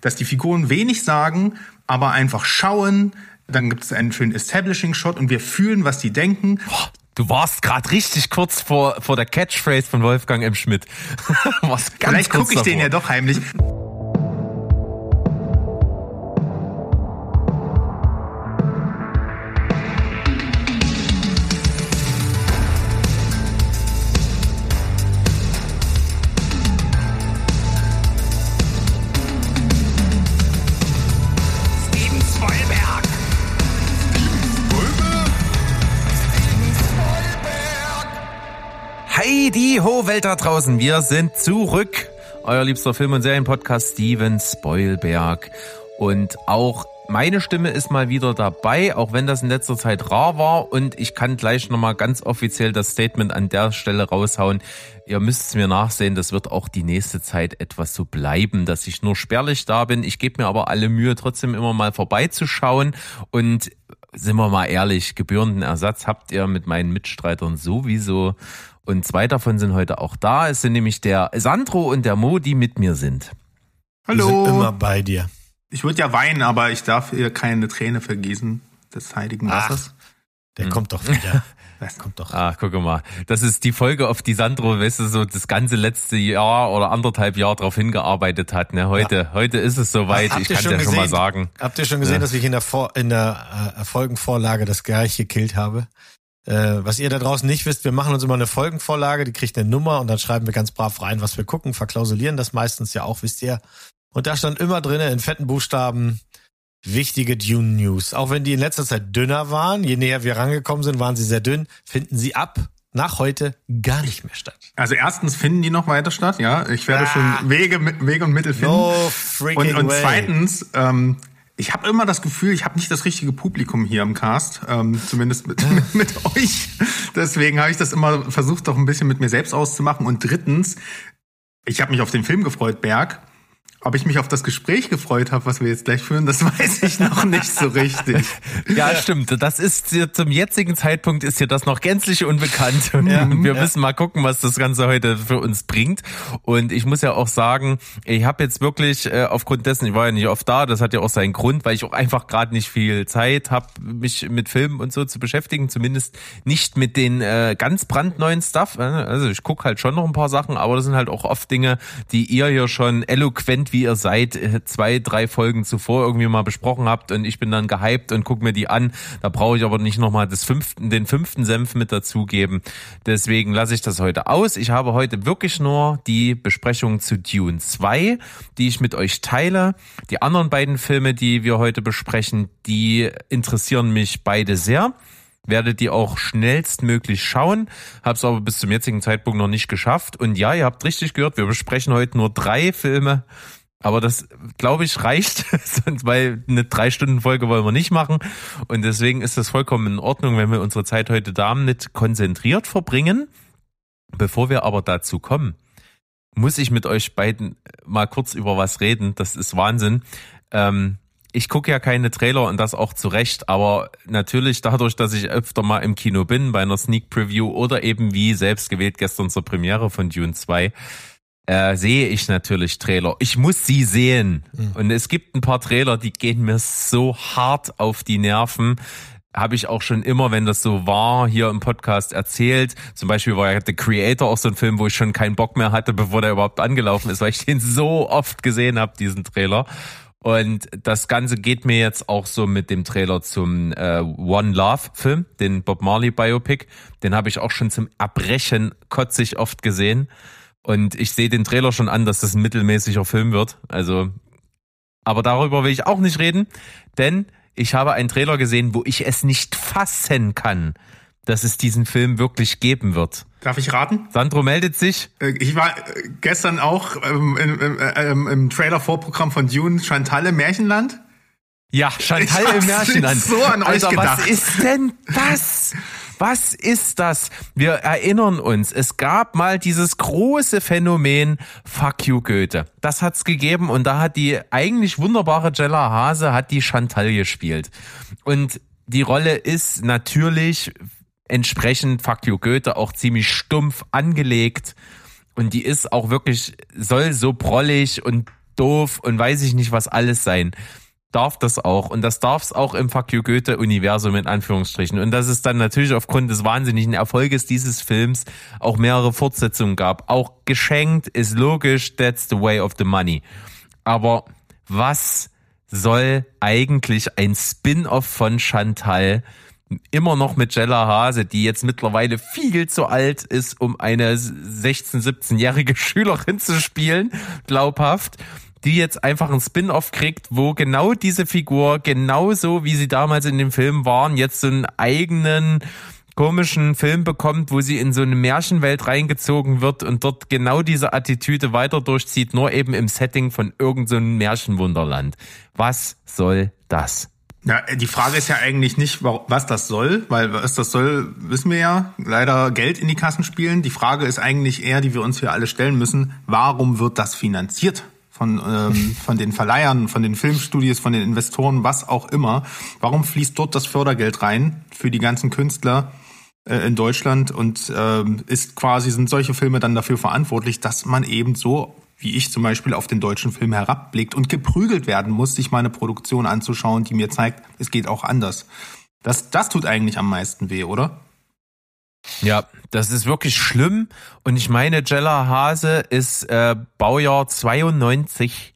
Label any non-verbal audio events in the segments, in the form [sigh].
dass die Figuren wenig sagen, aber einfach schauen. Dann gibt es einen schönen Establishing-Shot und wir fühlen, was die denken. Du warst gerade richtig kurz vor, vor der Catchphrase von Wolfgang M. Schmidt. [laughs] Vielleicht gucke ich davor. den ja doch heimlich. Ho Welt da draußen. Wir sind zurück. Euer liebster Film- und Serienpodcast Steven Spoilberg. Und auch meine Stimme ist mal wieder dabei, auch wenn das in letzter Zeit rar war. Und ich kann gleich nochmal ganz offiziell das Statement an der Stelle raushauen. Ihr müsst es mir nachsehen, das wird auch die nächste Zeit etwas so bleiben, dass ich nur spärlich da bin. Ich gebe mir aber alle Mühe, trotzdem immer mal vorbeizuschauen. Und sind wir mal ehrlich, gebührenden Ersatz habt ihr mit meinen Mitstreitern sowieso. Und zwei davon sind heute auch da. Es sind nämlich der Sandro und der Mo, die mit mir sind. Hallo. Wir sind immer bei dir. Ich würde ja weinen, aber ich darf ihr keine Träne vergießen des heiligen Wassers. Ach, der hm. kommt doch wieder. [laughs] Das kommt doch. Ah, guck mal. Das ist die Folge, auf die Sandro, weißt du, so das ganze letzte Jahr oder anderthalb Jahr darauf hingearbeitet hat. Ne? Heute, ja. heute ist es soweit. Ich kann ja schon mal sagen. Habt ihr schon gesehen, ja. dass ich in der, Vor in der äh, Folgenvorlage das gleiche gekillt habe? Äh, was ihr da draußen nicht wisst, wir machen uns immer eine Folgenvorlage, die kriegt eine Nummer und dann schreiben wir ganz brav rein, was wir gucken, verklausulieren das meistens ja auch, wisst ihr. Und da stand immer drinnen in fetten Buchstaben wichtige Dune News. Auch wenn die in letzter Zeit dünner waren, je näher wir rangekommen sind, waren sie sehr dünn, finden sie ab nach heute gar nicht mehr statt. Also erstens finden die noch weiter statt, ja. Ich werde ah, schon Wege, Wege und Mittel finden. No freaking und, und zweitens, ähm, ich habe immer das Gefühl, ich habe nicht das richtige Publikum hier im Cast, ähm, zumindest mit, mit, [laughs] mit euch. Deswegen habe ich das immer versucht, doch ein bisschen mit mir selbst auszumachen. Und drittens, ich habe mich auf den Film gefreut, Berg. Ob ich mich auf das Gespräch gefreut habe, was wir jetzt gleich führen, das [laughs] weiß ich noch nicht so richtig. ja, stimmt. Das ist zum jetzigen Zeitpunkt ist hier das noch gänzlich unbekannt. [laughs] Und ja, wir ja. müssen mal gucken, was das Ganze heute für uns bringt. Und ich muss ja auch sagen, ich habe jetzt wirklich äh, aufgrund dessen, ich war ja nicht oft da, das hat ja auch seinen Grund, weil ich auch einfach gerade nicht viel Zeit habe, mich mit Filmen und so zu beschäftigen. Zumindest nicht mit den äh, ganz brandneuen Stuff. Also ich gucke halt schon noch ein paar Sachen, aber das sind halt auch oft Dinge, die ihr hier schon eloquent wie ihr seid, äh, zwei, drei Folgen zuvor irgendwie mal besprochen habt und ich bin dann gehypt und guck mir die an. Da brauche ich aber nicht nochmal fünften, den fünften Senf mit dazugeben. Deswegen lasse ich das heute aus. Ich habe heute wirklich nur die Besprechung zu Dune 2, die ich mit euch teile. Die anderen beiden Filme, die wir heute besprechen, die interessieren mich beide sehr werde die auch schnellstmöglich schauen, habe es aber bis zum jetzigen Zeitpunkt noch nicht geschafft. Und ja, ihr habt richtig gehört, wir besprechen heute nur drei Filme aber das, glaube ich, reicht, [laughs] weil eine Drei-Stunden-Folge wollen wir nicht machen. Und deswegen ist das vollkommen in Ordnung, wenn wir unsere Zeit heute damit konzentriert verbringen. Bevor wir aber dazu kommen, muss ich mit euch beiden mal kurz über was reden. Das ist Wahnsinn. Ähm, ich gucke ja keine Trailer und das auch zu Recht, aber natürlich dadurch, dass ich öfter mal im Kino bin, bei einer Sneak Preview oder eben wie selbst gewählt gestern zur Premiere von Dune 2, äh, sehe ich natürlich Trailer. Ich muss sie sehen. Mhm. Und es gibt ein paar Trailer, die gehen mir so hart auf die Nerven. Habe ich auch schon immer, wenn das so war, hier im Podcast erzählt. Zum Beispiel war ja The Creator auch so ein Film, wo ich schon keinen Bock mehr hatte, bevor der überhaupt angelaufen ist, weil ich den so oft gesehen habe, diesen Trailer. Und das Ganze geht mir jetzt auch so mit dem Trailer zum äh, One Love Film, den Bob Marley Biopic. Den habe ich auch schon zum Erbrechen kotzig oft gesehen. Und ich sehe den Trailer schon an, dass das ein mittelmäßiger Film wird. Also, aber darüber will ich auch nicht reden, denn ich habe einen Trailer gesehen, wo ich es nicht fassen kann, dass es diesen Film wirklich geben wird. Darf ich raten? Sandro meldet sich. Äh, ich war äh, gestern auch ähm, im, im, im, im Trailer-Vorprogramm von Dune Chantal im Märchenland. Ja, Chantal im Märchenland. so an euch Alter, gedacht. Was ist denn das? Was ist das? Wir erinnern uns, es gab mal dieses große Phänomen Fuck you Goethe. Das hat's gegeben und da hat die eigentlich wunderbare Jella Hase hat die Chantal gespielt. Und die Rolle ist natürlich entsprechend Fuck you Goethe auch ziemlich stumpf angelegt und die ist auch wirklich soll so prollig und doof und weiß ich nicht was alles sein darf das auch. Und das darf es auch im Fuck You Goethe-Universum in Anführungsstrichen. Und dass es dann natürlich aufgrund des wahnsinnigen Erfolges dieses Films auch mehrere Fortsetzungen gab. Auch geschenkt ist logisch, that's the way of the money. Aber was soll eigentlich ein Spin-off von Chantal immer noch mit Jella Hase, die jetzt mittlerweile viel zu alt ist, um eine 16-, 17-jährige [laughs] Schülerin zu spielen, glaubhaft die jetzt einfach ein Spin-off kriegt, wo genau diese Figur, genauso wie sie damals in dem Film waren, jetzt so einen eigenen komischen Film bekommt, wo sie in so eine Märchenwelt reingezogen wird und dort genau diese Attitüde weiter durchzieht, nur eben im Setting von irgendeinem so Märchenwunderland. Was soll das? Ja, die Frage ist ja eigentlich nicht, was das soll, weil was das soll, wissen wir ja. Leider Geld in die Kassen spielen. Die Frage ist eigentlich eher, die wir uns hier alle stellen müssen, warum wird das finanziert? von, ähm, [laughs] von den Verleihern, von den Filmstudios, von den Investoren, was auch immer. Warum fließt dort das Fördergeld rein für die ganzen Künstler äh, in Deutschland und ähm, ist quasi, sind solche Filme dann dafür verantwortlich, dass man eben so, wie ich zum Beispiel, auf den deutschen Film herabblickt und geprügelt werden muss, sich mal eine Produktion anzuschauen, die mir zeigt, es geht auch anders. Das, das tut eigentlich am meisten weh, oder? Ja, das ist wirklich schlimm. Und ich meine, Jella Hase ist äh, Baujahr 92.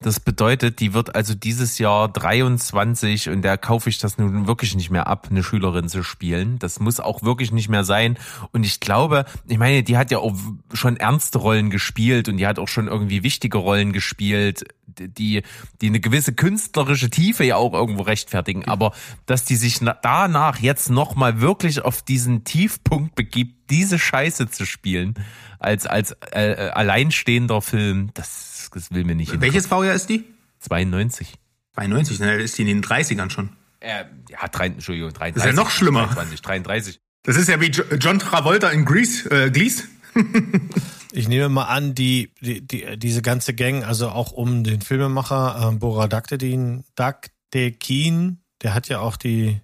Das bedeutet, die wird also dieses Jahr 23 und da kaufe ich das nun wirklich nicht mehr ab, eine Schülerin zu spielen. Das muss auch wirklich nicht mehr sein. Und ich glaube, ich meine, die hat ja auch schon ernste Rollen gespielt und die hat auch schon irgendwie wichtige Rollen gespielt, die, die eine gewisse künstlerische Tiefe ja auch irgendwo rechtfertigen. Aber dass die sich danach jetzt nochmal wirklich auf diesen Tiefpunkt begibt, diese Scheiße zu spielen, als, als äh, äh alleinstehender Film, das das will mir nicht. Welches Baujahr ist die? 92. 92, dann ist die in den 30ern schon. Äh, ja, 3, Entschuldigung, 33. Das ist ja noch schlimmer. 23, 33. Das ist ja wie John Travolta in Grease, äh, Glees. [laughs] ich nehme mal an, die, die, die, diese ganze Gang, also auch um den Filmemacher äh, Bora Daktekin, Daktekin, der hat ja auch die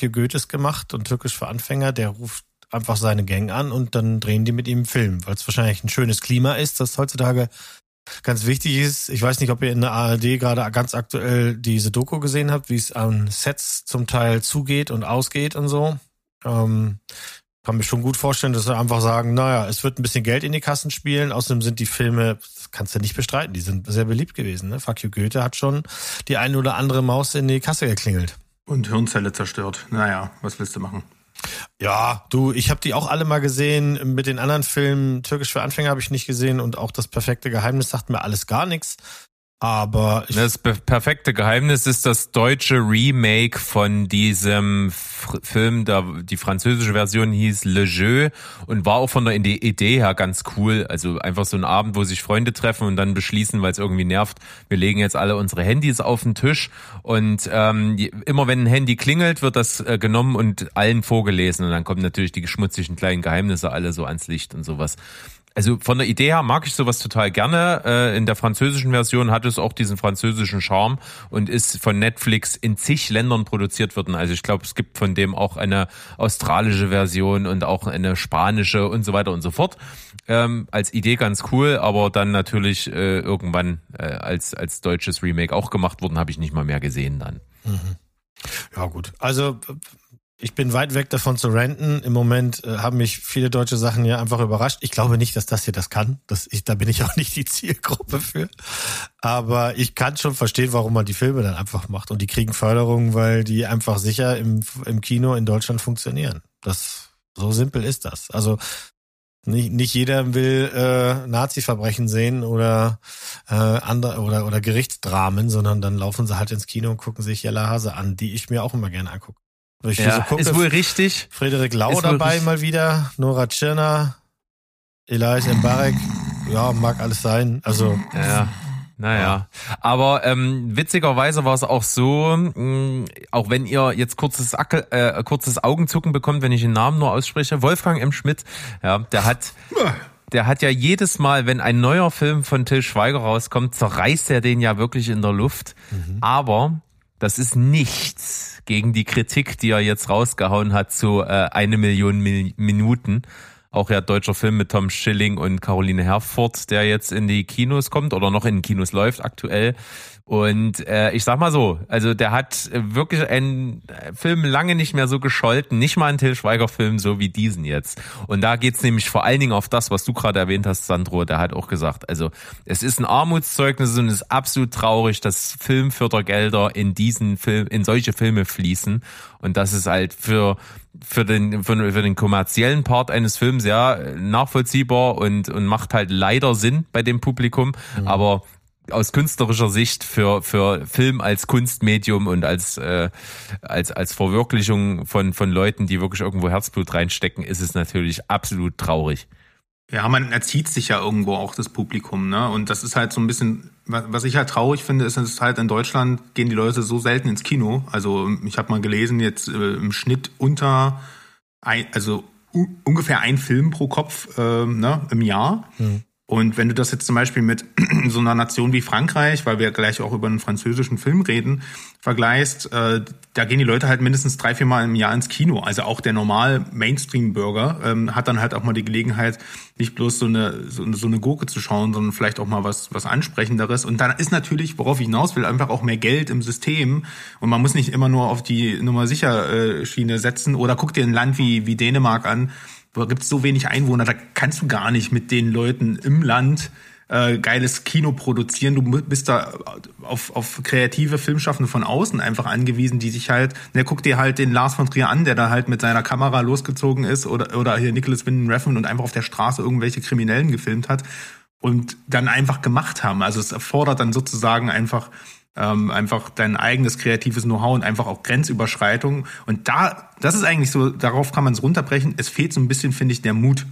You Goethes gemacht und Türkisch für Anfänger, der ruft einfach seine Gang an und dann drehen die mit ihm einen Film, weil es wahrscheinlich ein schönes Klima ist, das heutzutage ganz wichtig ist, ich weiß nicht, ob ihr in der ARD gerade ganz aktuell diese Doku gesehen habt, wie es an Sets zum Teil zugeht und ausgeht und so. Ähm, kann mir schon gut vorstellen, dass sie einfach sagen, naja, es wird ein bisschen Geld in die Kassen spielen. Außerdem sind die Filme, das kannst du nicht bestreiten, die sind sehr beliebt gewesen. Ne? Fuck you Goethe hat schon die eine oder andere Maus in die Kasse geklingelt. Und Hirnzelle zerstört. Naja, was willst du machen? Ja, du, ich habe die auch alle mal gesehen. Mit den anderen Filmen, Türkisch für Anfänger habe ich nicht gesehen und auch das perfekte Geheimnis sagt mir alles gar nichts. Aber das perfekte Geheimnis ist das deutsche Remake von diesem F Film, da die französische Version hieß Le Jeu und war auch von der Idee her ganz cool. Also einfach so ein Abend, wo sich Freunde treffen und dann beschließen, weil es irgendwie nervt, wir legen jetzt alle unsere Handys auf den Tisch und ähm, immer wenn ein Handy klingelt, wird das äh, genommen und allen vorgelesen und dann kommen natürlich die schmutzigen kleinen Geheimnisse alle so ans Licht und sowas. Also von der Idee her mag ich sowas total gerne. Äh, in der französischen Version hat es auch diesen französischen Charme und ist von Netflix in zig Ländern produziert worden. Also ich glaube, es gibt von dem auch eine australische Version und auch eine spanische und so weiter und so fort. Ähm, als Idee ganz cool, aber dann natürlich äh, irgendwann äh, als, als deutsches Remake auch gemacht worden, habe ich nicht mal mehr gesehen dann. Mhm. Ja gut, also ich bin weit weg davon zu renten. Im Moment äh, haben mich viele deutsche Sachen ja einfach überrascht. Ich glaube nicht, dass das hier das kann. Das, ich, da bin ich [laughs] auch nicht die Zielgruppe für. Aber ich kann schon verstehen, warum man die Filme dann einfach macht. Und die kriegen Förderung, weil die einfach sicher im, im Kino in Deutschland funktionieren. Das so simpel ist das. Also nicht, nicht jeder will äh, Nazi-Verbrechen sehen oder äh, andere oder oder Gerichtsdramen, sondern dann laufen sie halt ins Kino und gucken sich Jella Hase an, die ich mir auch immer gerne angucke. Ja, so gucke, ist wohl richtig. Frederik Lau dabei mal wieder, Nora Tschirner, Elias Mbarek. Ja, mag alles sein. Also. Ja. Naja, aber ähm, witzigerweise war es auch so, mh, mm, auch wenn ihr jetzt kurzes, Ackel, äh, kurzes Augenzucken bekommt, wenn ich den Namen nur ausspreche, Wolfgang M. Schmidt, ja, der hat, der hat ja jedes Mal, wenn ein neuer Film von Till Schweiger rauskommt, zerreißt er den ja wirklich in der Luft. Mhm. Aber das ist nichts gegen die Kritik, die er jetzt rausgehauen hat zu äh, eine Million Mil Minuten. auch ja deutscher Film mit Tom Schilling und Caroline Herford, der jetzt in die Kinos kommt oder noch in Kinos läuft aktuell. Und äh, ich sag mal so, also der hat wirklich einen Film lange nicht mehr so gescholten, nicht mal ein Till Schweiger-Film so wie diesen jetzt. Und da geht's nämlich vor allen Dingen auf das, was du gerade erwähnt hast, Sandro, der hat auch gesagt, also es ist ein Armutszeugnis und es ist absolut traurig, dass Filmfördergelder in diesen Film, in solche Filme fließen. Und das ist halt für für den für, für den kommerziellen Part eines Films ja nachvollziehbar und und macht halt leider Sinn bei dem Publikum, mhm. aber aus künstlerischer Sicht für für Film als Kunstmedium und als äh, als als Verwirklichung von von Leuten, die wirklich irgendwo Herzblut reinstecken, ist es natürlich absolut traurig. Ja, man erzieht sich ja irgendwo auch das Publikum, ne? Und das ist halt so ein bisschen, was ich halt traurig finde, ist, dass halt in Deutschland gehen die Leute so selten ins Kino. Also ich habe mal gelesen, jetzt äh, im Schnitt unter, ein, also ungefähr ein Film pro Kopf äh, ne, im Jahr. Mhm. Und wenn du das jetzt zum Beispiel mit [clears throat] so einer Nation wie Frankreich, weil wir gleich auch über einen französischen Film reden, vergleichst, äh, da gehen die Leute halt mindestens drei, vier Mal im Jahr ins Kino. Also auch der normal Mainstream-Bürger ähm, hat dann halt auch mal die Gelegenheit, nicht bloß so eine, so, so eine Gurke zu schauen, sondern vielleicht auch mal was, was Ansprechenderes. Und dann ist natürlich, worauf ich hinaus will, einfach auch mehr Geld im System. Und man muss nicht immer nur auf die Nummer sicher äh, Schiene setzen. Oder guck dir ein Land wie, wie Dänemark an gibt es so wenig Einwohner, da kannst du gar nicht mit den Leuten im Land äh, geiles Kino produzieren. Du bist da auf, auf kreative Filmschaffende von außen einfach angewiesen, die sich halt, ne, guck dir halt den Lars von Trier an, der da halt mit seiner Kamera losgezogen ist oder, oder hier Nicholas Winden Refn und einfach auf der Straße irgendwelche Kriminellen gefilmt hat und dann einfach gemacht haben. Also es erfordert dann sozusagen einfach ähm, einfach dein eigenes kreatives Know-how und einfach auch Grenzüberschreitung. Und da, das ist eigentlich so, darauf kann man es runterbrechen. Es fehlt so ein bisschen, finde ich, der Mut.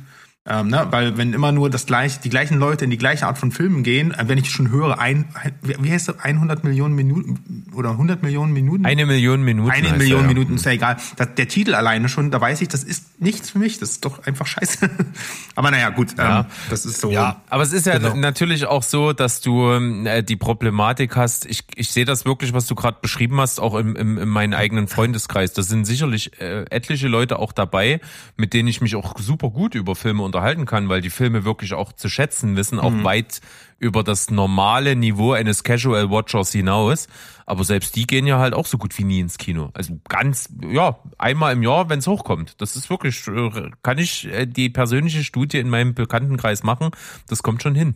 Ähm, ne? Weil wenn immer nur das gleiche, die gleichen Leute in die gleiche Art von Filmen gehen, äh, wenn ich schon höre, ein, wie heißt das, 100 Millionen Minuten oder 100 Millionen Minuten? Eine Million Minuten. Eine Million er, Minuten, ist ja egal. Das, der Titel alleine schon, da weiß ich, das ist nichts für mich. Das ist doch einfach scheiße. [laughs] aber naja, gut, ja. ähm, das ist so. Ja, aber es ist ja genau. natürlich auch so, dass du äh, die Problematik hast. Ich, ich sehe das wirklich, was du gerade beschrieben hast, auch im, im, in meinem eigenen Freundeskreis. Da sind sicherlich äh, etliche Leute auch dabei, mit denen ich mich auch super gut über Filme unterhalte unterhalten kann, weil die Filme wirklich auch zu schätzen wissen, auch mhm. weit über das normale Niveau eines Casual Watchers hinaus. Aber selbst die gehen ja halt auch so gut wie nie ins Kino. Also ganz, ja, einmal im Jahr, wenn es hochkommt. Das ist wirklich, äh, kann ich äh, die persönliche Studie in meinem Bekanntenkreis machen. Das kommt schon hin.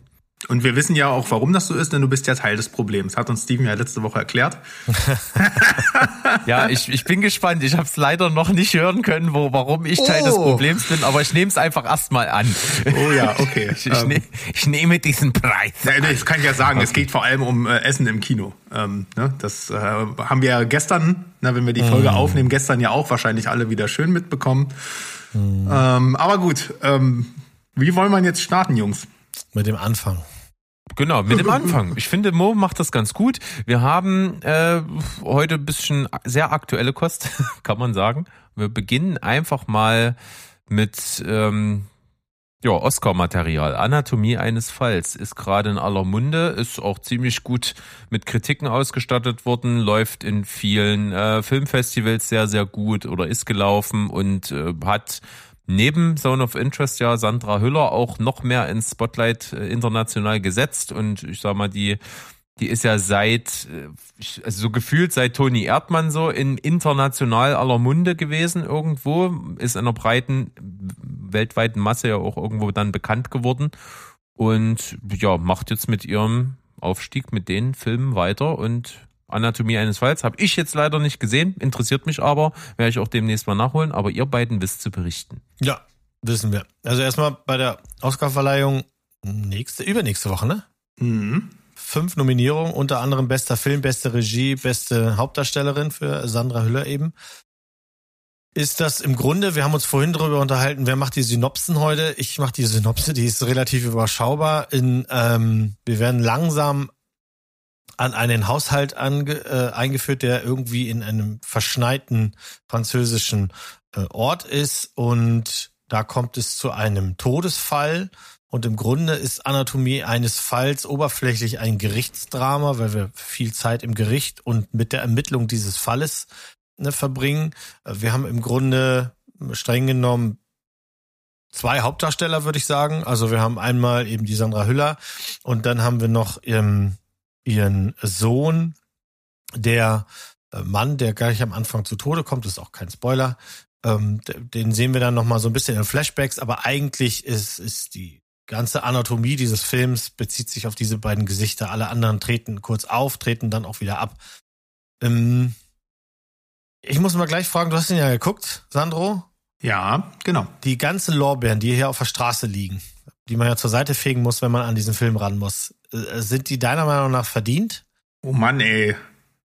Und wir wissen ja auch, warum das so ist, denn du bist ja Teil des Problems. Hat uns Steven ja letzte Woche erklärt. [laughs] ja, ich, ich bin gespannt. Ich habe es leider noch nicht hören können, wo, warum ich Teil oh. des Problems bin, aber ich nehme es einfach erstmal an. Oh ja, okay. ich, ich, ne, ich nehme diesen Preis. Ja, das kann ich ja sagen. Okay. Es geht vor allem um äh, Essen im Kino. Ähm, ne, das äh, haben wir ja gestern, na, wenn wir die Folge mm. aufnehmen, gestern ja auch wahrscheinlich alle wieder schön mitbekommen. Mm. Ähm, aber gut, ähm, wie wollen wir jetzt starten, Jungs? Mit dem Anfang. Genau, mit dem Anfang. Ich finde, Mo macht das ganz gut. Wir haben äh, heute ein bisschen sehr aktuelle Kost, [laughs] kann man sagen. Wir beginnen einfach mal mit ähm, ja, Oscar-Material. Anatomie eines Falls ist gerade in aller Munde, ist auch ziemlich gut mit Kritiken ausgestattet worden, läuft in vielen äh, Filmfestivals sehr, sehr gut oder ist gelaufen und äh, hat neben Zone of Interest ja Sandra Hüller auch noch mehr ins Spotlight äh, international gesetzt. Und ich sag mal, die die ist ja seit, äh, also so gefühlt seit Toni Erdmann so in international aller Munde gewesen irgendwo, ist in einer breiten, weltweiten Masse ja auch irgendwo dann bekannt geworden. Und ja, macht jetzt mit ihrem Aufstieg mit den Filmen weiter und Anatomie eines Falls habe ich jetzt leider nicht gesehen, interessiert mich aber, werde ich auch demnächst mal nachholen, aber ihr beiden wisst zu berichten. Ja, wissen wir. Also erstmal bei der Oscarverleihung nächste, übernächste Woche, ne? Mhm. Fünf Nominierungen, unter anderem bester Film, beste Regie, beste Hauptdarstellerin für Sandra Hüller eben. Ist das im Grunde, wir haben uns vorhin darüber unterhalten, wer macht die Synopsen heute? Ich mache die Synopse, die ist relativ überschaubar. In, ähm, wir werden langsam an einen Haushalt ange, äh, eingeführt, der irgendwie in einem verschneiten französischen äh, Ort ist und da kommt es zu einem Todesfall und im Grunde ist Anatomie eines Falls oberflächlich ein Gerichtsdrama, weil wir viel Zeit im Gericht und mit der Ermittlung dieses Falles ne, verbringen. Wir haben im Grunde streng genommen zwei Hauptdarsteller, würde ich sagen. Also wir haben einmal eben die Sandra Hüller und dann haben wir noch ihren, ihren Sohn, der äh, Mann, der gleich am Anfang zu Tode kommt, ist auch kein Spoiler. Ähm, den sehen wir dann nochmal so ein bisschen in Flashbacks, aber eigentlich ist, ist die ganze Anatomie dieses Films bezieht sich auf diese beiden Gesichter. Alle anderen treten kurz auf, treten dann auch wieder ab. Ähm, ich muss mal gleich fragen, du hast ihn ja geguckt, Sandro? Ja, genau. Die ganzen Lorbeeren, die hier auf der Straße liegen, die man ja zur Seite fegen muss, wenn man an diesen Film ran muss, äh, sind die deiner Meinung nach verdient? Oh Mann, ey.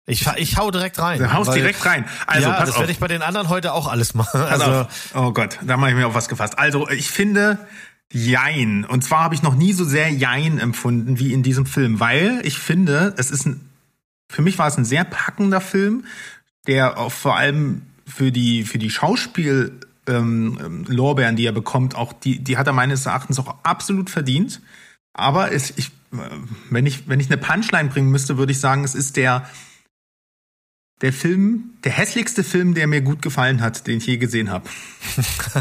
Ich, ich hau direkt rein. Du haust direkt rein. Also, ja, das werde ich bei den anderen heute auch alles machen. Also, oh Gott, da mache ich mir auf was gefasst. Also, ich finde, Jein. Und zwar habe ich noch nie so sehr Jein empfunden wie in diesem Film, weil ich finde, es ist ein, für mich war es ein sehr packender Film, der auch vor allem für die, für die Schauspiel, ähm, Lorbeeren, die er bekommt, auch die, die hat er meines Erachtens auch absolut verdient. Aber es, ich, wenn ich, wenn ich eine Punchline bringen müsste, würde ich sagen, es ist der, der Film, der hässlichste Film, der mir gut gefallen hat, den ich je gesehen habe.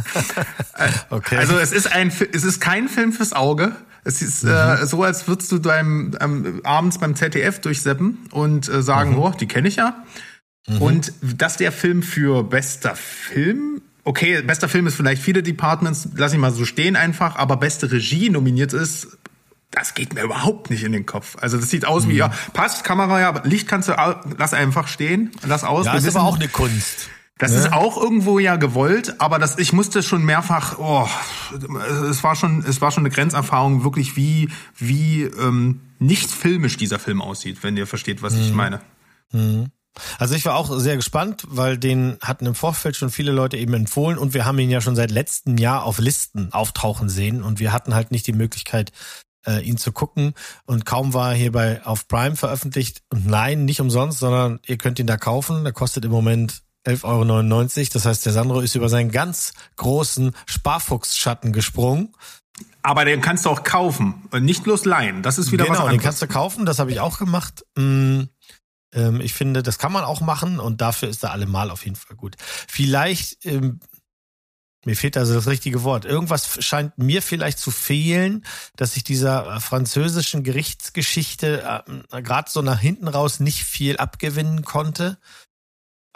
[laughs] okay. Also es ist ein, es ist kein Film fürs Auge. Es ist mhm. äh, so, als würdest du deinem ähm, abends beim ZDF durchseppen und äh, sagen, mhm. oh, die kenne ich ja. Mhm. Und dass der Film für bester Film okay, bester Film ist vielleicht viele Departments, lass ich mal so stehen einfach, aber beste Regie nominiert ist, das geht mir überhaupt nicht in den Kopf. Also das sieht aus mhm. wie, ja, passt, Kamera, ja, Licht kannst du, lass einfach stehen, lass aus. Ja, ist wissen, aber auch eine Kunst. Das ja. ist auch irgendwo ja gewollt, aber das, ich musste schon mehrfach, oh, es war schon, es war schon eine Grenzerfahrung, wirklich wie, wie ähm, nicht filmisch dieser Film aussieht, wenn ihr versteht, was mhm. ich meine. Mhm. Also ich war auch sehr gespannt, weil den hatten im Vorfeld schon viele Leute eben empfohlen und wir haben ihn ja schon seit letztem Jahr auf Listen auftauchen sehen und wir hatten halt nicht die Möglichkeit, äh, ihn zu gucken und kaum war er hier bei auf Prime veröffentlicht und nein, nicht umsonst, sondern ihr könnt ihn da kaufen. Der kostet im Moment 11,99 Euro. Das heißt, der Sandro ist über seinen ganz großen Sparfuchsschatten gesprungen. Aber den kannst du auch kaufen, nicht bloß leihen. Das ist wieder genau, was anderes. den kannst du kaufen. Das habe ich auch gemacht. Mm, ähm, ich finde, das kann man auch machen und dafür ist er allemal auf jeden Fall gut. Vielleicht ähm, mir fehlt also das richtige Wort. Irgendwas scheint mir vielleicht zu fehlen, dass ich dieser äh, französischen Gerichtsgeschichte äh, gerade so nach hinten raus nicht viel abgewinnen konnte.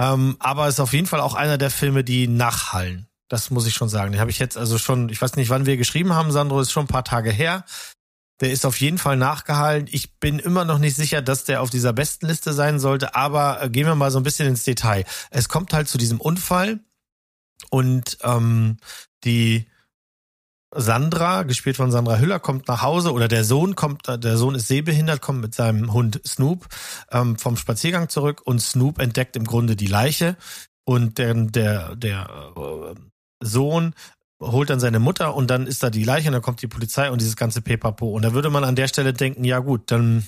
Ähm, aber es ist auf jeden Fall auch einer der Filme, die nachhallen. Das muss ich schon sagen. Den habe ich jetzt also schon, ich weiß nicht, wann wir geschrieben haben, Sandro, ist schon ein paar Tage her. Der ist auf jeden Fall nachgehalten. Ich bin immer noch nicht sicher, dass der auf dieser Bestenliste sein sollte, aber äh, gehen wir mal so ein bisschen ins Detail. Es kommt halt zu diesem Unfall und ähm, die Sandra, gespielt von Sandra Hüller, kommt nach Hause oder der Sohn kommt, der Sohn ist sehbehindert, kommt mit seinem Hund Snoop ähm, vom Spaziergang zurück und Snoop entdeckt im Grunde die Leiche und der, der, der äh, Sohn holt dann seine Mutter und dann ist da die Leiche und dann kommt die Polizei und dieses ganze Pepapo. Und da würde man an der Stelle denken, ja gut, dann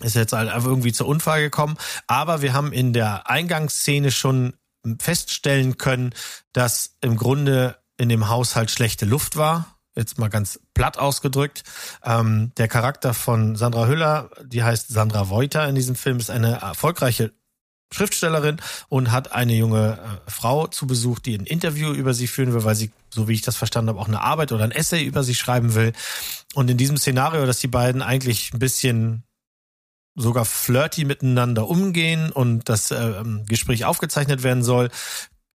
ist jetzt halt einfach irgendwie zur Unfall gekommen. Aber wir haben in der Eingangsszene schon feststellen können, dass im Grunde in dem Haushalt schlechte Luft war. Jetzt mal ganz platt ausgedrückt. Ähm, der Charakter von Sandra Hüller, die heißt Sandra Voiter in diesem Film, ist eine erfolgreiche Schriftstellerin und hat eine junge äh, Frau zu Besuch, die ein Interview über sie führen will, weil sie, so wie ich das verstanden habe, auch eine Arbeit oder ein Essay über sie schreiben will. Und in diesem Szenario, dass die beiden eigentlich ein bisschen sogar flirty miteinander umgehen und das äh, Gespräch aufgezeichnet werden soll,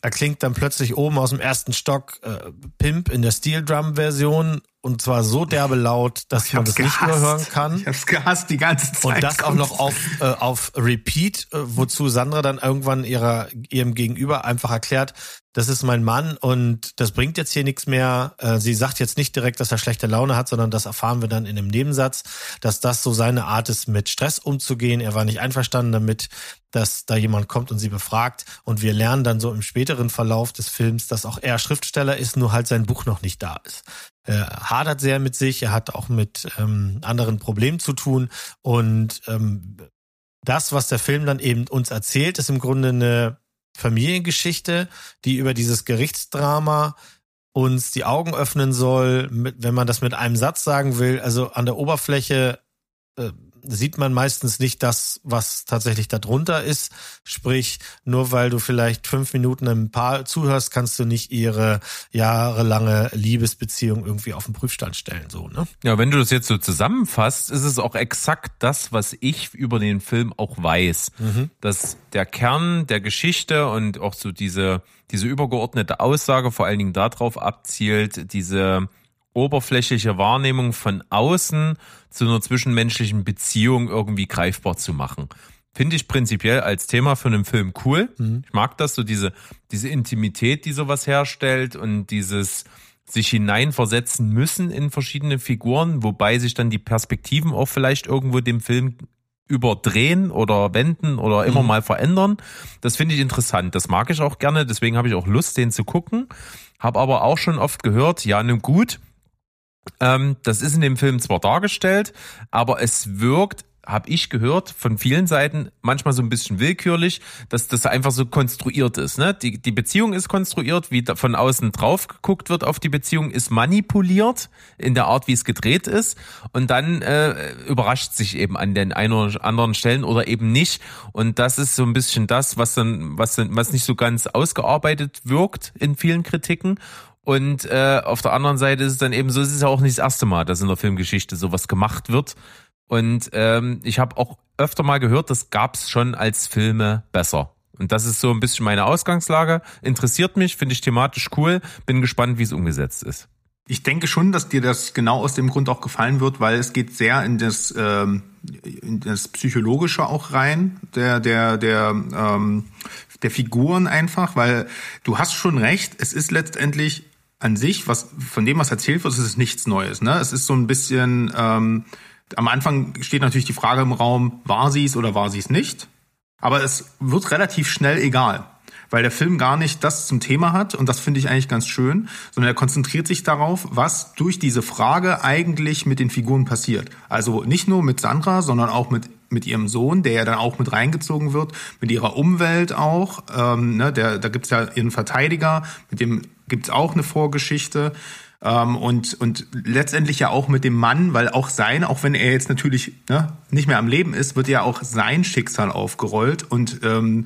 erklingt dann plötzlich oben aus dem ersten Stock äh, Pimp in der Steel Drum Version und zwar so derbe laut, dass man das gehasst. nicht mehr hören kann. Ich hab's gehasst die ganze Zeit. Und das auch noch auf, äh, auf Repeat, äh, wozu Sandra dann irgendwann ihrer, ihrem Gegenüber einfach erklärt, das ist mein Mann und das bringt jetzt hier nichts mehr. Äh, sie sagt jetzt nicht direkt, dass er schlechte Laune hat, sondern das erfahren wir dann in einem Nebensatz, dass das so seine Art ist, mit Stress umzugehen. Er war nicht einverstanden damit, dass da jemand kommt und sie befragt. Und wir lernen dann so im späteren Verlauf des Films, dass auch er Schriftsteller ist, nur halt sein Buch noch nicht da ist. Er hadert sehr mit sich, er hat auch mit ähm, anderen Problemen zu tun und ähm, das, was der Film dann eben uns erzählt, ist im Grunde eine Familiengeschichte, die über dieses Gerichtsdrama uns die Augen öffnen soll, wenn man das mit einem Satz sagen will. Also an der Oberfläche äh, sieht man meistens nicht das, was tatsächlich darunter ist. Sprich, nur weil du vielleicht fünf Minuten einem Paar zuhörst, kannst du nicht ihre jahrelange Liebesbeziehung irgendwie auf den Prüfstand stellen, so, ne? Ja, wenn du das jetzt so zusammenfasst, ist es auch exakt das, was ich über den Film auch weiß. Mhm. Dass der Kern der Geschichte und auch so diese, diese übergeordnete Aussage vor allen Dingen darauf abzielt, diese oberflächliche Wahrnehmung von außen zu einer zwischenmenschlichen Beziehung irgendwie greifbar zu machen. Finde ich prinzipiell als Thema für einen Film cool. Mhm. Ich mag das, so diese, diese Intimität, die sowas herstellt und dieses sich hineinversetzen müssen in verschiedene Figuren, wobei sich dann die Perspektiven auch vielleicht irgendwo dem Film überdrehen oder wenden oder immer mhm. mal verändern. Das finde ich interessant. Das mag ich auch gerne. Deswegen habe ich auch Lust, den zu gucken. Habe aber auch schon oft gehört, ja, nun gut, ähm, das ist in dem Film zwar dargestellt, aber es wirkt habe ich gehört von vielen Seiten manchmal so ein bisschen willkürlich, dass das einfach so konstruiert ist. Ne? Die, die Beziehung ist konstruiert, wie von außen drauf geguckt wird auf die Beziehung, ist manipuliert in der Art, wie es gedreht ist und dann äh, überrascht sich eben an den ein oder anderen Stellen oder eben nicht. Und das ist so ein bisschen das, was dann, was dann, was nicht so ganz ausgearbeitet wirkt in vielen Kritiken. Und äh, auf der anderen Seite ist es dann eben so, es ist ja auch nicht das erste Mal, dass in der Filmgeschichte sowas gemacht wird. Und ähm, ich habe auch öfter mal gehört, das gab's schon als Filme besser. Und das ist so ein bisschen meine Ausgangslage. Interessiert mich, finde ich thematisch cool. Bin gespannt, wie es umgesetzt ist. Ich denke schon, dass dir das genau aus dem Grund auch gefallen wird, weil es geht sehr in das, ähm, in das Psychologische auch rein, der, der, der, ähm, der Figuren einfach, weil du hast schon recht, es ist letztendlich an sich, was von dem, was erzählt wird, ist es nichts Neues. Ne? Es ist so ein bisschen, ähm, am Anfang steht natürlich die Frage im Raum, war sie es oder war sie es nicht? Aber es wird relativ schnell egal, weil der Film gar nicht das zum Thema hat und das finde ich eigentlich ganz schön, sondern er konzentriert sich darauf, was durch diese Frage eigentlich mit den Figuren passiert. Also nicht nur mit Sandra, sondern auch mit mit ihrem Sohn, der ja dann auch mit reingezogen wird, mit ihrer Umwelt auch. Ähm, ne, der, da gibt's ja ihren Verteidiger, mit dem gibt's auch eine Vorgeschichte. Ähm, und, und letztendlich ja auch mit dem Mann, weil auch sein, auch wenn er jetzt natürlich ne, nicht mehr am Leben ist, wird ja auch sein Schicksal aufgerollt. Und, ähm,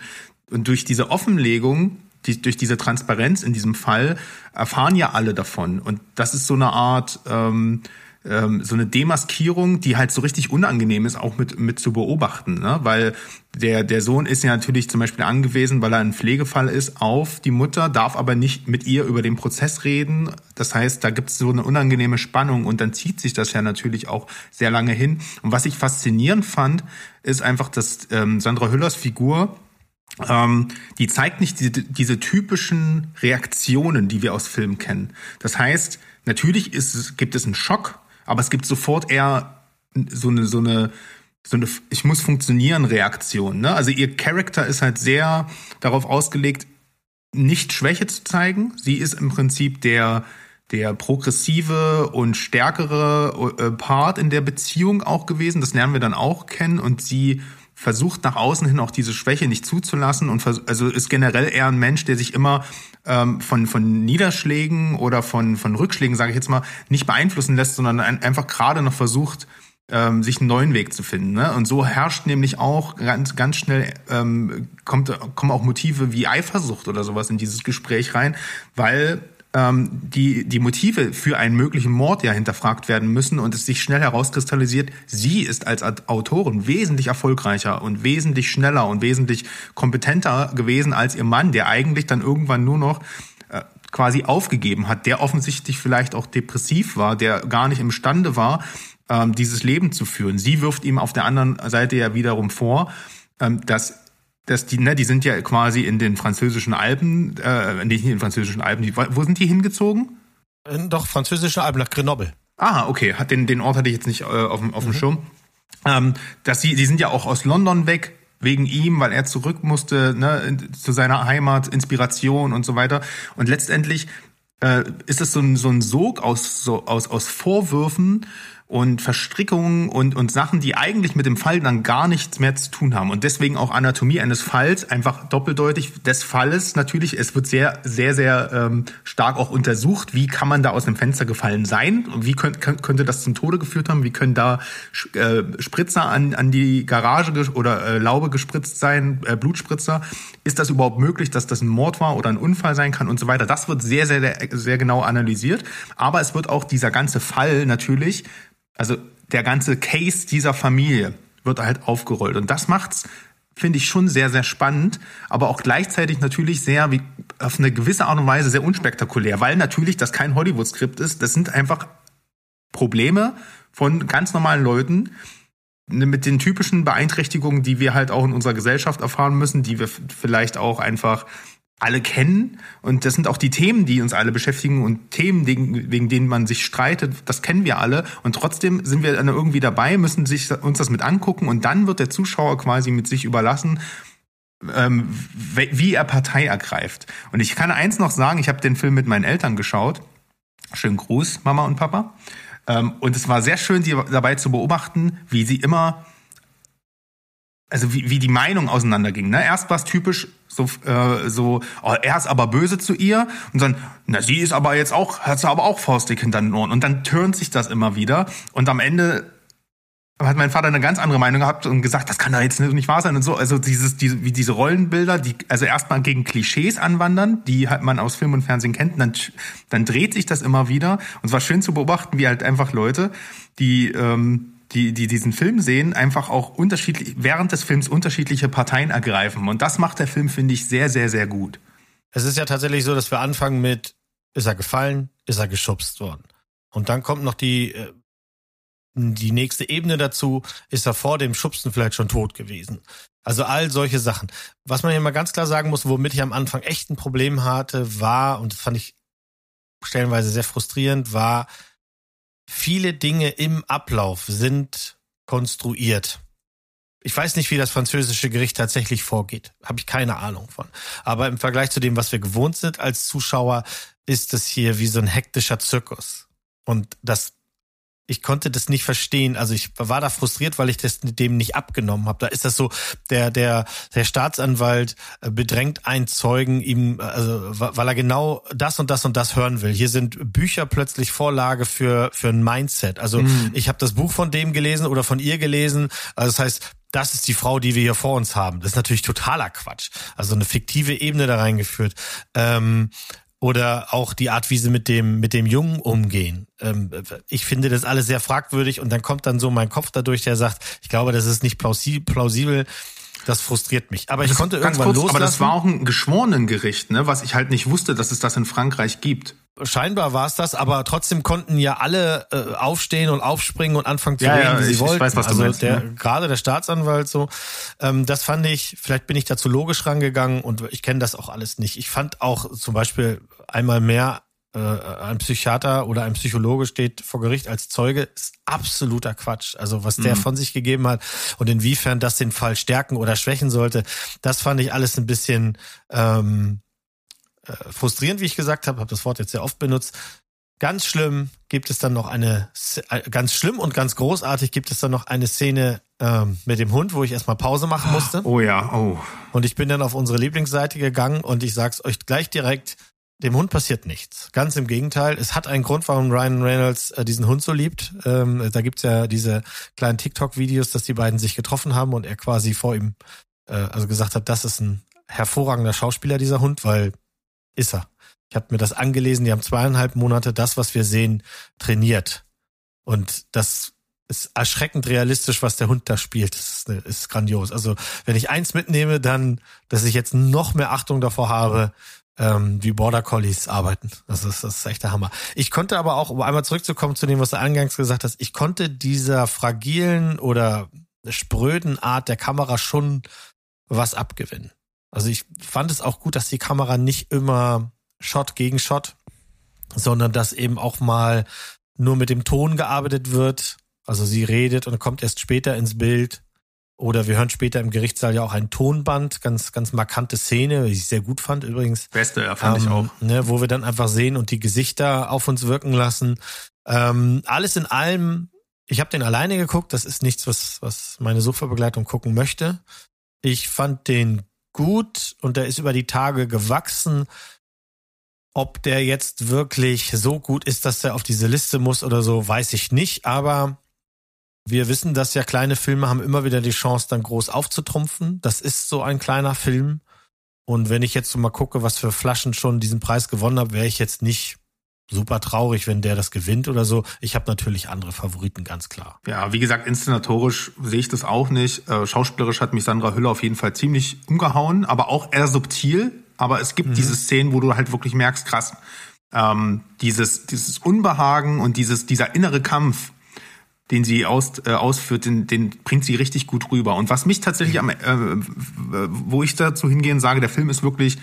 und durch diese Offenlegung, die, durch diese Transparenz in diesem Fall, erfahren ja alle davon. Und das ist so eine Art... Ähm, ähm, so eine Demaskierung, die halt so richtig unangenehm ist, auch mit, mit zu beobachten. Ne? Weil der, der Sohn ist ja natürlich zum Beispiel angewiesen, weil er ein Pflegefall ist, auf die Mutter, darf aber nicht mit ihr über den Prozess reden. Das heißt, da gibt es so eine unangenehme Spannung und dann zieht sich das ja natürlich auch sehr lange hin. Und was ich faszinierend fand, ist einfach, dass ähm, Sandra Hüllers Figur, ähm, die zeigt nicht diese, diese typischen Reaktionen, die wir aus Filmen kennen. Das heißt, natürlich ist, gibt es einen Schock, aber es gibt sofort eher so eine, so eine, so eine Ich muss funktionieren Reaktion. Ne? Also ihr Charakter ist halt sehr darauf ausgelegt, nicht Schwäche zu zeigen. Sie ist im Prinzip der, der progressive und stärkere äh, Part in der Beziehung auch gewesen. Das lernen wir dann auch kennen und sie versucht nach außen hin auch diese Schwäche nicht zuzulassen und also ist generell eher ein Mensch, der sich immer ähm, von von Niederschlägen oder von von Rückschlägen, sage ich jetzt mal, nicht beeinflussen lässt, sondern ein, einfach gerade noch versucht ähm, sich einen neuen Weg zu finden. Ne? Und so herrscht nämlich auch ganz ganz schnell ähm, kommt kommen auch Motive wie Eifersucht oder sowas in dieses Gespräch rein, weil die, die Motive für einen möglichen Mord ja hinterfragt werden müssen und es sich schnell herauskristallisiert, sie ist als Autorin wesentlich erfolgreicher und wesentlich schneller und wesentlich kompetenter gewesen als ihr Mann, der eigentlich dann irgendwann nur noch äh, quasi aufgegeben hat, der offensichtlich vielleicht auch depressiv war, der gar nicht imstande war, ähm, dieses Leben zu führen. Sie wirft ihm auf der anderen Seite ja wiederum vor, ähm, dass dass die, ne, die sind ja quasi in den französischen Alpen, äh, nicht in den französischen Alpen, die, wo sind die hingezogen? Doch, französische Alpen nach Grenoble. Ah, okay, hat den, den Ort hatte ich jetzt nicht äh, auf, dem, auf dem mhm. Schirm. Ähm, dass sie, die sind ja auch aus London weg, wegen ihm, weil er zurück musste ne, zu seiner Heimat, Inspiration und so weiter. Und letztendlich äh, ist es so ein, so ein Sog aus, so, aus, aus Vorwürfen und Verstrickungen und, und Sachen, die eigentlich mit dem Fall dann gar nichts mehr zu tun haben. Und deswegen auch Anatomie eines Falls, einfach doppeldeutig des Falles natürlich. Es wird sehr, sehr, sehr ähm, stark auch untersucht, wie kann man da aus dem Fenster gefallen sein? Wie könnt, könnte das zum Tode geführt haben? Wie können da äh, Spritzer an, an die Garage oder äh, Laube gespritzt sein, äh, Blutspritzer? Ist das überhaupt möglich, dass das ein Mord war oder ein Unfall sein kann und so weiter? Das wird sehr, sehr, sehr genau analysiert. Aber es wird auch dieser ganze Fall natürlich also der ganze Case dieser Familie wird halt aufgerollt. Und das macht's, finde ich, schon sehr, sehr spannend, aber auch gleichzeitig natürlich sehr, wie, auf eine gewisse Art und Weise sehr unspektakulär, weil natürlich das kein Hollywood-Skript ist. Das sind einfach Probleme von ganz normalen Leuten, ne, mit den typischen Beeinträchtigungen, die wir halt auch in unserer Gesellschaft erfahren müssen, die wir vielleicht auch einfach alle kennen. Und das sind auch die Themen, die uns alle beschäftigen und Themen, wegen denen man sich streitet. Das kennen wir alle. Und trotzdem sind wir dann irgendwie dabei, müssen sich uns das mit angucken. Und dann wird der Zuschauer quasi mit sich überlassen, ähm, wie er Partei ergreift. Und ich kann eins noch sagen, ich habe den Film mit meinen Eltern geschaut. Schönen Gruß, Mama und Papa. Ähm, und es war sehr schön, die dabei zu beobachten, wie sie immer also wie, wie die Meinung auseinanderging. Ne? Erst war es typisch so, äh, so oh, er ist aber böse zu ihr und dann, na sie ist aber jetzt auch, hat sie aber auch faustdick hinter den Ohren. Und dann turnt sich das immer wieder und am Ende hat mein Vater eine ganz andere Meinung gehabt und gesagt, das kann da jetzt nicht wahr sein und so. Also dieses, diese, wie diese Rollenbilder, die also erstmal gegen Klischees anwandern, die halt man aus Film und Fernsehen kennt, dann, dann dreht sich das immer wieder. Und es war schön zu beobachten, wie halt einfach Leute, die ähm, die, die diesen Film sehen, einfach auch unterschiedlich, während des Films unterschiedliche Parteien ergreifen. Und das macht der Film, finde ich, sehr, sehr, sehr gut. Es ist ja tatsächlich so, dass wir anfangen mit, ist er gefallen, ist er geschubst worden. Und dann kommt noch die, äh, die nächste Ebene dazu, ist er vor dem Schubsen vielleicht schon tot gewesen. Also all solche Sachen. Was man hier mal ganz klar sagen muss, womit ich am Anfang echt ein Problem hatte, war, und das fand ich stellenweise sehr frustrierend, war, viele Dinge im Ablauf sind konstruiert. Ich weiß nicht, wie das französische Gericht tatsächlich vorgeht. Habe ich keine Ahnung von. Aber im Vergleich zu dem, was wir gewohnt sind als Zuschauer, ist es hier wie so ein hektischer Zirkus. Und das ich konnte das nicht verstehen. Also ich war da frustriert, weil ich das dem nicht abgenommen habe. Da ist das so, der der der Staatsanwalt äh, bedrängt einen Zeugen ihm, also weil er genau das und das und das hören will. Hier sind Bücher plötzlich Vorlage für für ein Mindset. Also mhm. ich habe das Buch von dem gelesen oder von ihr gelesen. Also das heißt, das ist die Frau, die wir hier vor uns haben. Das ist natürlich totaler Quatsch. Also eine fiktive Ebene da reingeführt. Ähm, oder auch die Art, wie sie mit dem mit dem Jungen umgehen. Ähm, ich finde das alles sehr fragwürdig und dann kommt dann so mein Kopf dadurch, der sagt, ich glaube, das ist nicht plausibel. Das frustriert mich. Aber ich konnte irgendwann kurz, loslassen. Aber das war auch ein Geschworenengericht, ne? Was ich halt nicht wusste, dass es das in Frankreich gibt. Scheinbar war es das, aber trotzdem konnten ja alle äh, aufstehen und aufspringen und anfangen zu ja, reden, ja, wie sie ich, wollten. Ich weiß, was also meinst, der, ne? gerade der Staatsanwalt so. Ähm, das fand ich, vielleicht bin ich dazu logisch rangegangen und ich kenne das auch alles nicht. Ich fand auch zum Beispiel einmal mehr äh, ein Psychiater oder ein Psychologe steht vor Gericht als Zeuge, ist absoluter Quatsch. Also was der mhm. von sich gegeben hat und inwiefern das den Fall stärken oder schwächen sollte, das fand ich alles ein bisschen ähm, äh, frustrierend, wie ich gesagt habe, habe das Wort jetzt sehr oft benutzt. Ganz schlimm gibt es dann noch eine, äh, ganz schlimm und ganz großartig gibt es dann noch eine Szene ähm, mit dem Hund, wo ich erstmal Pause machen musste. Oh ja, oh. Und ich bin dann auf unsere Lieblingsseite gegangen und ich sag's euch gleich direkt, dem Hund passiert nichts. Ganz im Gegenteil. Es hat einen Grund, warum Ryan Reynolds äh, diesen Hund so liebt. Ähm, da gibt's ja diese kleinen TikTok-Videos, dass die beiden sich getroffen haben und er quasi vor ihm äh, also gesagt hat, das ist ein hervorragender Schauspieler, dieser Hund, weil ist er. Ich habe mir das angelesen, die haben zweieinhalb Monate das, was wir sehen, trainiert. Und das ist erschreckend realistisch, was der Hund da spielt. Das ist, ist grandios. Also wenn ich eins mitnehme, dann, dass ich jetzt noch mehr Achtung davor habe, ähm, wie Border Collies arbeiten. Das ist, das ist echt der Hammer. Ich konnte aber auch, um einmal zurückzukommen zu dem, was du eingangs gesagt hast, ich konnte dieser fragilen oder spröden Art der Kamera schon was abgewinnen. Also ich fand es auch gut, dass die Kamera nicht immer Shot gegen Shot, sondern dass eben auch mal nur mit dem Ton gearbeitet wird. Also sie redet und kommt erst später ins Bild. Oder wir hören später im Gerichtssaal ja auch ein Tonband, ganz, ganz markante Szene, die ich sehr gut fand übrigens. Beste, ja, fand ähm, ich auch. Ne, wo wir dann einfach sehen und die Gesichter auf uns wirken lassen. Ähm, alles in allem ich habe den alleine geguckt. Das ist nichts, was, was meine Suchverbegleitung gucken möchte. Ich fand den gut und der ist über die Tage gewachsen. Ob der jetzt wirklich so gut ist, dass der auf diese Liste muss oder so, weiß ich nicht. Aber wir wissen, dass ja kleine Filme haben immer wieder die Chance, dann groß aufzutrumpfen. Das ist so ein kleiner Film. Und wenn ich jetzt so mal gucke, was für Flaschen schon diesen Preis gewonnen habe, wäre ich jetzt nicht super traurig, wenn der das gewinnt oder so. Ich habe natürlich andere Favoriten, ganz klar. Ja, wie gesagt, inszenatorisch sehe ich das auch nicht. Äh, schauspielerisch hat mich Sandra Hüller auf jeden Fall ziemlich umgehauen, aber auch eher subtil. Aber es gibt mhm. diese Szenen, wo du halt wirklich merkst, krass, ähm, dieses, dieses Unbehagen und dieses, dieser innere Kampf, den sie aus, äh, ausführt, den, den bringt sie richtig gut rüber. Und was mich tatsächlich am, äh, wo ich dazu hingehen sage, der Film ist wirklich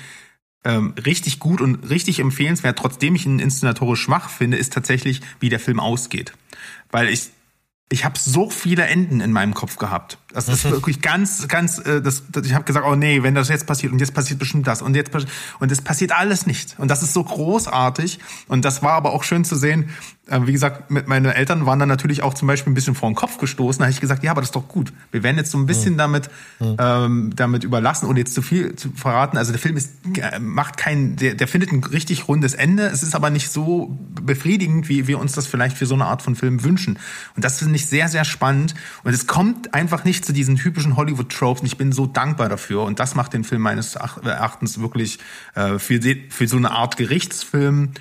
ähm, richtig gut und richtig empfehlenswert, trotzdem ich ihn inszenatorisch schwach finde, ist tatsächlich, wie der Film ausgeht. Weil ich ich habe so viele Enden in meinem Kopf gehabt. Das ist wirklich ganz, ganz. Äh, das, das, ich habe gesagt, oh nee, wenn das jetzt passiert und jetzt passiert bestimmt das und jetzt und es passiert alles nicht. Und das ist so großartig. Und das war aber auch schön zu sehen. Äh, wie gesagt, mit meine Eltern waren dann natürlich auch zum Beispiel ein bisschen vor den Kopf gestoßen. Da habe ich gesagt, ja, aber das ist doch gut. Wir werden jetzt so ein bisschen mhm. damit mhm. ähm, damit überlassen und jetzt zu viel zu verraten. Also der Film ist äh, macht kein, der, der findet ein richtig rundes Ende. Es ist aber nicht so befriedigend, wie wir uns das vielleicht für so eine Art von Film wünschen. Und das finde ich sehr, sehr spannend. Und es kommt einfach nicht zu diesen typischen Hollywood-Tropes. Und ich bin so dankbar dafür. Und das macht den Film meines Erachtens wirklich äh, für, für so eine Art Gerichtsfilm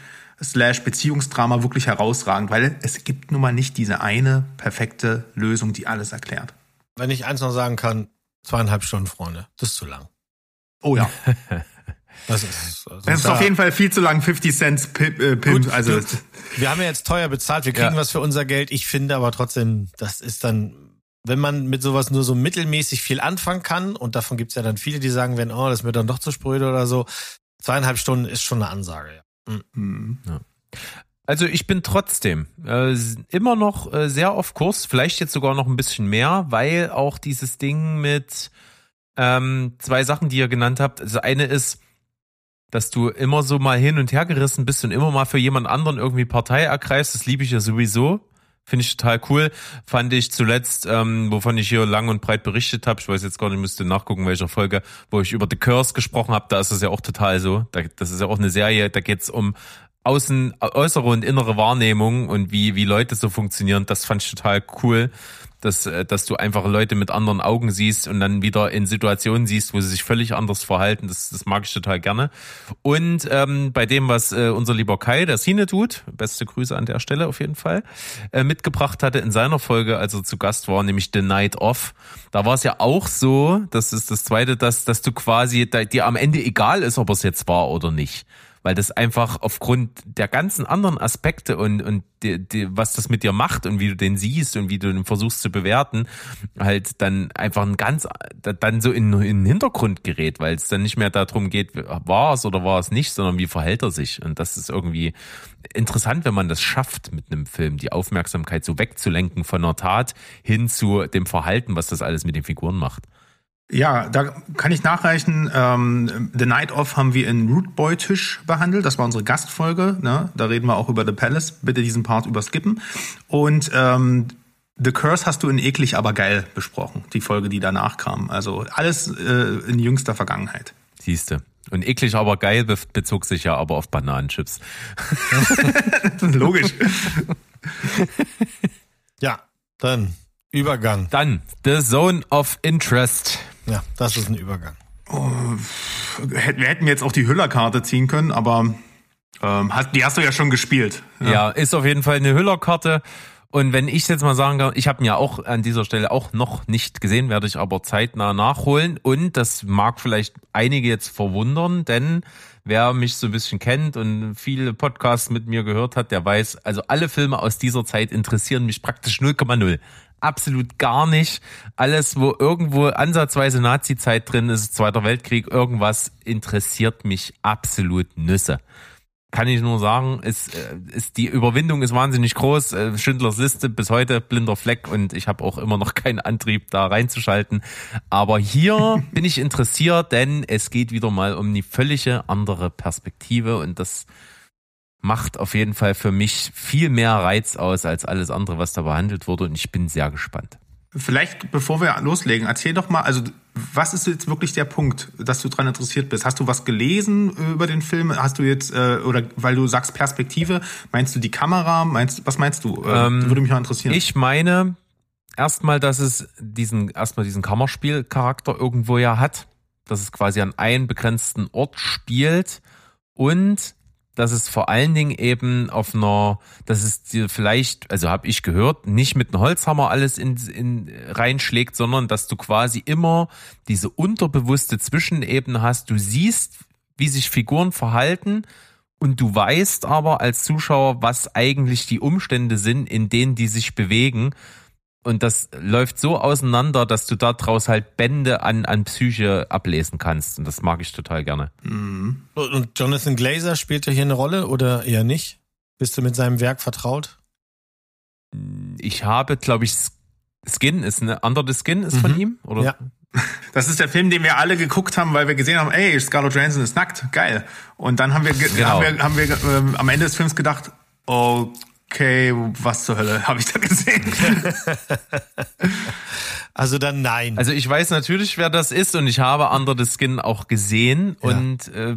slash Beziehungsdrama wirklich herausragend, weil es gibt nun mal nicht diese eine perfekte Lösung, die alles erklärt. Wenn ich eins noch sagen kann, zweieinhalb Stunden, Freunde, das ist zu lang. Oh ja. [laughs] Das ist, also das ist auf jeden Fall viel zu lang, 50 Cent Pimp. Äh, Gut, also wir haben ja jetzt teuer bezahlt, wir kriegen ja. was für unser Geld. Ich finde aber trotzdem, das ist dann, wenn man mit sowas nur so mittelmäßig viel anfangen kann, und davon gibt's ja dann viele, die sagen, wenn, oh, das mir dann doch zu spröde oder so, zweieinhalb Stunden ist schon eine Ansage, ja. Mhm. mhm. ja. Also ich bin trotzdem äh, immer noch äh, sehr auf Kurs, vielleicht jetzt sogar noch ein bisschen mehr, weil auch dieses Ding mit ähm, zwei Sachen, die ihr genannt habt. Also eine ist, dass du immer so mal hin und her gerissen bist und immer mal für jemand anderen irgendwie Partei ergreifst. Das liebe ich ja sowieso. Finde ich total cool. Fand ich zuletzt, ähm, wovon ich hier lang und breit berichtet habe, ich weiß jetzt gar nicht, müsste nachgucken, welcher Folge, wo ich über The Curse gesprochen habe, da ist es ja auch total so. Da, das ist ja auch eine Serie, da geht's um außen, äußere und innere Wahrnehmung und wie, wie Leute so funktionieren. Das fand ich total cool dass, äh, dass du einfach Leute mit anderen Augen siehst und dann wieder in Situationen siehst, wo sie sich völlig anders verhalten. Das, das mag ich total gerne. Und ähm, bei dem, was äh, unser lieber Kai, der Sine tut, beste Grüße an der Stelle auf jeden Fall, äh, mitgebracht hatte in seiner Folge, als er zu Gast war, nämlich The Night Off. Da war es ja auch so, das ist das Zweite, dass, dass du quasi dir am Ende egal ist, ob es jetzt war oder nicht weil das einfach aufgrund der ganzen anderen Aspekte und, und die, die, was das mit dir macht und wie du den siehst und wie du den versuchst zu bewerten, halt dann einfach ein ganz, dann so in, in den Hintergrund gerät, weil es dann nicht mehr darum geht, war es oder war es nicht, sondern wie verhält er sich. Und das ist irgendwie interessant, wenn man das schafft mit einem Film, die Aufmerksamkeit so wegzulenken von einer Tat hin zu dem Verhalten, was das alles mit den Figuren macht. Ja, da kann ich nachreichen. Ähm, The Night Off haben wir in Rootboy Tisch behandelt. Das war unsere Gastfolge. Ne? Da reden wir auch über The Palace. Bitte diesen Part überskippen. Und ähm, The Curse hast du in eklig aber geil besprochen. Die Folge, die danach kam. Also alles äh, in jüngster Vergangenheit. Siehste. Und eklig aber geil bezog sich ja aber auf Bananenchips. [laughs] Logisch. ja, dann Übergang. Dann The Zone of Interest. Ja, das ist ein Übergang. Oh, wir hätten jetzt auch die Hüllerkarte ziehen können, aber ähm, die hast du ja schon gespielt. Ja. ja, ist auf jeden Fall eine Hüllerkarte. Und wenn ich jetzt mal sagen kann, ich habe ihn ja auch an dieser Stelle auch noch nicht gesehen, werde ich aber zeitnah nachholen. Und das mag vielleicht einige jetzt verwundern, denn wer mich so ein bisschen kennt und viele Podcasts mit mir gehört hat, der weiß, also alle Filme aus dieser Zeit interessieren mich praktisch 0,0 absolut gar nicht. Alles, wo irgendwo ansatzweise Nazi-Zeit drin ist, Zweiter Weltkrieg, irgendwas interessiert mich absolut Nüsse. Kann ich nur sagen, ist, äh, ist die Überwindung ist wahnsinnig groß. Äh, Schindlers Liste bis heute blinder Fleck und ich habe auch immer noch keinen Antrieb, da reinzuschalten. Aber hier [laughs] bin ich interessiert, denn es geht wieder mal um eine völlige andere Perspektive und das macht auf jeden Fall für mich viel mehr Reiz aus als alles andere, was da behandelt wurde und ich bin sehr gespannt. Vielleicht, bevor wir loslegen, erzähl doch mal, also was ist jetzt wirklich der Punkt, dass du daran interessiert bist? Hast du was gelesen über den Film? Hast du jetzt, äh, oder weil du sagst Perspektive, meinst du die Kamera? Meinst, was meinst du? Äh, ähm, würde mich mal interessieren. Ich meine erstmal, dass es diesen, erstmal diesen Kammerspielcharakter irgendwo ja hat, dass es quasi an einen begrenzten Ort spielt und dass es vor allen Dingen eben auf einer, dass es dir vielleicht, also habe ich gehört, nicht mit einem Holzhammer alles in, in reinschlägt, sondern dass du quasi immer diese unterbewusste Zwischenebene hast. Du siehst, wie sich Figuren verhalten und du weißt aber als Zuschauer, was eigentlich die Umstände sind, in denen die sich bewegen. Und das läuft so auseinander, dass du daraus halt Bände an, an Psyche ablesen kannst. Und das mag ich total gerne. Mhm. Und Jonathan Glazer spielt ja hier eine Rolle oder eher nicht? Bist du mit seinem Werk vertraut? Ich habe, glaube ich, Skin ist eine Under the Skin ist mhm. von ihm, oder? Ja. [laughs] Das ist der Film, den wir alle geguckt haben, weil wir gesehen haben, ey, Scarlett Johansson ist nackt, geil. Und dann haben wir, genau. haben wir, haben wir ähm, am Ende des Films gedacht, oh okay, was zur Hölle habe ich da gesehen? [laughs] also dann nein. Also ich weiß natürlich, wer das ist und ich habe Under the Skin auch gesehen ja. und äh,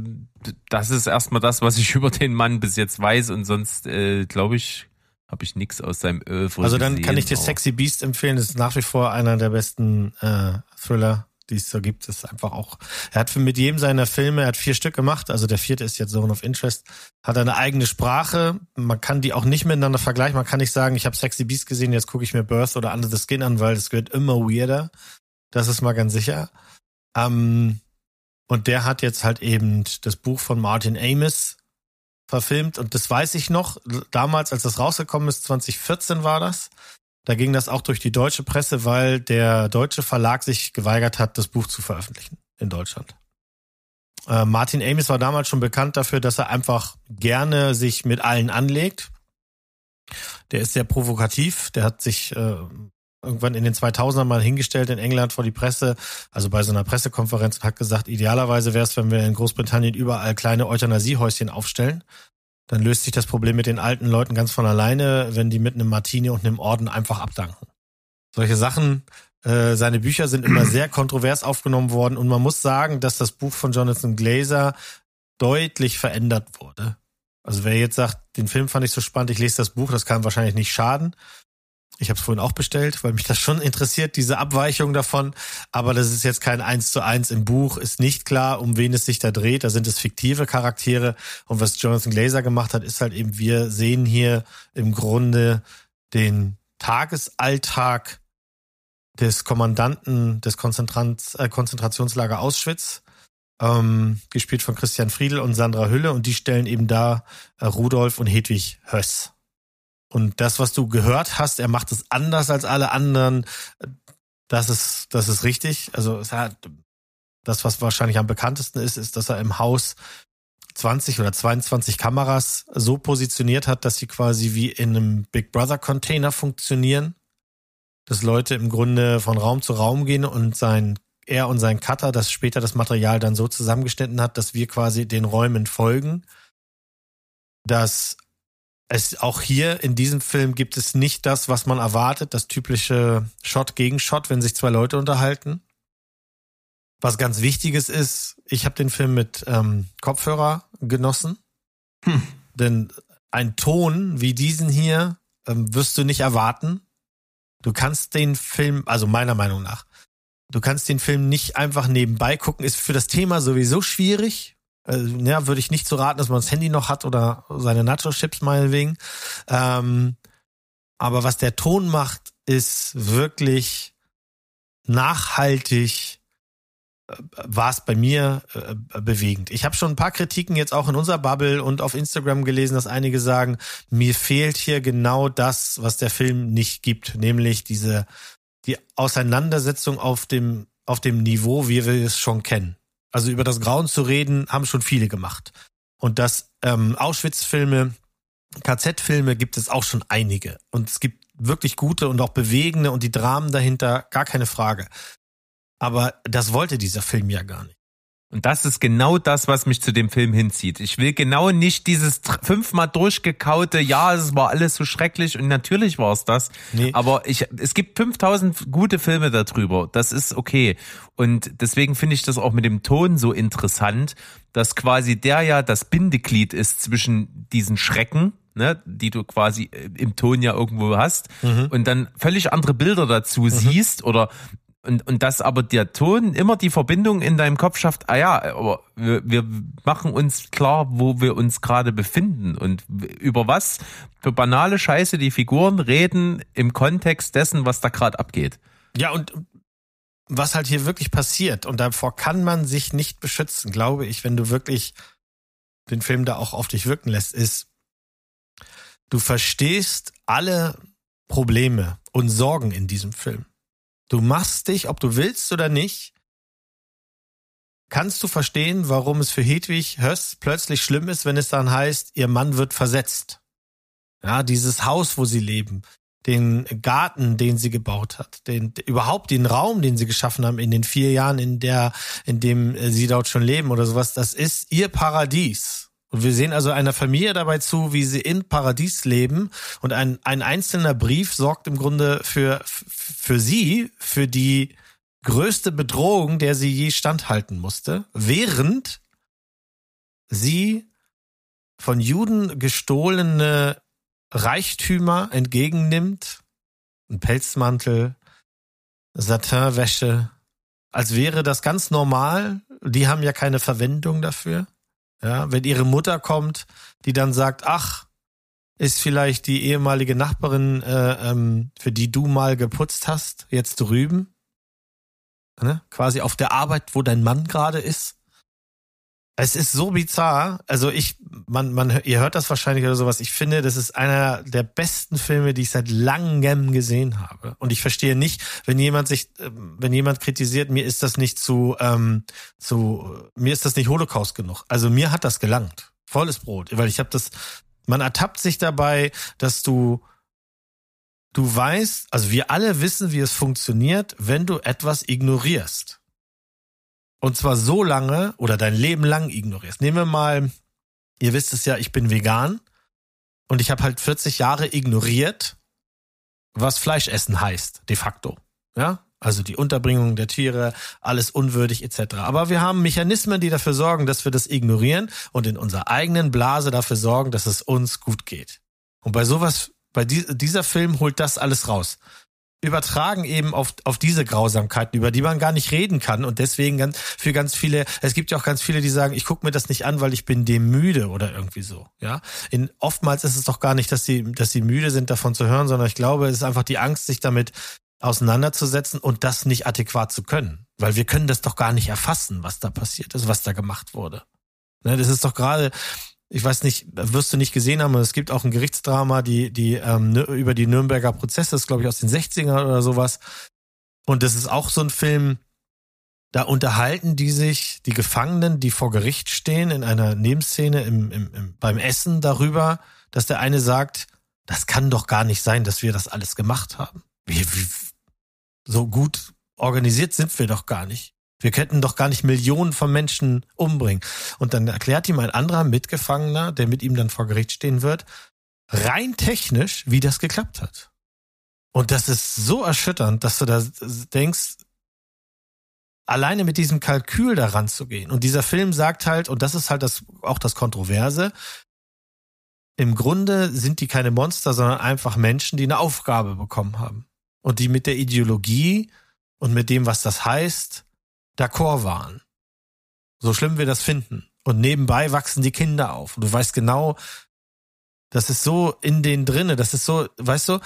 das ist erstmal das, was ich [laughs] über den Mann bis jetzt weiß und sonst äh, glaube ich habe ich nichts aus seinem Öl Also dann gesehen, kann ich dir Sexy Beast empfehlen. Das ist nach wie vor einer der besten äh, Thriller die es so gibt, ist einfach auch, er hat mit jedem seiner Filme, er hat vier Stück gemacht, also der vierte ist jetzt Zone of Interest, hat eine eigene Sprache, man kann die auch nicht miteinander vergleichen, man kann nicht sagen, ich habe Sexy Beast gesehen, jetzt gucke ich mir Birth oder Under the Skin an, weil es wird immer weirder, das ist mal ganz sicher. Ähm, und der hat jetzt halt eben das Buch von Martin Amis verfilmt. Und das weiß ich noch, damals, als das rausgekommen ist, 2014 war das, da ging das auch durch die deutsche Presse, weil der deutsche Verlag sich geweigert hat, das Buch zu veröffentlichen in Deutschland. Äh, Martin Amis war damals schon bekannt dafür, dass er einfach gerne sich mit allen anlegt. Der ist sehr provokativ. Der hat sich äh, irgendwann in den 2000ern mal hingestellt in England vor die Presse, also bei so einer Pressekonferenz und hat gesagt, idealerweise wäre es, wenn wir in Großbritannien überall kleine Euthanasiehäuschen aufstellen, dann löst sich das Problem mit den alten Leuten ganz von alleine, wenn die mit einem Martini und einem Orden einfach abdanken. Solche Sachen, äh, seine Bücher sind immer sehr kontrovers aufgenommen worden und man muss sagen, dass das Buch von Jonathan Glazer deutlich verändert wurde. Also wer jetzt sagt, den Film fand ich so spannend, ich lese das Buch, das kann wahrscheinlich nicht schaden. Ich habe es vorhin auch bestellt, weil mich das schon interessiert, diese Abweichung davon. Aber das ist jetzt kein Eins zu eins im Buch, ist nicht klar, um wen es sich da dreht. Da sind es fiktive Charaktere. Und was Jonathan Glazer gemacht hat, ist halt eben, wir sehen hier im Grunde den Tagesalltag des Kommandanten des Konzentrants, äh, Konzentrationslager Auschwitz, ähm, gespielt von Christian Friedel und Sandra Hülle. Und die stellen eben da äh, Rudolf und Hedwig Höss. Und das, was du gehört hast, er macht es anders als alle anderen. Das ist, das ist richtig. Also hat, das, was wahrscheinlich am bekanntesten ist, ist, dass er im Haus 20 oder 22 Kameras so positioniert hat, dass sie quasi wie in einem Big Brother Container funktionieren. Dass Leute im Grunde von Raum zu Raum gehen und sein, er und sein Cutter, das später das Material dann so zusammengeschnitten hat, dass wir quasi den Räumen folgen. Dass es auch hier in diesem Film gibt es nicht das, was man erwartet, das typische Shot gegen Shot, wenn sich zwei Leute unterhalten. Was ganz wichtiges ist, ich habe den Film mit ähm, Kopfhörer genossen, hm. denn ein Ton wie diesen hier ähm, wirst du nicht erwarten. Du kannst den Film, also meiner Meinung nach, du kannst den Film nicht einfach nebenbei gucken, ist für das Thema sowieso schwierig, ja, würde ich nicht zu raten, dass man das Handy noch hat oder seine Nacho-Chips meinetwegen. Ähm, aber was der Ton macht, ist wirklich nachhaltig äh, war es bei mir äh, bewegend. Ich habe schon ein paar Kritiken jetzt auch in unserer Bubble und auf Instagram gelesen, dass einige sagen, mir fehlt hier genau das, was der Film nicht gibt, nämlich diese die Auseinandersetzung auf dem auf dem Niveau, wie wir es schon kennen. Also über das Grauen zu reden, haben schon viele gemacht. Und dass ähm, Auschwitz-Filme, KZ-Filme gibt es auch schon einige. Und es gibt wirklich gute und auch bewegende und die Dramen dahinter, gar keine Frage. Aber das wollte dieser Film ja gar nicht. Und das ist genau das, was mich zu dem Film hinzieht. Ich will genau nicht dieses fünfmal durchgekaute, ja, es war alles so schrecklich und natürlich war es das. Nee. Aber ich, es gibt 5000 gute Filme darüber. Das ist okay. Und deswegen finde ich das auch mit dem Ton so interessant, dass quasi der ja das Bindeglied ist zwischen diesen Schrecken, ne, die du quasi äh, im Ton ja irgendwo hast mhm. und dann völlig andere Bilder dazu mhm. siehst oder und, und dass aber der Ton immer die Verbindung in deinem Kopf schafft, ah ja, aber wir, wir machen uns klar, wo wir uns gerade befinden und über was für banale Scheiße die Figuren reden im Kontext dessen, was da gerade abgeht. Ja, und was halt hier wirklich passiert, und davor kann man sich nicht beschützen, glaube ich, wenn du wirklich den Film da auch auf dich wirken lässt, ist, du verstehst alle Probleme und Sorgen in diesem Film. Du machst dich, ob du willst oder nicht, kannst du verstehen, warum es für Hedwig Höss plötzlich schlimm ist, wenn es dann heißt, ihr Mann wird versetzt. Ja, dieses Haus, wo sie leben, den Garten, den sie gebaut hat, den überhaupt den Raum, den sie geschaffen haben in den vier Jahren, in der, in dem äh, sie dort schon leben oder sowas, das ist ihr Paradies. Und wir sehen also einer Familie dabei zu, wie sie in Paradies leben. Und ein, ein einzelner Brief sorgt im Grunde für, für sie, für die größte Bedrohung, der sie je standhalten musste, während sie von Juden gestohlene Reichtümer entgegennimmt, ein Pelzmantel, Satinwäsche, als wäre das ganz normal. Die haben ja keine Verwendung dafür. Ja, wenn ihre Mutter kommt, die dann sagt, ach, ist vielleicht die ehemalige Nachbarin, äh, ähm, für die du mal geputzt hast, jetzt drüben? Ne? Quasi auf der Arbeit, wo dein Mann gerade ist. Es ist so bizarr. Also ich, man, man, ihr hört das wahrscheinlich oder sowas. Ich finde, das ist einer der besten Filme, die ich seit langem gesehen habe. Und ich verstehe nicht, wenn jemand sich, ähm, wenn jemand kritisiert, mir ist das nicht zu, ähm, zu, mir ist das nicht Holocaust genug. Also mir hat das gelangt. Volles Brot. Weil ich habe das, man ertappt sich dabei, dass du, du weißt, also wir alle wissen, wie es funktioniert, wenn du etwas ignorierst. Und zwar so lange oder dein Leben lang ignorierst. Nehmen wir mal, ihr wisst es ja, ich bin vegan und ich habe halt 40 Jahre ignoriert, was Fleischessen heißt, de facto. Ja, also die Unterbringung der Tiere, alles unwürdig etc. Aber wir haben Mechanismen, die dafür sorgen, dass wir das ignorieren und in unserer eigenen Blase dafür sorgen, dass es uns gut geht. Und bei sowas, bei dieser Film holt das alles raus übertragen eben auf, auf diese Grausamkeiten, über die man gar nicht reden kann. Und deswegen ganz, für ganz viele, es gibt ja auch ganz viele, die sagen, ich gucke mir das nicht an, weil ich bin dem müde oder irgendwie so. Ja. In, oftmals ist es doch gar nicht, dass sie, dass sie müde sind, davon zu hören, sondern ich glaube, es ist einfach die Angst, sich damit auseinanderzusetzen und das nicht adäquat zu können. Weil wir können das doch gar nicht erfassen, was da passiert ist, was da gemacht wurde. Ne, das ist doch gerade, ich weiß nicht, wirst du nicht gesehen haben, es gibt auch ein Gerichtsdrama, die, die ähm, über die Nürnberger Prozesse, das glaube ich aus den 60ern oder sowas. Und das ist auch so ein Film, da unterhalten die sich, die Gefangenen, die vor Gericht stehen, in einer Nebenszene im, im, im, beim Essen darüber, dass der eine sagt, das kann doch gar nicht sein, dass wir das alles gemacht haben. Wie, wie, so gut organisiert sind wir doch gar nicht. Wir könnten doch gar nicht Millionen von Menschen umbringen. Und dann erklärt ihm ein anderer Mitgefangener, der mit ihm dann vor Gericht stehen wird, rein technisch, wie das geklappt hat. Und das ist so erschütternd, dass du da denkst, alleine mit diesem Kalkül daran zu gehen. Und dieser Film sagt halt, und das ist halt das, auch das Kontroverse, im Grunde sind die keine Monster, sondern einfach Menschen, die eine Aufgabe bekommen haben. Und die mit der Ideologie und mit dem, was das heißt, d'accord waren. So schlimm wir das finden. Und nebenbei wachsen die Kinder auf. Und du weißt genau, das ist so in denen drinne, das ist so, weißt du,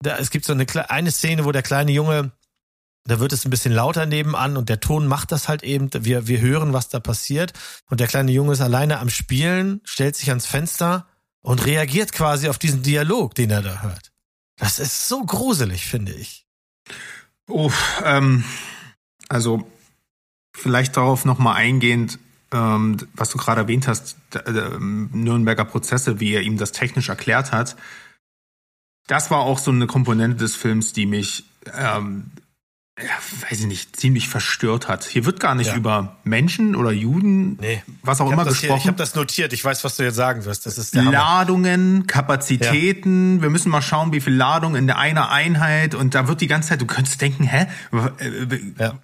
da, es gibt so eine, eine Szene, wo der kleine Junge, da wird es ein bisschen lauter nebenan und der Ton macht das halt eben, wir, wir hören, was da passiert und der kleine Junge ist alleine am Spielen, stellt sich ans Fenster und reagiert quasi auf diesen Dialog, den er da hört. Das ist so gruselig, finde ich. Uff, ähm, also vielleicht darauf nochmal eingehend, ähm, was du gerade erwähnt hast, äh, Nürnberger Prozesse, wie er ihm das technisch erklärt hat. Das war auch so eine Komponente des Films, die mich ähm, ja, weiß ich nicht, ziemlich verstört hat. Hier wird gar nicht ja. über Menschen oder Juden, nee. was auch immer gesprochen. Hier, ich habe das notiert, ich weiß, was du jetzt sagen wirst. Das ist der Ladungen, Hammer. Kapazitäten, ja. wir müssen mal schauen, wie viel Ladung in der einer Einheit und da wird die ganze Zeit, du könntest denken, hä, über, ja.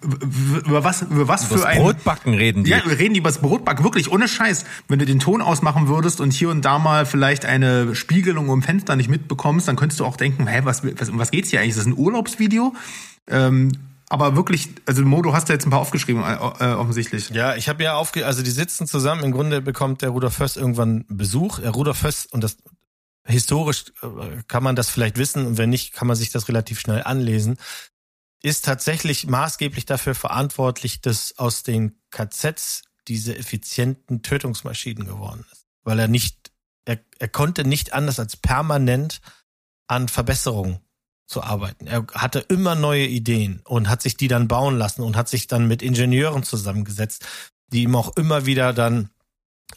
über was, über was Übers für ein... Brotbacken reden die. Ja, wir reden über das Brotbacken, wirklich, ohne Scheiß. Wenn du den Ton ausmachen würdest und hier und da mal vielleicht eine Spiegelung im Fenster nicht mitbekommst, dann könntest du auch denken, hä, was, was, um was geht's hier eigentlich? Ist das ein Urlaubsvideo? Ähm, aber wirklich, also Modo hast du jetzt ein paar aufgeschrieben, äh, äh offensichtlich. Ja, ich habe ja aufge, also die sitzen zusammen. Im Grunde bekommt der Rudolf Föss irgendwann Besuch. Der Rudolf Föss und das historisch äh, kann man das vielleicht wissen und wenn nicht, kann man sich das relativ schnell anlesen. Ist tatsächlich maßgeblich dafür verantwortlich, dass aus den KZs diese effizienten Tötungsmaschinen geworden ist, weil er nicht, er, er konnte nicht anders als permanent an Verbesserungen zu arbeiten. Er hatte immer neue Ideen und hat sich die dann bauen lassen und hat sich dann mit Ingenieuren zusammengesetzt, die ihm auch immer wieder dann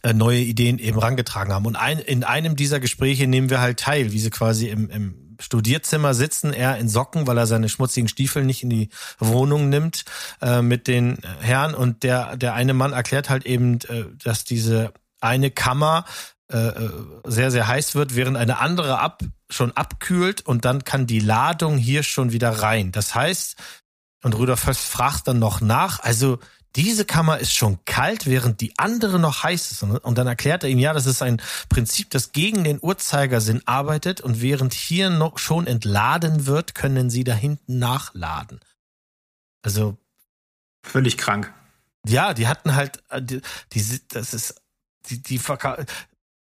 äh, neue Ideen eben rangetragen haben. Und ein, in einem dieser Gespräche nehmen wir halt teil, wie sie quasi im, im Studierzimmer sitzen, er in Socken, weil er seine schmutzigen Stiefel nicht in die Wohnung nimmt äh, mit den Herren. Und der, der eine Mann erklärt halt eben, äh, dass diese eine Kammer äh, äh, sehr, sehr heiß wird, während eine andere ab, schon abkühlt und dann kann die Ladung hier schon wieder rein. Das heißt, und Rudolf Höss fragt dann noch nach, also diese Kammer ist schon kalt, während die andere noch heiß ist. Und dann erklärt er ihm, ja, das ist ein Prinzip, das gegen den Uhrzeigersinn arbeitet und während hier noch schon entladen wird, können sie da hinten nachladen. Also. Völlig krank. Ja, die hatten halt, äh, die, die das ist, die, die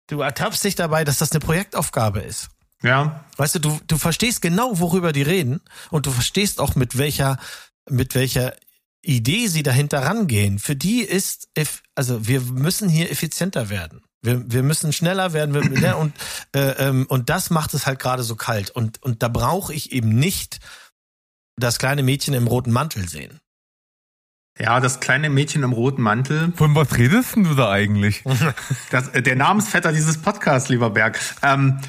du ertappst dich dabei, dass das eine Projektaufgabe ist. Ja. Weißt du, du, du verstehst genau, worüber die reden und du verstehst auch, mit welcher, mit welcher Idee sie dahinter rangehen. Für die ist, also wir müssen hier effizienter werden. Wir, wir müssen schneller werden wir, ne, und, äh, ähm, und das macht es halt gerade so kalt. Und, und da brauche ich eben nicht das kleine Mädchen im roten Mantel sehen. Ja, das kleine Mädchen im roten Mantel. Von was redest du da eigentlich? [laughs] Das, äh, der Namensvetter dieses Podcasts, lieber Berg. Ähm,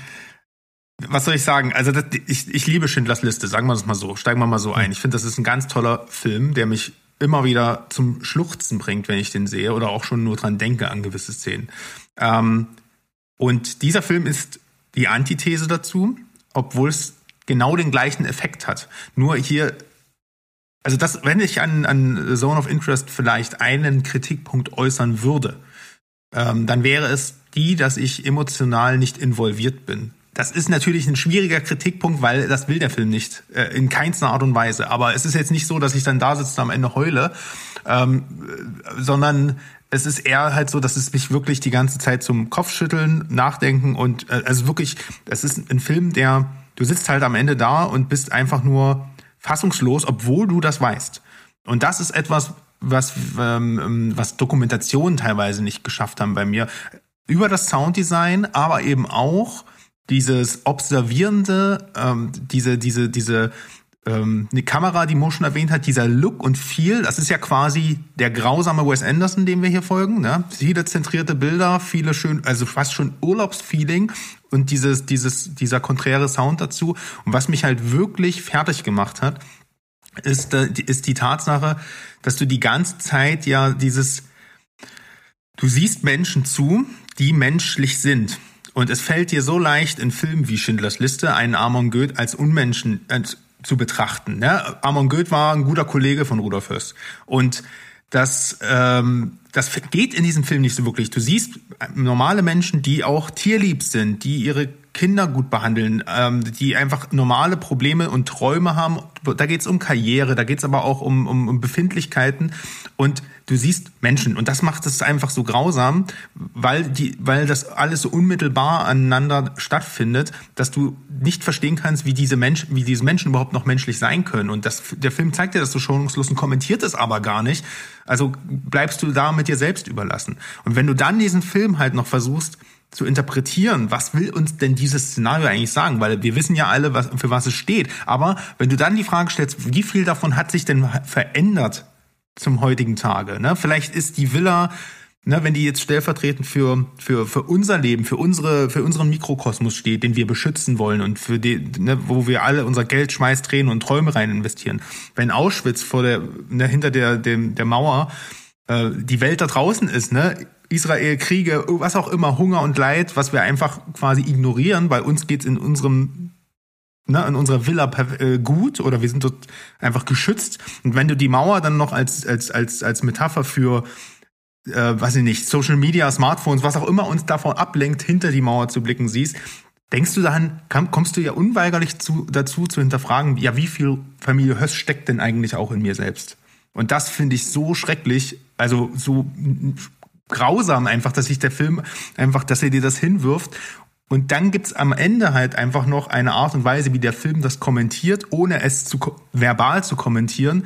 was soll ich sagen? Also das, ich, ich liebe Schindlers Liste, sagen wir das mal so. Steigen wir mal so ein. Ich finde, das ist ein ganz toller Film, der mich immer wieder zum Schluchzen bringt, wenn ich den sehe oder auch schon nur dran denke an gewisse Szenen. Ähm, und dieser Film ist die Antithese dazu, obwohl es genau den gleichen Effekt hat. Nur hier also das, wenn ich an, an Zone of Interest vielleicht einen Kritikpunkt äußern würde, ähm, dann wäre es die, dass ich emotional nicht involviert bin. Das ist natürlich ein schwieriger Kritikpunkt, weil das will der Film nicht, äh, in keinster Art und Weise. Aber es ist jetzt nicht so, dass ich dann da sitze und am Ende heule, ähm, sondern es ist eher halt so, dass es mich wirklich die ganze Zeit zum Kopfschütteln, Nachdenken und äh, also wirklich, es ist ein Film, der, du sitzt halt am Ende da und bist einfach nur fassungslos, obwohl du das weißt. Und das ist etwas, was, ähm, was Dokumentationen teilweise nicht geschafft haben bei mir. Über das Sounddesign, aber eben auch dieses observierende, ähm, diese, diese, diese ähm, eine Kamera, die Mo schon erwähnt hat, dieser Look und Feel, das ist ja quasi der grausame Wes Anderson, dem wir hier folgen. Ne? Viele zentrierte Bilder, viele schön, also fast schon Urlaubsfeeling und dieses, dieses, dieser konträre Sound dazu. Und was mich halt wirklich fertig gemacht hat, ist, äh, ist die Tatsache, dass du die ganze Zeit ja dieses, du siehst Menschen zu, die menschlich sind. Und es fällt dir so leicht in Filmen wie Schindlers Liste einen Amon Goeth als Unmenschen, als zu betrachten. Ne? Amon Goeth war ein guter Kollege von Rudolf Höss. Und das, ähm, das geht in diesem Film nicht so wirklich. Du siehst normale Menschen, die auch tierlieb sind, die ihre Kinder gut behandeln, ähm, die einfach normale Probleme und Träume haben. Da geht's um Karriere, da geht's aber auch um, um, um Befindlichkeiten. Und du siehst Menschen und das macht es einfach so grausam, weil die, weil das alles so unmittelbar aneinander stattfindet, dass du nicht verstehen kannst, wie diese Menschen, wie diese Menschen überhaupt noch menschlich sein können. Und das, der Film zeigt dir das so schonungslos und kommentiert es aber gar nicht. Also bleibst du da mit dir selbst überlassen. Und wenn du dann diesen Film halt noch versuchst, zu interpretieren, was will uns denn dieses Szenario eigentlich sagen? Weil wir wissen ja alle, was, für was es steht. Aber wenn du dann die Frage stellst, wie viel davon hat sich denn verändert zum heutigen Tage. Ne? Vielleicht ist die Villa ne, wenn die jetzt stellvertretend für, für, für unser Leben, für unsere, für unseren Mikrokosmos steht, den wir beschützen wollen und für die, ne, wo wir alle unser Geld, Schmeiß, Tränen und Träume rein investieren. Wenn Auschwitz vor der, ne, hinter der, dem, der Mauer, äh, die Welt da draußen ist, ne, Israel, Kriege, was auch immer, Hunger und Leid, was wir einfach quasi ignorieren, weil uns geht's in unserem ne, in unserer Villa äh, gut oder wir sind dort einfach geschützt. Und wenn du die Mauer dann noch als, als, als, als Metapher für, äh, weiß ich nicht, Social Media, Smartphones, was auch immer uns davon ablenkt, hinter die Mauer zu blicken siehst, denkst du daran, kommst du ja unweigerlich zu, dazu zu hinterfragen, ja, wie viel Familie Höss steckt denn eigentlich auch in mir selbst? Und das finde ich so schrecklich, also so grausam einfach, dass sich der Film einfach, dass er dir das hinwirft und dann gibt's am Ende halt einfach noch eine Art und Weise, wie der Film das kommentiert, ohne es zu verbal zu kommentieren.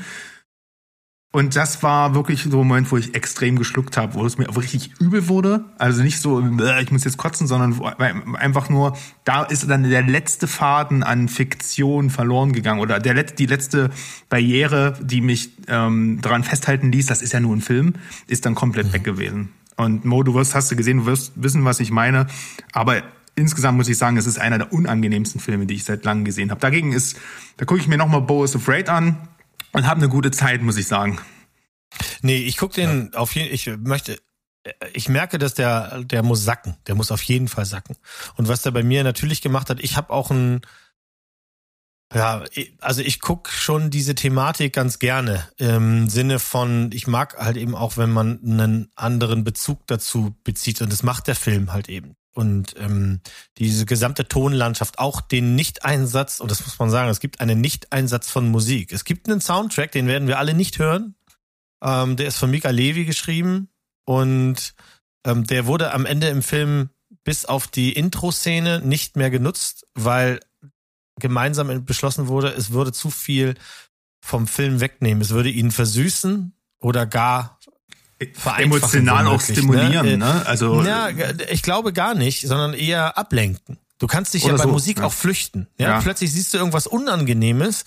Und das war wirklich so ein Moment, wo ich extrem geschluckt habe, wo es mir richtig übel wurde. Also nicht so, ich muss jetzt kotzen, sondern einfach nur, da ist dann der letzte Faden an Fiktion verloren gegangen oder der, die letzte Barriere, die mich ähm, daran festhalten ließ, das ist ja nur ein Film, ist dann komplett mhm. weg gewesen. Und Mo, du wirst, hast du gesehen, du wirst wissen, was ich meine. Aber insgesamt muss ich sagen, es ist einer der unangenehmsten Filme, die ich seit langem gesehen habe. Dagegen ist, da gucke ich mir nochmal Bo is Afraid an und habe eine gute Zeit, muss ich sagen. Nee, ich gucke den ja. auf jeden ich möchte ich merke, dass der der muss sacken, der muss auf jeden Fall sacken. Und was der bei mir natürlich gemacht hat, ich habe auch ein ja, also ich guck schon diese Thematik ganz gerne im Sinne von, ich mag halt eben auch, wenn man einen anderen Bezug dazu bezieht und das macht der Film halt eben und ähm, diese gesamte Tonlandschaft, auch den Nicht-Einsatz, und das muss man sagen, es gibt einen Nicht-Einsatz von Musik. Es gibt einen Soundtrack, den werden wir alle nicht hören. Ähm, der ist von Mika Levi geschrieben und ähm, der wurde am Ende im Film bis auf die Intro-Szene nicht mehr genutzt, weil gemeinsam beschlossen wurde, es würde zu viel vom Film wegnehmen. Es würde ihn versüßen oder gar emotional auch ne? stimulieren, ne? ne? Also ja, ich glaube gar nicht, sondern eher ablenken. Du kannst dich ja bei so, Musik ja. auch flüchten. Ja? ja? Plötzlich siehst du irgendwas Unangenehmes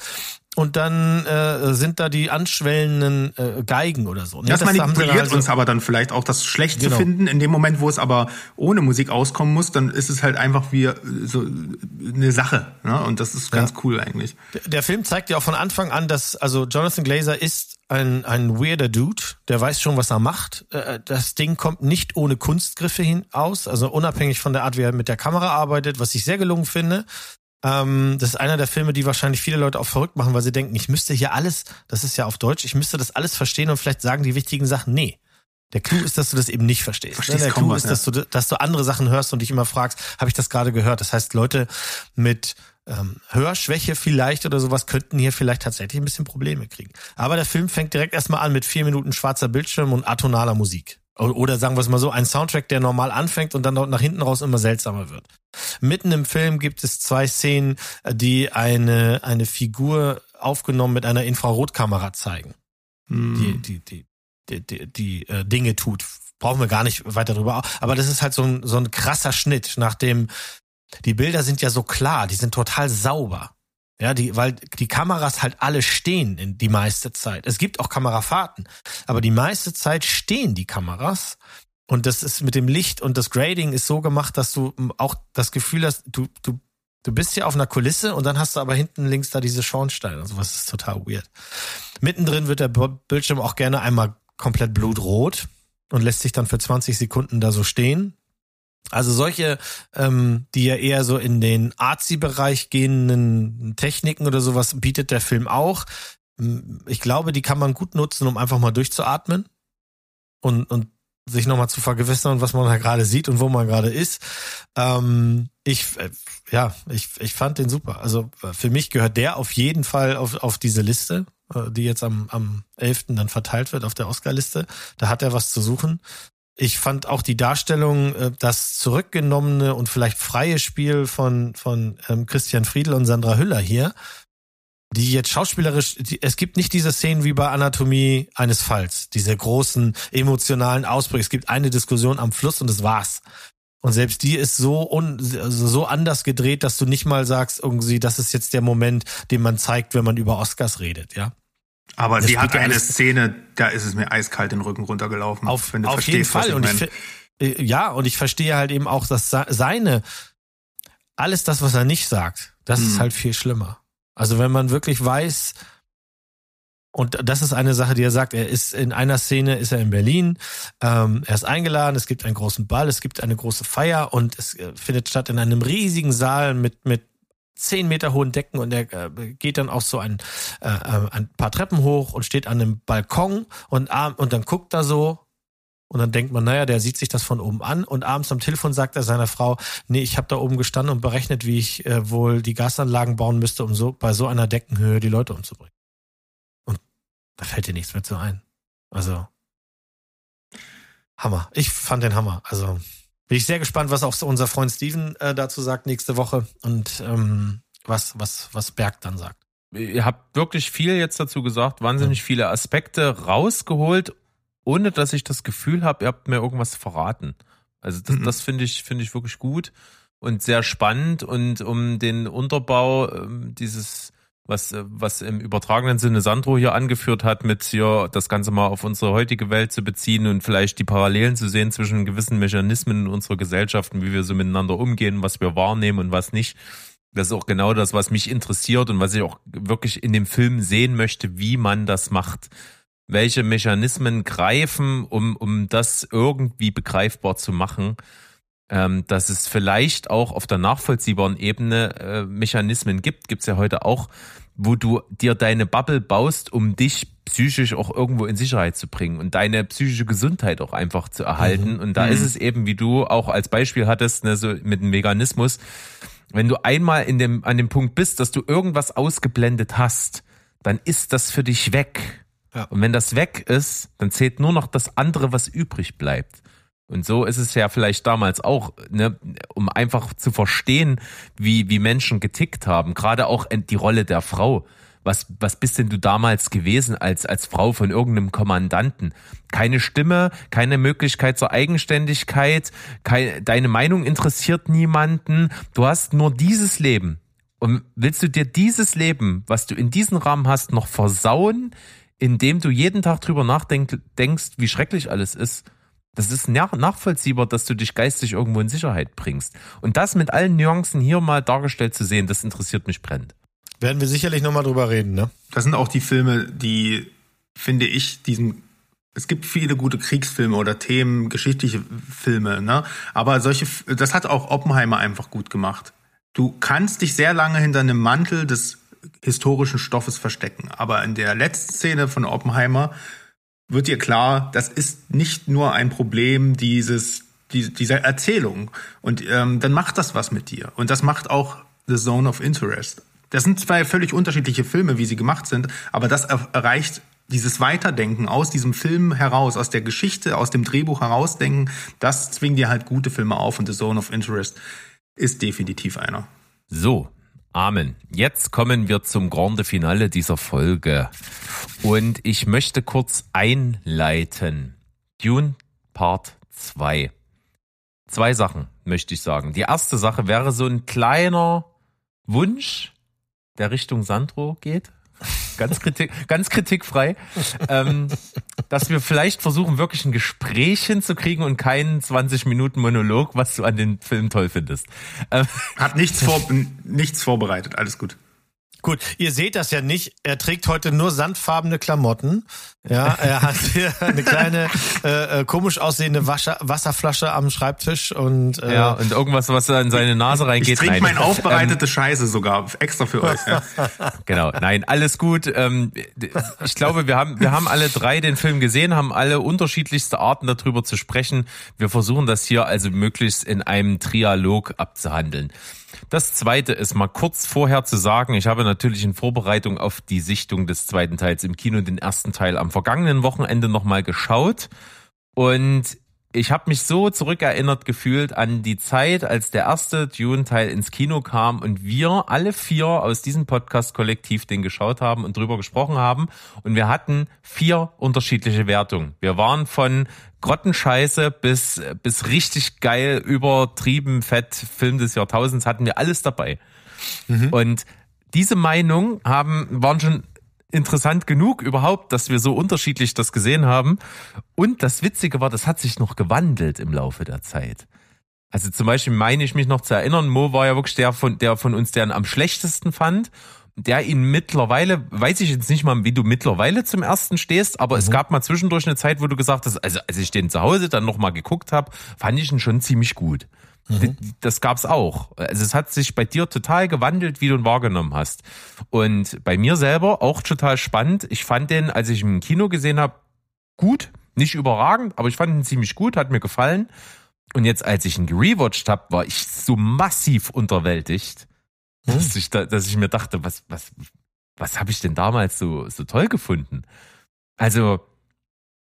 und dann äh, sind da die anschwellenden äh, Geigen oder so. Ne? Das, das manipuliert also, uns aber dann vielleicht auch, das schlecht genau. zu finden. In dem Moment, wo es aber ohne Musik auskommen muss, dann ist es halt einfach wie äh, so eine Sache. Ne? Und das ist ganz ja. cool eigentlich. Der, der Film zeigt ja auch von Anfang an, dass also Jonathan Glazer ist ein, ein weirder Dude, der weiß schon, was er macht. Äh, das Ding kommt nicht ohne Kunstgriffe hin aus, also unabhängig von der Art, wie er mit der Kamera arbeitet, was ich sehr gelungen finde. Ähm, das ist einer der Filme, die wahrscheinlich viele Leute auch verrückt machen, weil sie denken, ich müsste hier alles, das ist ja auf Deutsch, ich müsste das alles verstehen und vielleicht sagen die wichtigen Sachen. Nee. Der Clou ist, dass du das eben nicht verstehst. Ne? Verstehst der Clou was, ist, dass du, dass du andere Sachen hörst und dich immer fragst, habe ich das gerade gehört? Das heißt, Leute mit ähm, Hörschwäche vielleicht oder sowas könnten hier vielleicht tatsächlich ein bisschen Probleme kriegen. Aber der Film fängt direkt erstmal an mit vier Minuten schwarzer Bildschirm und atonaler Musik. Oder sagen wir es mal so, ein Soundtrack, der normal anfängt und dann nach hinten raus immer seltsamer wird. Mitten im Film gibt es zwei Szenen, die eine, eine Figur aufgenommen mit einer Infrarotkamera zeigen. Hm. Die, die, die, die, die, die äh, Dinge tut. Brauchen wir gar nicht weiter drüber. Aber das ist halt so ein, so ein krasser Schnitt, nachdem die Bilder sind ja so klar, die sind total sauber. Ja, die, weil die Kameras halt alle stehen in die meiste Zeit. Es gibt auch Kamerafahrten, aber die meiste Zeit stehen die Kameras. Und das ist mit dem Licht und das Grading ist so gemacht, dass du auch das Gefühl hast, du, du, du bist ja auf einer Kulisse und dann hast du aber hinten links da diese Schornsteine. Also was ist total weird. Mittendrin wird der Bildschirm auch gerne einmal komplett blutrot und lässt sich dann für 20 Sekunden da so stehen. Also solche, ähm, die ja eher so in den Arzi-Bereich gehenden Techniken oder sowas bietet der Film auch. Ich glaube, die kann man gut nutzen, um einfach mal durchzuatmen und, und sich nochmal zu vergewissern, was man da gerade sieht und wo man gerade ist. Ähm, ich, äh, ja, ich, ich fand den super. Also für mich gehört der auf jeden Fall auf, auf diese Liste, äh, die jetzt am, am 11. dann verteilt wird auf der Oscar-Liste. Da hat er was zu suchen. Ich fand auch die Darstellung, äh, das zurückgenommene und vielleicht freie Spiel von, von ähm, Christian Friedl und Sandra Hüller hier, die jetzt schauspielerisch, die, es gibt nicht diese Szenen wie bei Anatomie eines Falls, diese großen emotionalen Ausbrüche. Es gibt eine Diskussion am Fluss und das war's. Und selbst die ist so un, so anders gedreht, dass du nicht mal sagst, irgendwie, das ist jetzt der Moment, den man zeigt, wenn man über Oscars redet, ja. Aber das sie hat eine Szene, da ist es mir eiskalt den Rücken runtergelaufen. Auf, auf jeden Fall. Und ich, äh, ja, und ich verstehe halt eben auch, dass seine, alles das, was er nicht sagt, das hm. ist halt viel schlimmer. Also wenn man wirklich weiß, und das ist eine Sache, die er sagt. Er ist in einer Szene, ist er in Berlin. Ähm, er ist eingeladen. Es gibt einen großen Ball. Es gibt eine große Feier und es äh, findet statt in einem riesigen Saal mit mit zehn Meter hohen Decken und er äh, geht dann auch so ein, äh, äh ein paar Treppen hoch und steht an einem Balkon und, und dann guckt er so und dann denkt man, naja, der sieht sich das von oben an und abends am Telefon sagt er seiner Frau, nee, ich habe da oben gestanden und berechnet, wie ich äh, wohl die Gasanlagen bauen müsste, um so bei so einer Deckenhöhe die Leute umzubringen. Und da fällt dir nichts mehr zu ein. Also Hammer. Ich fand den Hammer. Also bin ich sehr gespannt, was auch unser Freund Steven äh, dazu sagt nächste Woche und ähm, was, was, was Berg dann sagt. Ihr habt wirklich viel jetzt dazu gesagt, wahnsinnig ja. viele Aspekte rausgeholt, ohne dass ich das Gefühl habe, ihr habt mir irgendwas verraten. Also das, mhm. das finde ich, finde ich wirklich gut und sehr spannend und um den Unterbau ähm, dieses was, äh, was im übertragenen Sinne Sandro hier angeführt hat, mit hier das Ganze mal auf unsere heutige Welt zu beziehen und vielleicht die Parallelen zu sehen zwischen gewissen Mechanismen in unserer Gesellschaft und wie wir so miteinander umgehen, was wir wahrnehmen und was nicht. Das ist auch genau das, was mich interessiert und was ich auch wirklich in dem Film sehen möchte, wie man das macht. Welche Mechanismen greifen, um, um das irgendwie begreifbar zu machen ähm, dass es vielleicht auch auf der nachvollziehbaren Ebene äh, Mechanismen gibt, gibt's ja heute auch, wo du dir deine Bubble baust, um dich psychisch auch irgendwo in Sicherheit zu bringen und deine psychische Gesundheit auch einfach zu erhalten. Mhm. Und da mhm. ist es eben, wie du auch als Beispiel hattest, ne, so mit dem Veganismus, wenn du einmal in dem, an dem Punkt bist, dass du irgendwas ausgeblendet hast, dann ist das für dich weg. Ja. Und wenn das weg ist, dann zählt nur noch das andere, was übrig bleibt. Und so ist es ja vielleicht damals auch, ne, um einfach zu verstehen, wie, wie Menschen getickt haben. Gerade auch die Rolle der Frau. Was, was bist denn du damals gewesen als, als Frau von irgendeinem Kommandanten? Keine Stimme, keine Möglichkeit zur Eigenständigkeit, kein, deine Meinung interessiert niemanden. Du hast nur dieses Leben. Und willst du dir dieses Leben, was du in diesem Rahmen hast, noch versauen, indem du jeden Tag drüber nachdenkst, wie schrecklich alles ist? Das ist nachvollziehbar, dass du dich geistig irgendwo in Sicherheit bringst. Und das mit allen Nuancen hier mal dargestellt zu sehen, das interessiert mich brennend. Werden wir sicherlich nochmal drüber reden, ne? Das sind auch die Filme, die, finde ich, diesen es gibt viele gute Kriegsfilme oder Themen, geschichtliche Filme, ne? Aber solche, das hat auch Oppenheimer einfach gut gemacht. Du kannst dich sehr lange hinter einem Mantel des historischen Stoffes verstecken. Aber in der letzten Szene von Oppenheimer wird dir klar, das ist nicht nur ein Problem dieses, die, dieser Erzählung. Und ähm, dann macht das was mit dir. Und das macht auch The Zone of Interest. Das sind zwei völlig unterschiedliche Filme, wie sie gemacht sind, aber das erreicht dieses Weiterdenken aus diesem Film heraus, aus der Geschichte, aus dem Drehbuch herausdenken, das zwingt dir halt gute Filme auf und The Zone of Interest ist definitiv einer. So, Amen. Jetzt kommen wir zum Grande Finale dieser Folge. Und ich möchte kurz einleiten. Dune Part 2. Zwei Sachen möchte ich sagen. Die erste Sache wäre so ein kleiner Wunsch, der Richtung Sandro geht ganz, kritik, ganz kritikfrei, ähm, dass wir vielleicht versuchen, wirklich ein Gespräch hinzukriegen und keinen 20 Minuten Monolog, was du an den Film toll findest. Ähm, Hat nichts, vor, nichts vorbereitet, alles gut. Gut, ihr seht das ja nicht. Er trägt heute nur sandfarbene Klamotten. Ja, er hat hier [laughs] eine kleine äh, äh, komisch aussehende Wasser, Wasserflasche am Schreibtisch und äh, ja und irgendwas, was in seine Nase reingeht. Ich trinke mein aufbereitete ähm, Scheiße sogar extra für euch. Ja. [laughs] genau, nein, alles gut. Ähm, ich glaube, wir haben wir haben alle drei den Film gesehen, haben alle unterschiedlichste Arten darüber zu sprechen. Wir versuchen das hier also möglichst in einem Trialog abzuhandeln. Das zweite ist mal kurz vorher zu sagen, ich habe natürlich in Vorbereitung auf die Sichtung des zweiten Teils im Kino den ersten Teil am vergangenen Wochenende nochmal geschaut und ich habe mich so zurückerinnert gefühlt an die Zeit, als der erste Dune-Teil ins Kino kam und wir alle vier aus diesem Podcast-Kollektiv den geschaut haben und drüber gesprochen haben. Und wir hatten vier unterschiedliche Wertungen. Wir waren von Grottenscheiße bis, bis richtig geil, übertrieben fett Film des Jahrtausends hatten wir alles dabei. Mhm. Und diese Meinung haben, waren schon interessant genug überhaupt, dass wir so unterschiedlich das gesehen haben. Und das Witzige war, das hat sich noch gewandelt im Laufe der Zeit. Also zum Beispiel meine ich mich noch zu erinnern, Mo war ja wirklich der von, der von uns, der ihn am schlechtesten fand. Der ihn mittlerweile, weiß ich jetzt nicht mal, wie du mittlerweile zum ersten stehst, aber mhm. es gab mal zwischendurch eine Zeit, wo du gesagt hast, also als ich den zu Hause dann nochmal geguckt habe, fand ich ihn schon ziemlich gut. Mhm. Das gab's auch. Also es hat sich bei dir total gewandelt, wie du ihn wahrgenommen hast. Und bei mir selber auch total spannend. Ich fand den, als ich ihn im Kino gesehen habe, gut, nicht überragend, aber ich fand ihn ziemlich gut, hat mir gefallen. Und jetzt, als ich ihn gerewatcht habe, war ich so massiv unterwältigt, hm. dass, ich da, dass ich mir dachte, was, was, was habe ich denn damals so, so toll gefunden? Also,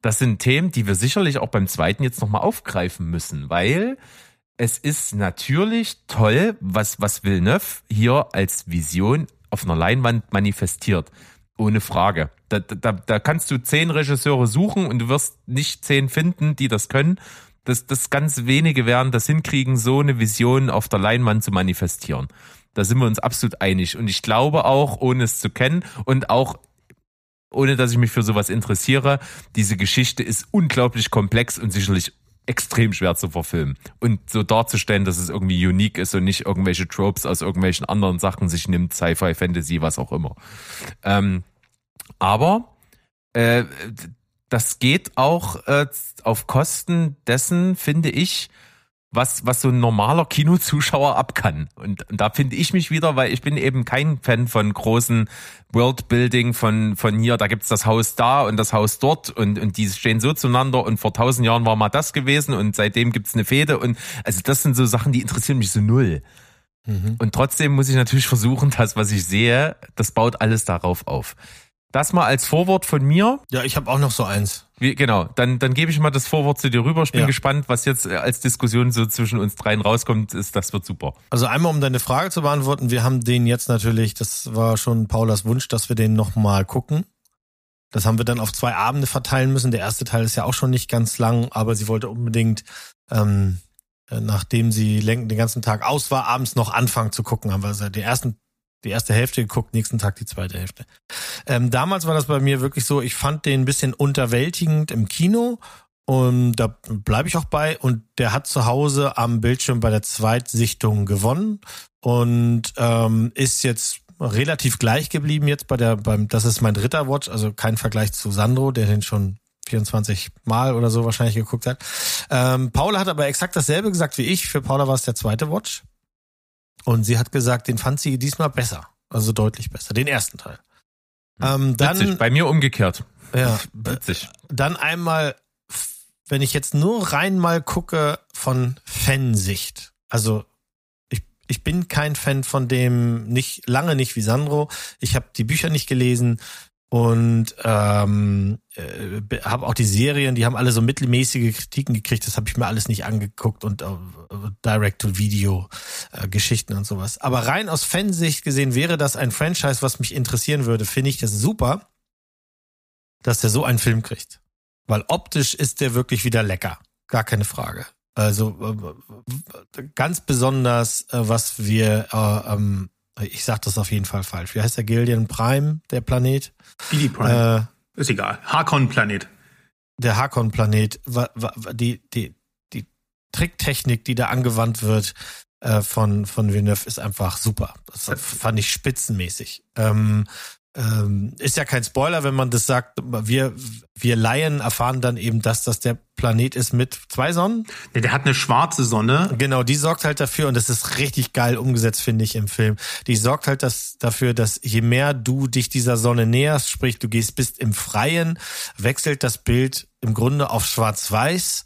das sind Themen, die wir sicherlich auch beim zweiten jetzt nochmal aufgreifen müssen, weil es ist natürlich toll, was, was Villeneuve hier als Vision auf einer Leinwand manifestiert. Ohne Frage. Da, da, da kannst du zehn Regisseure suchen und du wirst nicht zehn finden, die das können dass das ganz wenige werden das hinkriegen, so eine Vision auf der Leinwand zu manifestieren. Da sind wir uns absolut einig. Und ich glaube auch, ohne es zu kennen und auch ohne dass ich mich für sowas interessiere, diese Geschichte ist unglaublich komplex und sicherlich extrem schwer zu verfilmen und so darzustellen, dass es irgendwie unique ist und nicht irgendwelche Tropes aus irgendwelchen anderen Sachen sich nimmt, Sci-Fi, Fantasy, was auch immer. Ähm, aber äh, das geht auch äh, auf Kosten dessen, finde ich, was, was so ein normaler Kinozuschauer ab kann. Und, und da finde ich mich wieder, weil ich bin eben kein Fan von großen Worldbuilding, von, von hier, da gibt's das Haus da und das Haus dort und, und die stehen so zueinander und vor tausend Jahren war mal das gewesen und seitdem gibt's eine Fehde und also das sind so Sachen, die interessieren mich so null. Mhm. Und trotzdem muss ich natürlich versuchen, das, was ich sehe, das baut alles darauf auf. Das mal als Vorwort von mir. Ja, ich habe auch noch so eins. Wie, genau, dann, dann gebe ich mal das Vorwort zu dir rüber. Ich bin ja. gespannt, was jetzt äh, als Diskussion so zwischen uns dreien rauskommt. Ist, das wird super. Also einmal, um deine Frage zu beantworten, wir haben den jetzt natürlich, das war schon Paulas Wunsch, dass wir den nochmal gucken. Das haben wir dann auf zwei Abende verteilen müssen. Der erste Teil ist ja auch schon nicht ganz lang, aber sie wollte unbedingt, ähm, äh, nachdem sie den ganzen Tag aus war, abends noch anfangen zu gucken. Haben wir also den ersten die erste Hälfte geguckt, nächsten Tag die zweite Hälfte. Ähm, damals war das bei mir wirklich so, ich fand den ein bisschen unterwältigend im Kino und da bleibe ich auch bei. Und der hat zu Hause am Bildschirm bei der Zweitsichtung gewonnen und ähm, ist jetzt relativ gleich geblieben jetzt bei der, beim, das ist mein dritter Watch, also kein Vergleich zu Sandro, der den schon 24 Mal oder so wahrscheinlich geguckt hat. Ähm, Paula hat aber exakt dasselbe gesagt wie ich. Für Paula war es der zweite Watch. Und sie hat gesagt, den fand sie diesmal besser. Also deutlich besser. Den ersten Teil. Ähm, dann, Witzig, bei mir umgekehrt. Ja. [laughs] Witzig. Dann einmal, wenn ich jetzt nur rein mal gucke von Fansicht. Also ich, ich bin kein Fan von dem, nicht lange nicht wie Sandro. Ich habe die Bücher nicht gelesen und ähm, äh, habe auch die Serien, die haben alle so mittelmäßige Kritiken gekriegt. Das habe ich mir alles nicht angeguckt und äh, Direct-to-Video-Geschichten äh, und sowas. Aber rein aus Fansicht gesehen wäre das ein Franchise, was mich interessieren würde. Finde ich das super, dass der so einen Film kriegt, weil optisch ist der wirklich wieder lecker, gar keine Frage. Also äh, ganz besonders, äh, was wir äh, ähm, ich sag das auf jeden Fall falsch. Wie heißt der Gillian Prime, der Planet? Gilly Prime. Äh, ist egal. Harkon-Planet. Der Harkon-Planet. Die, die, die Tricktechnik, die da angewandt wird äh, von, von Villeneuve, ist einfach super. Das fand ich spitzenmäßig. Ähm, ähm, ist ja kein Spoiler, wenn man das sagt. Wir, wir Laien erfahren dann eben, dass das der Planet ist mit zwei Sonnen. Ja, der hat eine schwarze Sonne. Genau, die sorgt halt dafür, und das ist richtig geil umgesetzt, finde ich, im Film. Die sorgt halt das, dafür, dass je mehr du dich dieser Sonne näherst, sprich, du gehst, bist im Freien, wechselt das Bild im Grunde auf schwarz-weiß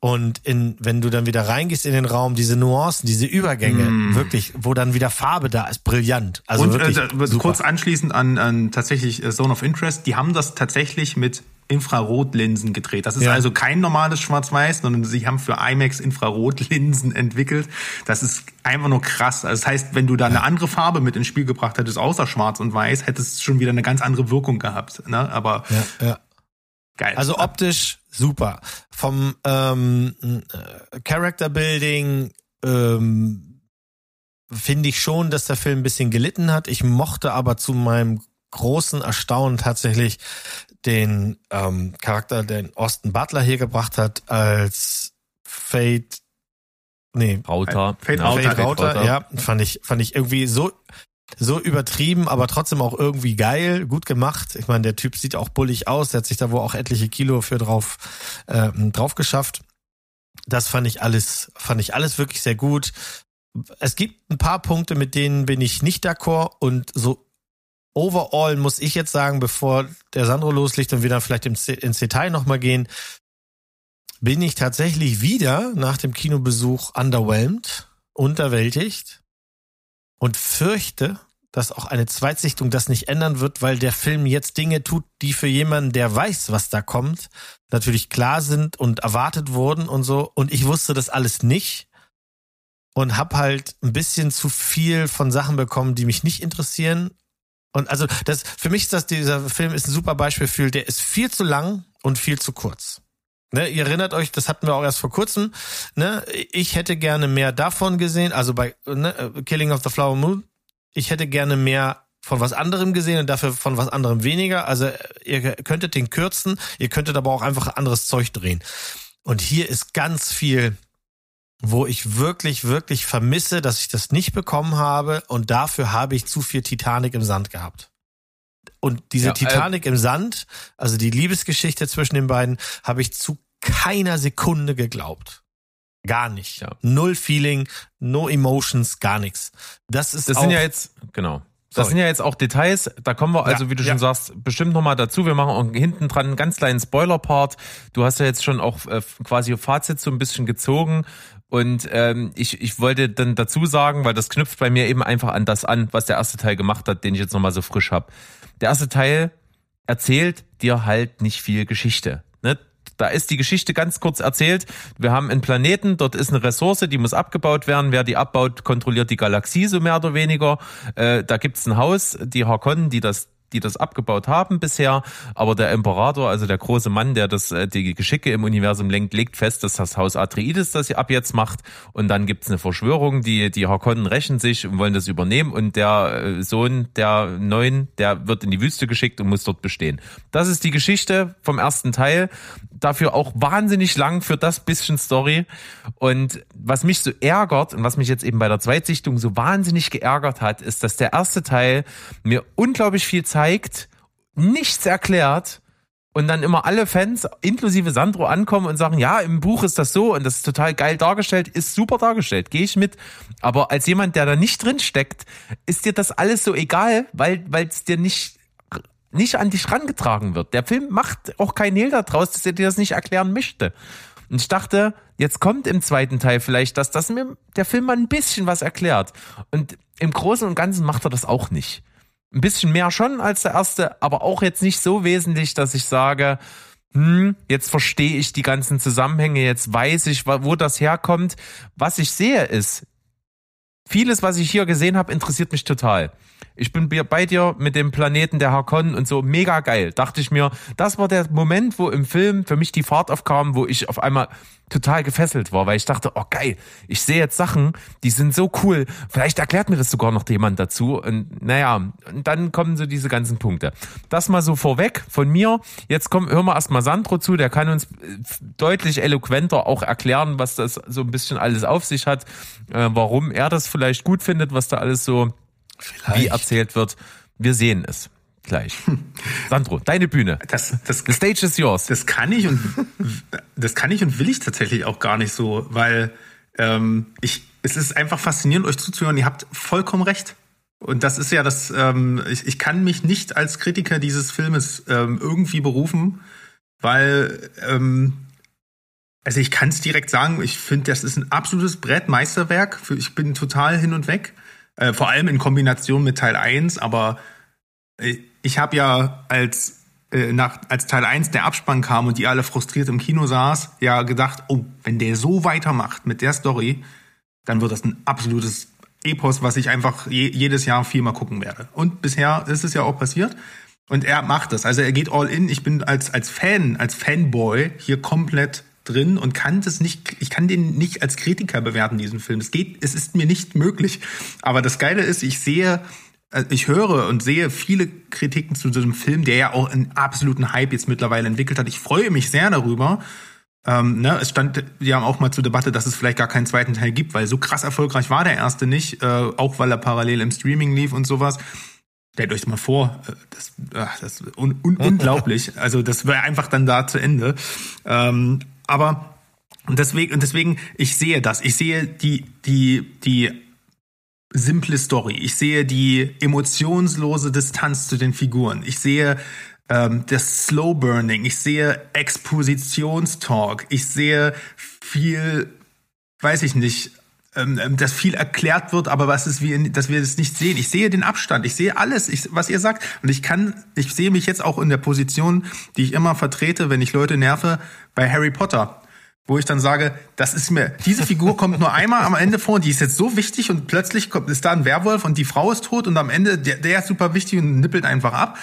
und in, wenn du dann wieder reingehst in den Raum, diese Nuancen, diese Übergänge, mm. wirklich, wo dann wieder Farbe da ist, brillant. Also und wirklich äh, kurz anschließend an, an tatsächlich äh, Zone of Interest, die haben das tatsächlich mit Infrarotlinsen gedreht. Das ist ja. also kein normales Schwarz-Weiß, sondern sie haben für IMAX Infrarotlinsen [laughs] entwickelt. Das ist einfach nur krass. Also das heißt, wenn du da eine andere Farbe mit ins Spiel gebracht hättest, außer Schwarz und Weiß, hättest es schon wieder eine ganz andere Wirkung gehabt. Ne? Aber ja, ja. geil. Also optisch super. Vom ähm, äh, Character Building ähm, finde ich schon, dass der Film ein bisschen gelitten hat. Ich mochte aber zu meinem großen Erstaunen tatsächlich den ähm, Charakter, den Austin Butler hier gebracht hat, als Fate Nee. Rauter. Fate, Fate Rauter, Rauter, ja, fand ich, fand ich irgendwie so, so übertrieben, aber trotzdem auch irgendwie geil, gut gemacht. Ich meine, der Typ sieht auch bullig aus, der hat sich da wohl auch etliche Kilo für drauf, äh, drauf geschafft. Das fand ich alles, fand ich alles wirklich sehr gut. Es gibt ein paar Punkte, mit denen bin ich nicht d'accord und so overall muss ich jetzt sagen, bevor der Sandro loslegt und wir dann vielleicht ins, Detail nochmal gehen, bin ich tatsächlich wieder nach dem Kinobesuch underwhelmed, unterwältigt und fürchte, dass auch eine Zweitsichtung das nicht ändern wird, weil der Film jetzt Dinge tut, die für jemanden, der weiß, was da kommt, natürlich klar sind und erwartet wurden und so. Und ich wusste das alles nicht und hab halt ein bisschen zu viel von Sachen bekommen, die mich nicht interessieren. Und also das für mich ist das dieser Film ist ein super Beispiel für, der ist viel zu lang und viel zu kurz. Ne, ihr erinnert euch, das hatten wir auch erst vor kurzem. Ne, ich hätte gerne mehr davon gesehen, also bei ne, Killing of the Flower Moon. Ich hätte gerne mehr von was anderem gesehen und dafür von was anderem weniger. Also ihr könntet den kürzen, ihr könntet aber auch einfach anderes Zeug drehen. Und hier ist ganz viel, wo ich wirklich, wirklich vermisse, dass ich das nicht bekommen habe und dafür habe ich zu viel Titanic im Sand gehabt. Und diese ja, äh, Titanic äh, im Sand, also die Liebesgeschichte zwischen den beiden, habe ich zu keiner Sekunde geglaubt. Gar nicht. Ja. Null Feeling, no emotions, gar nichts. Das ist Das sind ja jetzt, genau. Das Sorry. sind ja jetzt auch Details, da kommen wir also, ja, wie du ja. schon sagst, bestimmt nochmal dazu. Wir machen auch hinten dran einen ganz kleinen Spoiler-Part. Du hast ja jetzt schon auch äh, quasi Fazit so ein bisschen gezogen. Und ähm, ich, ich wollte dann dazu sagen, weil das knüpft bei mir eben einfach an das an, was der erste Teil gemacht hat, den ich jetzt nochmal so frisch hab. Der erste Teil erzählt dir halt nicht viel Geschichte. Ne? Da ist die Geschichte ganz kurz erzählt. Wir haben einen Planeten, dort ist eine Ressource, die muss abgebaut werden. Wer die abbaut, kontrolliert die Galaxie so mehr oder weniger. Äh, da gibt's ein Haus, die Harkonnen, die das die das abgebaut haben bisher. Aber der Imperator, also der große Mann, der das äh, die Geschicke im Universum lenkt, legt fest, dass das Haus Atreides das ab jetzt macht. Und dann gibt's eine Verschwörung, die die Harkonnen rächen sich und wollen das übernehmen. Und der äh, Sohn der Neuen, der wird in die Wüste geschickt und muss dort bestehen. Das ist die Geschichte vom ersten Teil. Dafür auch wahnsinnig lang für das bisschen Story. Und was mich so ärgert und was mich jetzt eben bei der Zweitsichtung so wahnsinnig geärgert hat, ist, dass der erste Teil mir unglaublich viel zeigt, nichts erklärt und dann immer alle Fans, inklusive Sandro, ankommen und sagen, ja, im Buch ist das so und das ist total geil dargestellt, ist super dargestellt, gehe ich mit. Aber als jemand, der da nicht drin steckt, ist dir das alles so egal, weil es dir nicht nicht an dich rangetragen wird. Der Film macht auch kein Hehl daraus, dass er dir das nicht erklären möchte. Und ich dachte, jetzt kommt im zweiten Teil vielleicht, dass das mir der Film mal ein bisschen was erklärt. Und im Großen und Ganzen macht er das auch nicht. Ein bisschen mehr schon als der erste, aber auch jetzt nicht so wesentlich, dass ich sage, hm, jetzt verstehe ich die ganzen Zusammenhänge, jetzt weiß ich, wo das herkommt. Was ich sehe ist, vieles, was ich hier gesehen habe, interessiert mich total. Ich bin bei dir mit dem Planeten der Harkonnen und so mega geil. Dachte ich mir, das war der Moment, wo im Film für mich die Fahrt aufkam, wo ich auf einmal total gefesselt war, weil ich dachte, oh geil, ich sehe jetzt Sachen, die sind so cool. Vielleicht erklärt mir das sogar noch jemand dazu. Und naja, und dann kommen so diese ganzen Punkte. Das mal so vorweg von mir. Jetzt kommen, hören wir erstmal Sandro zu, der kann uns äh, deutlich eloquenter auch erklären, was das so ein bisschen alles auf sich hat, äh, warum er das vielleicht gut findet, was da alles so Vielleicht. wie erzählt wird. Wir sehen es gleich. Sandro, deine Bühne. Das, das, The stage is yours. Das kann ich und das kann ich und will ich tatsächlich auch gar nicht so, weil ähm, ich, es ist einfach faszinierend, euch zuzuhören. Ihr habt vollkommen recht. Und das ist ja das, ähm, ich, ich kann mich nicht als Kritiker dieses Filmes ähm, irgendwie berufen, weil, ähm, also ich kann es direkt sagen, ich finde, das ist ein absolutes Brettmeisterwerk. Ich bin total hin und weg. Äh, vor allem in Kombination mit Teil 1, aber äh, ich habe ja als äh, nach, als Teil 1 der Abspann kam und die alle frustriert im Kino saß, ja gedacht, oh, wenn der so weitermacht mit der Story, dann wird das ein absolutes Epos, was ich einfach je, jedes Jahr viermal gucken werde. Und bisher ist es ja auch passiert. Und er macht das. Also er geht all in. Ich bin als, als Fan, als Fanboy hier komplett drin und kann das nicht, ich kann den nicht als Kritiker bewerten, diesen Film. Es geht, es ist mir nicht möglich. Aber das Geile ist, ich sehe äh, ich höre und sehe viele Kritiken zu diesem Film, der ja auch einen absoluten Hype jetzt mittlerweile entwickelt hat. Ich freue mich sehr darüber. Ähm, ne, es stand ja auch mal zur Debatte, dass es vielleicht gar keinen zweiten Teil gibt, weil so krass erfolgreich war der erste nicht, äh, auch weil er parallel im Streaming lief und sowas. Stellt euch mal vor, äh, das, ach, das ist un un [laughs] unglaublich. Also das wäre einfach dann da zu Ende. Ähm, aber und deswegen, und deswegen, ich sehe das. Ich sehe die, die, die simple Story. Ich sehe die emotionslose Distanz zu den Figuren. Ich sehe ähm, das Slow Burning. Ich sehe Expositionstalk. Ich sehe viel, weiß ich nicht, ähm, ähm, dass viel erklärt wird, aber was ist, wie, dass wir es nicht sehen. Ich sehe den Abstand, ich sehe alles, ich, was ihr sagt. Und ich kann, ich sehe mich jetzt auch in der Position, die ich immer vertrete, wenn ich Leute nerve, bei Harry Potter. Wo ich dann sage, das ist mir, diese Figur kommt nur einmal am Ende vor, die ist jetzt so wichtig und plötzlich kommt, ist da ein Werwolf und die Frau ist tot und am Ende, der, der ist super wichtig und nippelt einfach ab.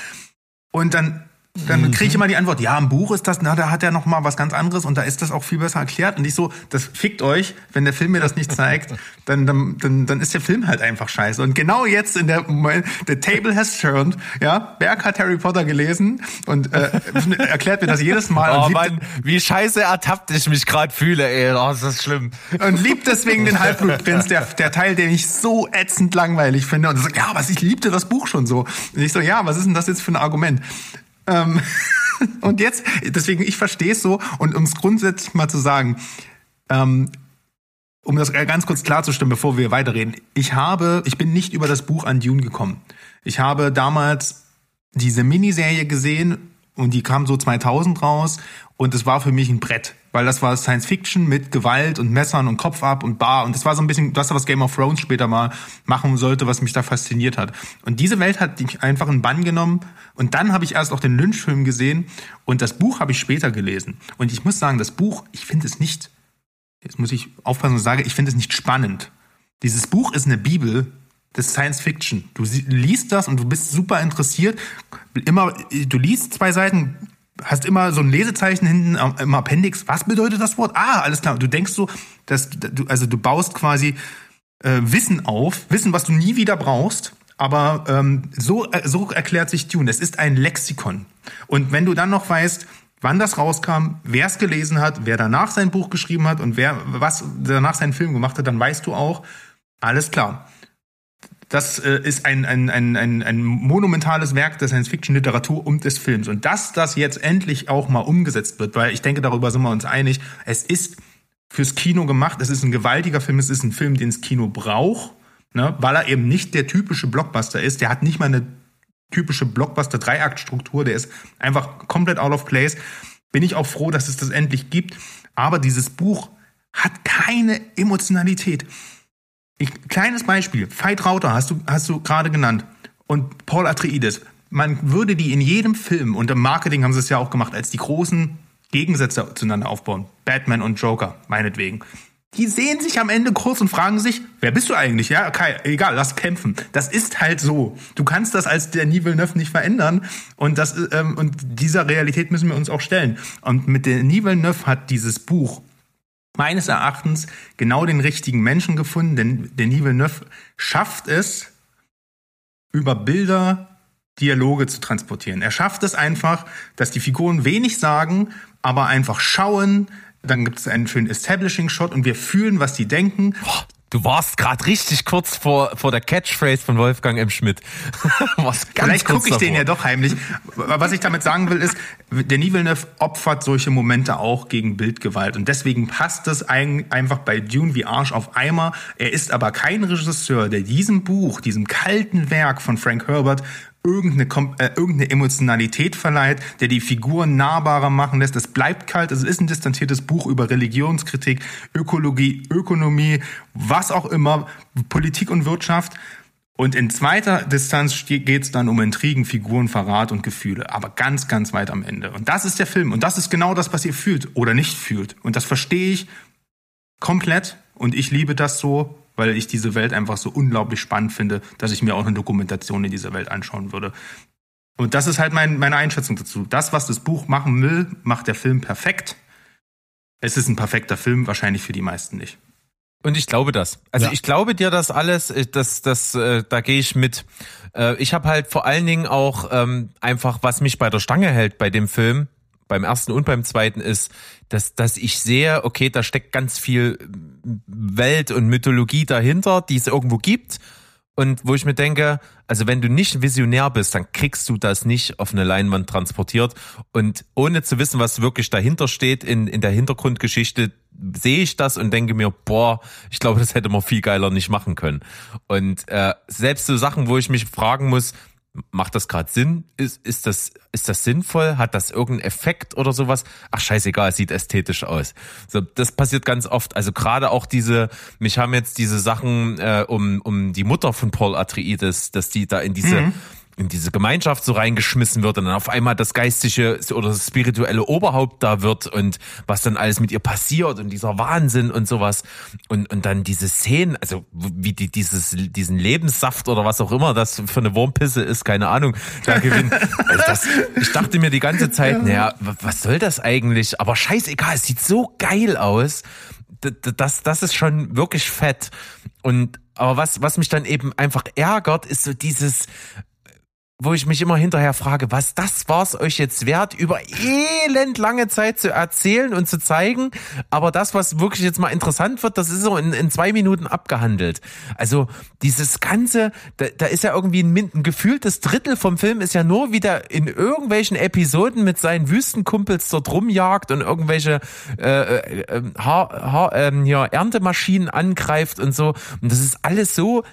Und dann dann mhm. kriege ich immer die Antwort, ja, im Buch ist das, na, da hat er noch mal was ganz anderes und da ist das auch viel besser erklärt. Und ich so, das fickt euch, wenn der Film mir das nicht zeigt, [laughs] dann, dann, dann, dann ist der Film halt einfach scheiße. Und genau jetzt in der, the table has turned, ja, Berg hat Harry Potter gelesen und äh, [laughs] erklärt mir das jedes Mal. Oh Mann, wie scheiße ertappt ich mich gerade fühle, ey, oh, ist das schlimm. Und liebt deswegen den Halbblutprinz, der, der Teil, den ich so ätzend langweilig finde. Und sagt, ja, was, ich liebte das Buch schon so. Und ich so, ja, was ist denn das jetzt für ein Argument? Ähm, [laughs] und jetzt, deswegen, ich verstehe es so. Und um es grundsätzlich mal zu sagen, ähm, um das ganz kurz klarzustellen, bevor wir weiterreden. Ich habe, ich bin nicht über das Buch an Dune gekommen. Ich habe damals diese Miniserie gesehen und die kam so 2000 raus und es war für mich ein Brett, weil das war Science Fiction mit Gewalt und Messern und Kopf ab und Bar und das war so ein bisschen das, was Game of Thrones später mal machen sollte, was mich da fasziniert hat. Und diese Welt hat mich einfach in Bann genommen und dann habe ich erst auch den Lynch-Film gesehen und das Buch habe ich später gelesen. Und ich muss sagen, das Buch, ich finde es nicht, jetzt muss ich aufpassen und sagen, ich finde es nicht spannend. Dieses Buch ist eine Bibel des Science Fiction. Du liest das und du bist super interessiert. Immer, du liest zwei Seiten, hast immer so ein Lesezeichen hinten im Appendix. Was bedeutet das Wort? Ah, alles klar. Du denkst so, dass du, also du baust quasi äh, Wissen auf, Wissen, was du nie wieder brauchst. Aber ähm, so, äh, so erklärt sich Dune. Es ist ein Lexikon. Und wenn du dann noch weißt, wann das rauskam, wer es gelesen hat, wer danach sein Buch geschrieben hat und wer was danach seinen Film gemacht hat, dann weißt du auch, alles klar. Das äh, ist ein, ein, ein, ein, ein monumentales Werk der Science-Fiction-Literatur und des Films. Und dass das jetzt endlich auch mal umgesetzt wird, weil ich denke, darüber sind wir uns einig, es ist fürs Kino gemacht, es ist ein gewaltiger Film, es ist ein Film, den das Kino braucht, ne, weil er eben nicht der typische Blockbuster ist. Der hat nicht mal eine typische Blockbuster-Dreiaktstruktur, der ist einfach komplett out of place. Bin ich auch froh, dass es das endlich gibt. Aber dieses Buch hat keine Emotionalität. Ich, kleines Beispiel, Veit Rauter hast du, hast du gerade genannt und Paul Atreides. Man würde die in jedem Film, und im Marketing haben sie es ja auch gemacht, als die großen Gegensätze zueinander aufbauen. Batman und Joker, meinetwegen. Die sehen sich am Ende kurz und fragen sich, wer bist du eigentlich? Ja, okay, egal, lass kämpfen. Das ist halt so. Du kannst das als der Villeneuve nicht verändern. Und, das, ähm, und dieser Realität müssen wir uns auch stellen. Und mit der Villeneuve hat dieses Buch meines Erachtens genau den richtigen Menschen gefunden, denn Denis Villeneuve schafft es, über Bilder Dialoge zu transportieren. Er schafft es einfach, dass die Figuren wenig sagen, aber einfach schauen. Dann gibt es einen schönen Establishing-Shot und wir fühlen, was die denken. Du warst gerade richtig kurz vor, vor der Catchphrase von Wolfgang M. Schmidt. [laughs] Vielleicht gucke ich den ja doch heimlich. Was ich damit sagen will, ist, Denis Villeneuve opfert solche Momente auch gegen Bildgewalt. Und deswegen passt es einfach bei Dune wie Arsch auf Eimer. Er ist aber kein Regisseur, der diesem Buch, diesem kalten Werk von Frank Herbert irgendeine, äh, irgendeine Emotionalität verleiht, der die Figuren nahbarer machen lässt. Es bleibt kalt, es ist ein distanziertes Buch über Religionskritik, Ökologie, Ökonomie, was auch immer, Politik und Wirtschaft. Und in zweiter Distanz geht es dann um Intrigen, Figuren, Verrat und Gefühle. Aber ganz, ganz weit am Ende. Und das ist der Film. Und das ist genau das, was ihr fühlt oder nicht fühlt. Und das verstehe ich komplett. Und ich liebe das so weil ich diese Welt einfach so unglaublich spannend finde, dass ich mir auch eine Dokumentation in dieser Welt anschauen würde. Und das ist halt mein, meine Einschätzung dazu. Das, was das Buch machen will, macht der Film perfekt. Es ist ein perfekter Film, wahrscheinlich für die meisten nicht. Und ich glaube das. Also ja. ich glaube dir das alles, äh, das, das, äh, da gehe ich mit. Äh, ich habe halt vor allen Dingen auch ähm, einfach, was mich bei der Stange hält bei dem Film, beim ersten und beim zweiten, ist, dass, dass ich sehe, okay, da steckt ganz viel Welt und Mythologie dahinter, die es irgendwo gibt und wo ich mir denke, also wenn du nicht Visionär bist, dann kriegst du das nicht auf eine Leinwand transportiert. Und ohne zu wissen, was wirklich dahinter steht in, in der Hintergrundgeschichte, sehe ich das und denke mir, boah, ich glaube, das hätte man viel geiler nicht machen können. Und äh, selbst so Sachen, wo ich mich fragen muss, macht das gerade Sinn? Ist, ist, das, ist das sinnvoll? Hat das irgendeinen Effekt oder sowas? Ach scheißegal, es sieht ästhetisch aus. So, das passiert ganz oft. Also gerade auch diese, mich haben jetzt diese Sachen äh, um, um die Mutter von Paul Atreides, dass die da in diese mhm in diese Gemeinschaft so reingeschmissen wird und dann auf einmal das geistige oder das spirituelle Oberhaupt da wird und was dann alles mit ihr passiert und dieser Wahnsinn und sowas und und dann diese Szenen, also wie die dieses diesen Lebenssaft oder was auch immer das für eine Wurmpisse ist, keine Ahnung, da gewinnt. [laughs] Also das, ich dachte mir die ganze Zeit, naja, was soll das eigentlich? Aber scheißegal, es sieht so geil aus. Das, das ist schon wirklich fett. Und aber was, was mich dann eben einfach ärgert, ist so dieses, wo ich mich immer hinterher frage, was das war's euch jetzt wert, über elend lange Zeit zu erzählen und zu zeigen. Aber das, was wirklich jetzt mal interessant wird, das ist so in, in zwei Minuten abgehandelt. Also dieses Ganze, da, da ist ja irgendwie ein, ein gefühltes Drittel vom Film ist ja nur wieder in irgendwelchen Episoden mit seinen Wüstenkumpels dort rumjagt und irgendwelche äh, äh, Haar, Haar, äh, ja, Erntemaschinen angreift und so. Und das ist alles so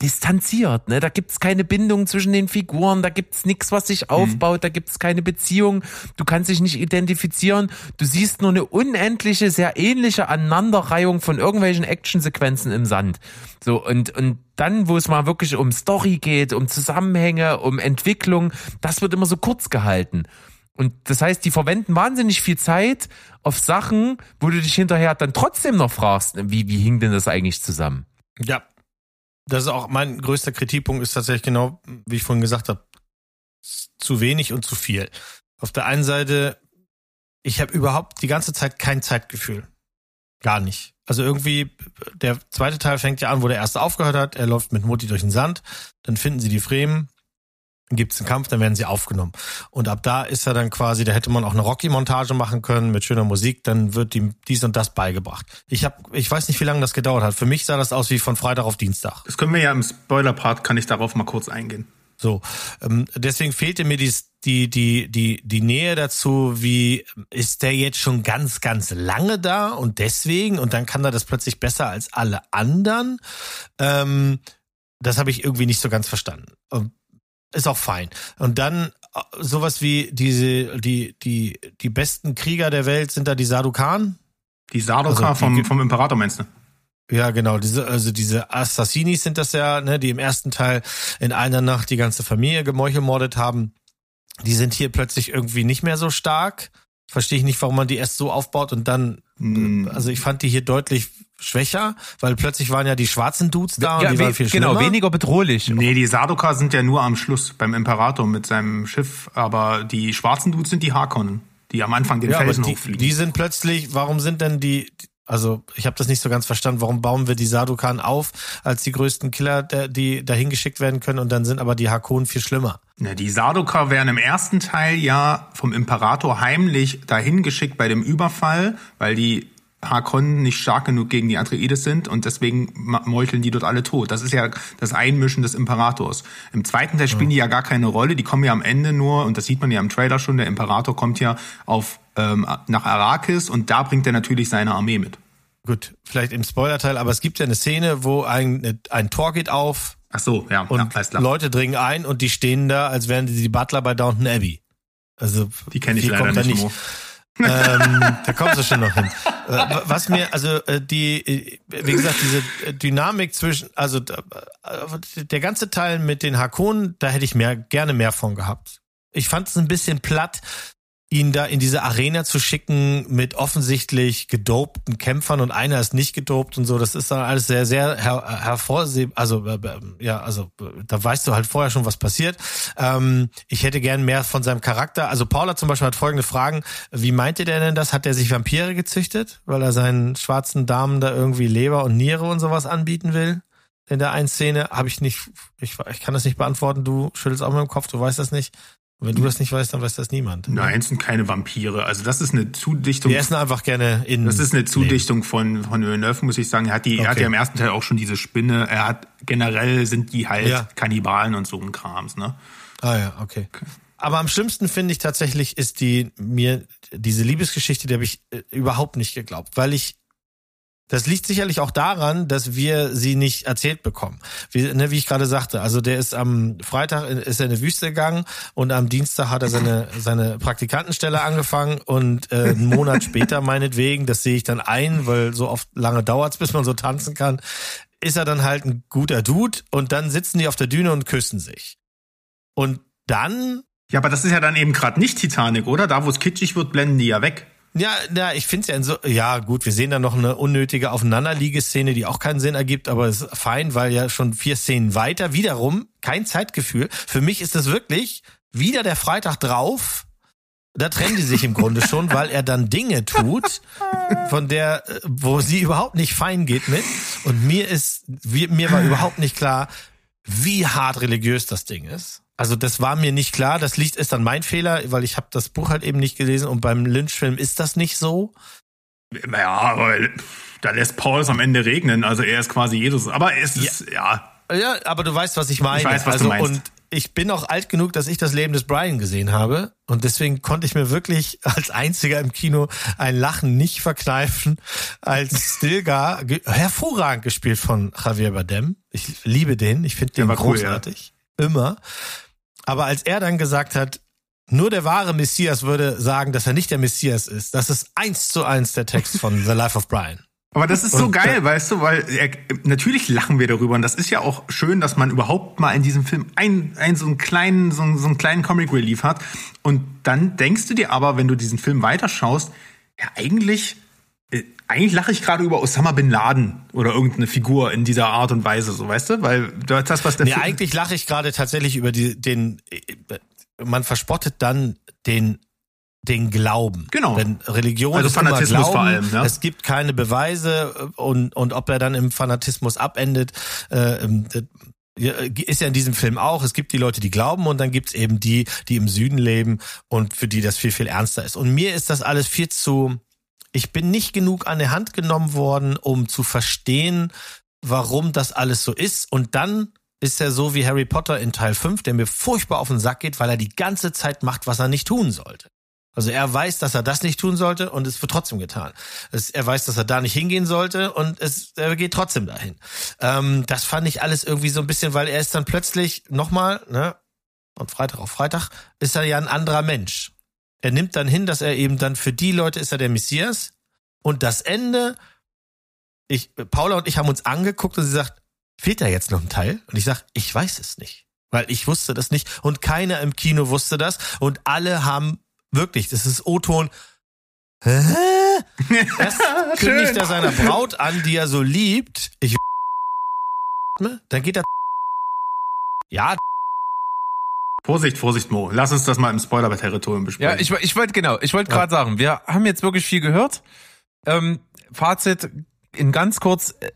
distanziert. Ne? Da gibt's keine Bindung zwischen den Figuren, da gibt's nichts, was sich aufbaut, mhm. da gibt's keine Beziehung, du kannst dich nicht identifizieren, du siehst nur eine unendliche, sehr ähnliche Aneinanderreihung von irgendwelchen Actionsequenzen im Sand. So, und, und dann, wo es mal wirklich um Story geht, um Zusammenhänge, um Entwicklung, das wird immer so kurz gehalten. Und das heißt, die verwenden wahnsinnig viel Zeit auf Sachen, wo du dich hinterher dann trotzdem noch fragst, wie, wie hing denn das eigentlich zusammen? Ja, das ist auch mein größter Kritikpunkt, ist tatsächlich genau, wie ich vorhin gesagt habe, zu wenig und zu viel. Auf der einen Seite, ich habe überhaupt die ganze Zeit kein Zeitgefühl. Gar nicht. Also irgendwie, der zweite Teil fängt ja an, wo der erste aufgehört hat. Er läuft mit Mutti durch den Sand. Dann finden sie die Fremen gibt es einen Kampf, dann werden sie aufgenommen. Und ab da ist er dann quasi, da hätte man auch eine Rocky-Montage machen können mit schöner Musik, dann wird ihm dies und das beigebracht. Ich habe, ich weiß nicht, wie lange das gedauert hat. Für mich sah das aus wie von Freitag auf Dienstag. Das können wir ja im Spoiler-Part, kann ich darauf mal kurz eingehen. So, ähm, deswegen fehlte mir die, die, die, die, die Nähe dazu, wie ist der jetzt schon ganz, ganz lange da und deswegen und dann kann er das plötzlich besser als alle anderen. Ähm, das habe ich irgendwie nicht so ganz verstanden ist auch fein. Und dann äh, sowas wie diese, die, die, die besten Krieger der Welt sind da die Sadukan. Die Saduka also, vom, vom Imperator meinst du? Ja, genau. Diese, also diese Assassinis sind das ja, ne, die im ersten Teil in einer Nacht die ganze Familie gemeuchelmordet haben. Die sind hier plötzlich irgendwie nicht mehr so stark. Verstehe ich nicht, warum man die erst so aufbaut und dann, hm. also ich fand die hier deutlich schwächer, weil plötzlich waren ja die schwarzen Dudes da ja, und die waren viel genau, schlimmer. Genau, weniger bedrohlich. Nee, die Sardoka sind ja nur am Schluss beim Imperator mit seinem Schiff, aber die schwarzen Dudes sind die Harkonnen, die am Anfang den ja, Felsen die, hochfliegen. Die sind plötzlich, warum sind denn die, also ich habe das nicht so ganz verstanden, warum bauen wir die Sardukan auf als die größten Killer, die dahin geschickt werden können und dann sind aber die Harkonnen viel schlimmer. Ja, die Sarduka werden im ersten Teil ja vom Imperator heimlich dahin geschickt bei dem Überfall, weil die Harkonnen nicht stark genug gegen die Atreides sind und deswegen meucheln die dort alle tot. Das ist ja das Einmischen des Imperators. Im zweiten Teil spielen ja. die ja gar keine Rolle, die kommen ja am Ende nur, und das sieht man ja im Trailer schon, der Imperator kommt ja auf ähm, nach Arrakis und da bringt er natürlich seine Armee mit. Gut, vielleicht im Spoilerteil, aber es gibt ja eine Szene, wo ein, ein Tor geht auf. Ach so, ja, und ja, Leute dringen ein und die stehen da, als wären die Butler bei Downton Abbey. Also die kenne ich leider nicht. nicht ähm, da kommst du schon noch hin. Äh, was mir, also äh, die, äh, wie gesagt, diese Dynamik zwischen, also der ganze Teil mit den Hakonen, da hätte ich mehr, gerne mehr von gehabt. Ich fand es ein bisschen platt, ihn da in diese Arena zu schicken mit offensichtlich gedopten Kämpfern und einer ist nicht gedopt und so, das ist dann alles sehr, sehr her hervorsehbar. Also, äh, äh, ja, also da weißt du halt vorher schon, was passiert. Ähm, ich hätte gern mehr von seinem Charakter. Also Paula zum Beispiel hat folgende Fragen. Wie meinte der denn das? Hat er sich Vampire gezüchtet, weil er seinen schwarzen Damen da irgendwie Leber und Niere und sowas anbieten will? In der einen Szene habe ich nicht, ich, ich kann das nicht beantworten. Du schüttelst auch mit dem Kopf, du weißt das nicht. Und wenn du das nicht weißt, dann weiß das niemand. Nein, es sind keine Vampire. Also das ist eine Zudichtung. Die essen einfach gerne in. Das ist eine Zudichtung von von Villeneuve, muss ich sagen. Er hat die, okay. er hat ja im ersten Teil auch schon diese Spinne. Er hat generell sind die halt ja. Kannibalen und so ein Krams, ne? Ah ja, okay. okay. Aber am schlimmsten finde ich tatsächlich ist die mir diese Liebesgeschichte, die habe ich äh, überhaupt nicht geglaubt, weil ich das liegt sicherlich auch daran, dass wir sie nicht erzählt bekommen. Wie, ne, wie ich gerade sagte, also der ist am Freitag ist er in die Wüste gegangen und am Dienstag hat er seine, [laughs] seine Praktikantenstelle angefangen und äh, einen Monat später meinetwegen, das sehe ich dann ein, weil so oft lange dauert's, bis man so tanzen kann, ist er dann halt ein guter Dude und dann sitzen die auf der Düne und küssen sich. Und dann... Ja, aber das ist ja dann eben gerade nicht Titanic, oder? Da, wo es kitschig wird, blenden die ja weg. Ja, ja, ich finde es ja in so, ja gut, wir sehen da noch eine unnötige Aufeinanderliegeszene, die auch keinen Sinn ergibt, aber ist fein, weil ja schon vier Szenen weiter, wiederum kein Zeitgefühl. Für mich ist das wirklich wieder der Freitag drauf, da trennen die sich im Grunde schon, [laughs] weil er dann Dinge tut, von der, wo sie überhaupt nicht fein geht mit. Und mir ist, mir war überhaupt nicht klar, wie hart religiös das Ding ist. Also das war mir nicht klar. Das liegt ist dann mein Fehler, weil ich habe das Buch halt eben nicht gelesen und beim Lynch-Film ist das nicht so. Ja, aber da lässt Paul es am Ende regnen. Also er ist quasi Jesus. Aber es ist ja. Ja, aber du weißt, was ich meine. Ich weiß, was also, du meinst. Und ich bin auch alt genug, dass ich das Leben des Brian gesehen habe. Und deswegen konnte ich mir wirklich als einziger im Kino ein Lachen nicht verkneifen, als Stilgar hervorragend gespielt von Javier Bardem. Ich liebe den. Ich finde den großartig. Cool, ja. Immer. Aber als er dann gesagt hat, nur der wahre Messias würde sagen, dass er nicht der Messias ist, das ist eins zu eins der Text von The Life of Brian. Aber das ist so und, geil, weißt du, weil er, natürlich lachen wir darüber und das ist ja auch schön, dass man überhaupt mal in diesem Film einen, einen so einen kleinen, so einen, so einen kleinen Comic Relief hat. Und dann denkst du dir aber, wenn du diesen Film weiterschaust, ja eigentlich äh, eigentlich lache ich gerade über Osama bin Laden oder irgendeine Figur in dieser Art und Weise, so weißt du, weil das was der Nee, eigentlich lache ich gerade tatsächlich über die, den man verspottet dann den den Glauben. Genau. Denn Religion also ist Fanatismus Glauben. vor allem. Ja? Es gibt keine Beweise und und ob er dann im Fanatismus abendet, äh, ist ja in diesem Film auch. Es gibt die Leute, die glauben und dann gibt's eben die, die im Süden leben und für die das viel viel ernster ist. Und mir ist das alles viel zu ich bin nicht genug an der Hand genommen worden, um zu verstehen, warum das alles so ist. Und dann ist er so wie Harry Potter in Teil 5, der mir furchtbar auf den Sack geht, weil er die ganze Zeit macht, was er nicht tun sollte. Also er weiß, dass er das nicht tun sollte und es wird trotzdem getan. Es, er weiß, dass er da nicht hingehen sollte und es, er geht trotzdem dahin. Ähm, das fand ich alles irgendwie so ein bisschen, weil er ist dann plötzlich nochmal, ne, und Freitag auf Freitag, ist er ja ein anderer Mensch er nimmt dann hin, dass er eben dann für die Leute ist er der Messias. Und das Ende, ich, Paula und ich haben uns angeguckt und sie sagt, fehlt da jetzt noch ein Teil? Und ich sag, ich weiß es nicht. Weil ich wusste das nicht und keiner im Kino wusste das und alle haben wirklich, das ist O-Ton, Hä? [laughs] Erst kündigt er seiner Braut an, die er so liebt. Ich [laughs] [laughs] dann geht er. Ja, Vorsicht, Vorsicht, Mo. Lass uns das mal im Spoiler-Territorium besprechen. Ja, ich, ich wollte genau, ich wollte gerade ja. sagen, wir haben jetzt wirklich viel gehört. Ähm, Fazit in ganz kurz, äh,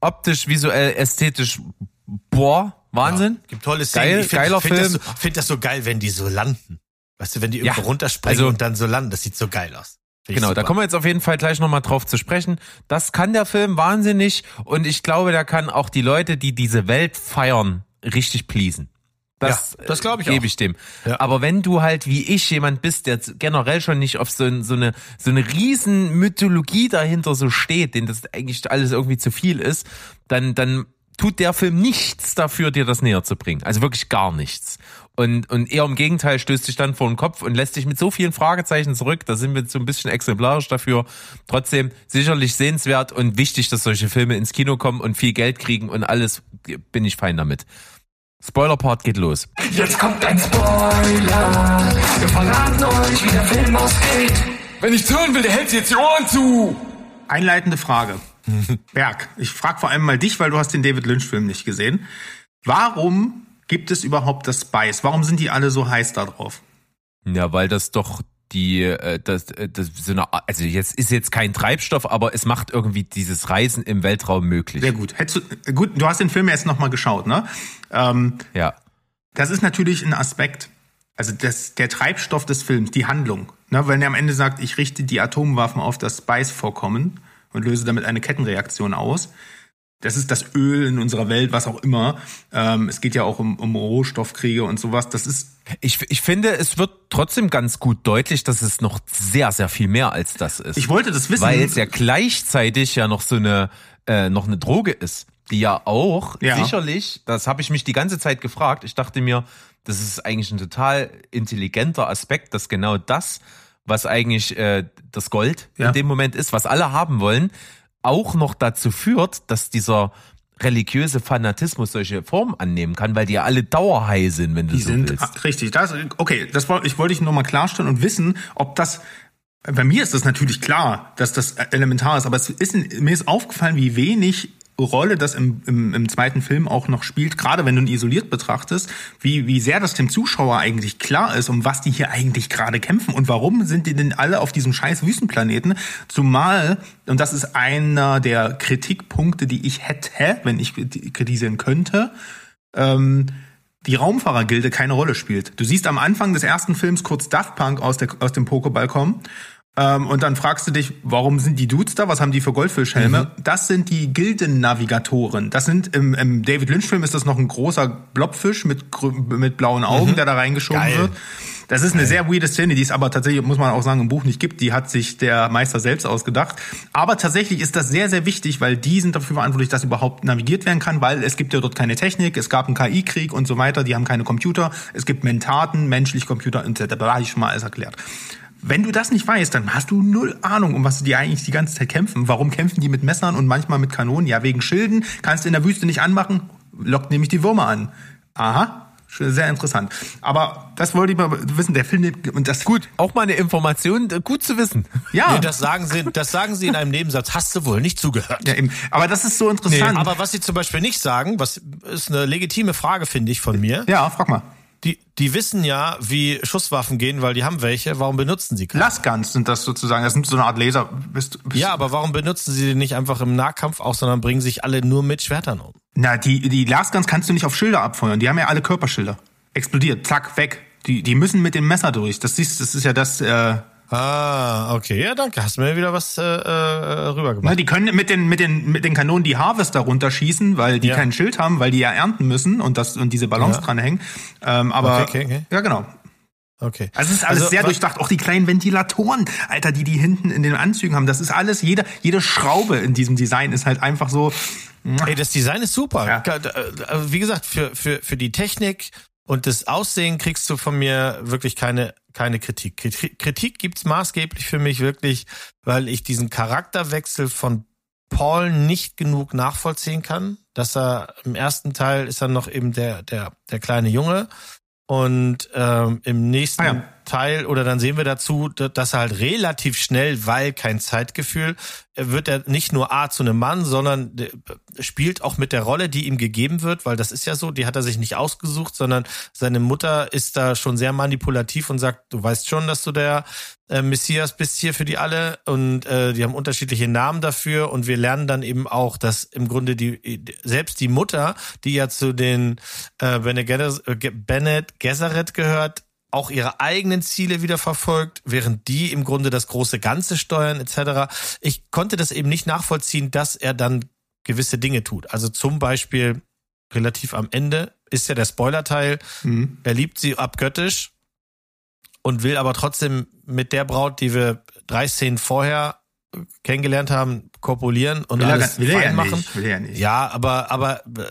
optisch, visuell, ästhetisch, boah, Wahnsinn. Ja, gibt tolle Szenen. Geil, ich find, geiler find Film. Ich so, finde das so geil, wenn die so landen. Weißt du, wenn die irgendwo ja, runterspringen also, und dann so landen, das sieht so geil aus. Genau, da kommen wir jetzt auf jeden Fall gleich nochmal drauf zu sprechen. Das kann der Film wahnsinnig und ich glaube, der kann auch die Leute, die diese Welt feiern, richtig pleasen. Das, ja, das glaube ich gebe ich dem. Ja. Aber wenn du halt wie ich jemand bist, der generell schon nicht auf so, so eine so eine riesen Mythologie dahinter so steht, den das eigentlich alles irgendwie zu viel ist, dann dann tut der Film nichts dafür, dir das näher zu bringen. Also wirklich gar nichts. Und, und eher im Gegenteil stößt sich dann vor den Kopf und lässt sich mit so vielen Fragezeichen zurück. Da sind wir so ein bisschen exemplarisch dafür. Trotzdem sicherlich sehenswert und wichtig, dass solche Filme ins Kino kommen und viel Geld kriegen und alles bin ich fein damit. Spoiler-Part geht los. Jetzt kommt ein Spoiler. Wir verraten euch, wie der Film ausgeht. Wenn ich hören will, der hält jetzt die Ohren zu. Einleitende Frage. [laughs] Berg, ich frage vor allem mal dich, weil du hast den David Lynch-Film nicht gesehen. Warum gibt es überhaupt das Spice? Warum sind die alle so heiß da drauf? Ja, weil das doch die äh, das, äh, das so eine also jetzt ist jetzt kein Treibstoff, aber es macht irgendwie dieses Reisen im Weltraum möglich. Sehr gut. Hättest du, gut, du hast den Film jetzt noch mal geschaut, ne? Ähm, ja. Das ist natürlich ein Aspekt. Also das, der Treibstoff des Films, die Handlung. Ne? Wenn er am Ende sagt, ich richte die Atomwaffen auf das Spice-Vorkommen und löse damit eine Kettenreaktion aus, das ist das Öl in unserer Welt, was auch immer. Ähm, es geht ja auch um, um Rohstoffkriege und sowas. Das ist. Ich, ich finde, es wird trotzdem ganz gut deutlich, dass es noch sehr, sehr viel mehr als das ist. Ich wollte das wissen. Weil es ja gleichzeitig ja noch so eine, äh, noch eine Droge ist, die ja auch ja. sicherlich, das habe ich mich die ganze Zeit gefragt. Ich dachte mir, das ist eigentlich ein total intelligenter Aspekt, dass genau das, was eigentlich äh, das Gold ja. in dem Moment ist, was alle haben wollen, auch noch dazu führt, dass dieser religiöse Fanatismus solche Formen annehmen kann, weil die ja alle dauerhei sind, wenn du die so sind, willst. Ah, richtig, das, okay, das wollte ich wollte ich nur mal klarstellen und wissen, ob das bei mir ist das natürlich klar, dass das elementar ist, aber es ist mir ist aufgefallen, wie wenig Rolle das im, im, im zweiten Film auch noch spielt, gerade wenn du ihn isoliert betrachtest, wie, wie sehr das dem Zuschauer eigentlich klar ist, um was die hier eigentlich gerade kämpfen und warum sind die denn alle auf diesem scheiß Wüstenplaneten, zumal, und das ist einer der Kritikpunkte, die ich hätte, wenn ich kritisieren könnte, ähm, die Raumfahrergilde keine Rolle spielt. Du siehst am Anfang des ersten Films kurz Daft Punk aus, der, aus dem Pokéball kommen und dann fragst du dich, warum sind die Dudes da? Was haben die für Goldfischhelme? Mhm. Das sind die Gildennavigatoren. Das sind im, im David Lynch-Film ist das noch ein großer Blobfisch mit, mit blauen Augen, mhm. der da reingeschoben Geil. wird. Das ist eine Geil. sehr weirde Szene, die es aber tatsächlich, muss man auch sagen, im Buch nicht gibt. Die hat sich der Meister selbst ausgedacht. Aber tatsächlich ist das sehr, sehr wichtig, weil die sind dafür verantwortlich, dass überhaupt navigiert werden kann, weil es gibt ja dort keine Technik, es gab einen KI-Krieg und so weiter, die haben keine Computer, es gibt Mentaten, menschlich Computer und da habe ich schon mal alles erklärt. Wenn du das nicht weißt, dann hast du null Ahnung, um was die eigentlich die ganze Zeit kämpfen. Warum kämpfen die mit Messern und manchmal mit Kanonen? Ja, wegen Schilden. Kannst du in der Wüste nicht anmachen, lockt nämlich die Würmer an. Aha, sehr interessant. Aber das wollte ich mal wissen, der Film und das gut, auch mal eine Information, äh, gut zu wissen. Ja, nee, das sagen Sie, das sagen Sie in einem Nebensatz. Hast du wohl nicht zugehört? Ja, eben. Aber das ist so interessant. Nee, aber was Sie zum Beispiel nicht sagen, was ist eine legitime Frage, finde ich von mir. Ja, frag mal. Die, die wissen ja, wie Schusswaffen gehen, weil die haben welche. Warum benutzen sie keine? Lasguns sind das sozusagen. Das sind so eine Art Laser. Bist, bist ja, aber warum benutzen sie die nicht einfach im Nahkampf auch, sondern bringen sich alle nur mit Schwertern um? Na, die, die Lasguns kannst du nicht auf Schilder abfeuern. Die haben ja alle Körperschilder. Explodiert, zack, weg. Die, die müssen mit dem Messer durch. Das siehst, das ist ja das. Äh, Ah, okay. Ja, danke. Hast mir wieder was äh, äh, rübergebracht. Na, die können mit den, mit, den, mit den Kanonen die Harvester runterschießen, weil die ja. kein Schild haben, weil die ja ernten müssen und, das, und diese Ballons ja. dranhängen. Ähm, aber okay, okay, okay. ja, genau. Okay. Also es ist alles also, sehr durchdacht. Auch die kleinen Ventilatoren, Alter, die die hinten in den Anzügen haben. Das ist alles, jede, jede Schraube in diesem Design ist halt einfach so. Ey, das Design ist super. Ja. Äh, wie gesagt, für, für, für die Technik und das Aussehen kriegst du von mir wirklich keine keine Kritik. Kritik gibt's maßgeblich für mich wirklich, weil ich diesen Charakterwechsel von Paul nicht genug nachvollziehen kann. Dass er im ersten Teil ist er noch eben der der der kleine Junge und ähm, im nächsten ah ja. Teil oder dann sehen wir dazu, dass er halt relativ schnell, weil kein Zeitgefühl, wird er nicht nur A zu einem Mann, sondern spielt auch mit der Rolle, die ihm gegeben wird, weil das ist ja so, die hat er sich nicht ausgesucht, sondern seine Mutter ist da schon sehr manipulativ und sagt, du weißt schon, dass du der äh, Messias bist hier für die alle und äh, die haben unterschiedliche Namen dafür und wir lernen dann eben auch, dass im Grunde die selbst die Mutter, die ja zu den äh, Bennett Gesserit gehört, auch ihre eigenen Ziele wieder verfolgt, während die im Grunde das große Ganze steuern etc. Ich konnte das eben nicht nachvollziehen, dass er dann gewisse Dinge tut. Also zum Beispiel relativ am Ende ist ja der Spoilerteil, mhm. er liebt sie abgöttisch und will aber trotzdem mit der Braut, die wir drei Szenen vorher kennengelernt haben, kopulieren und will alles will fein machen. Er nicht. Ja, aber aber äh,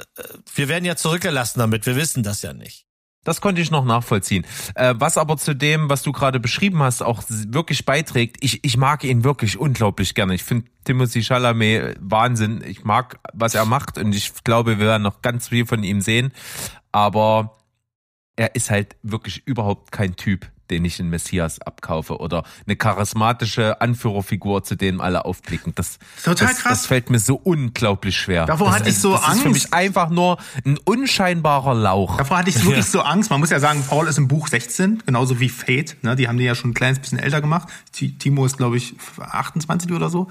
wir werden ja zurückgelassen damit. Wir wissen das ja nicht. Das konnte ich noch nachvollziehen. Äh, was aber zu dem, was du gerade beschrieben hast, auch wirklich beiträgt, ich, ich mag ihn wirklich unglaublich gerne. Ich finde Timothy Chalamet Wahnsinn. Ich mag, was er macht und ich glaube, wir werden noch ganz viel von ihm sehen. aber er ist halt wirklich überhaupt kein Typ, den ich in Messias abkaufe oder eine charismatische Anführerfigur, zu denen alle aufblicken. Das, Total das, krass. Das fällt mir so unglaublich schwer. Davor das, hatte ich so das Angst. Das ist für mich einfach nur ein unscheinbarer Lauch. Davor hatte ich wirklich ja. so Angst. Man muss ja sagen, Paul ist im Buch 16, genauso wie Fate. Ne? Die haben die ja schon ein kleines bisschen älter gemacht. Timo ist, glaube ich, 28 oder so.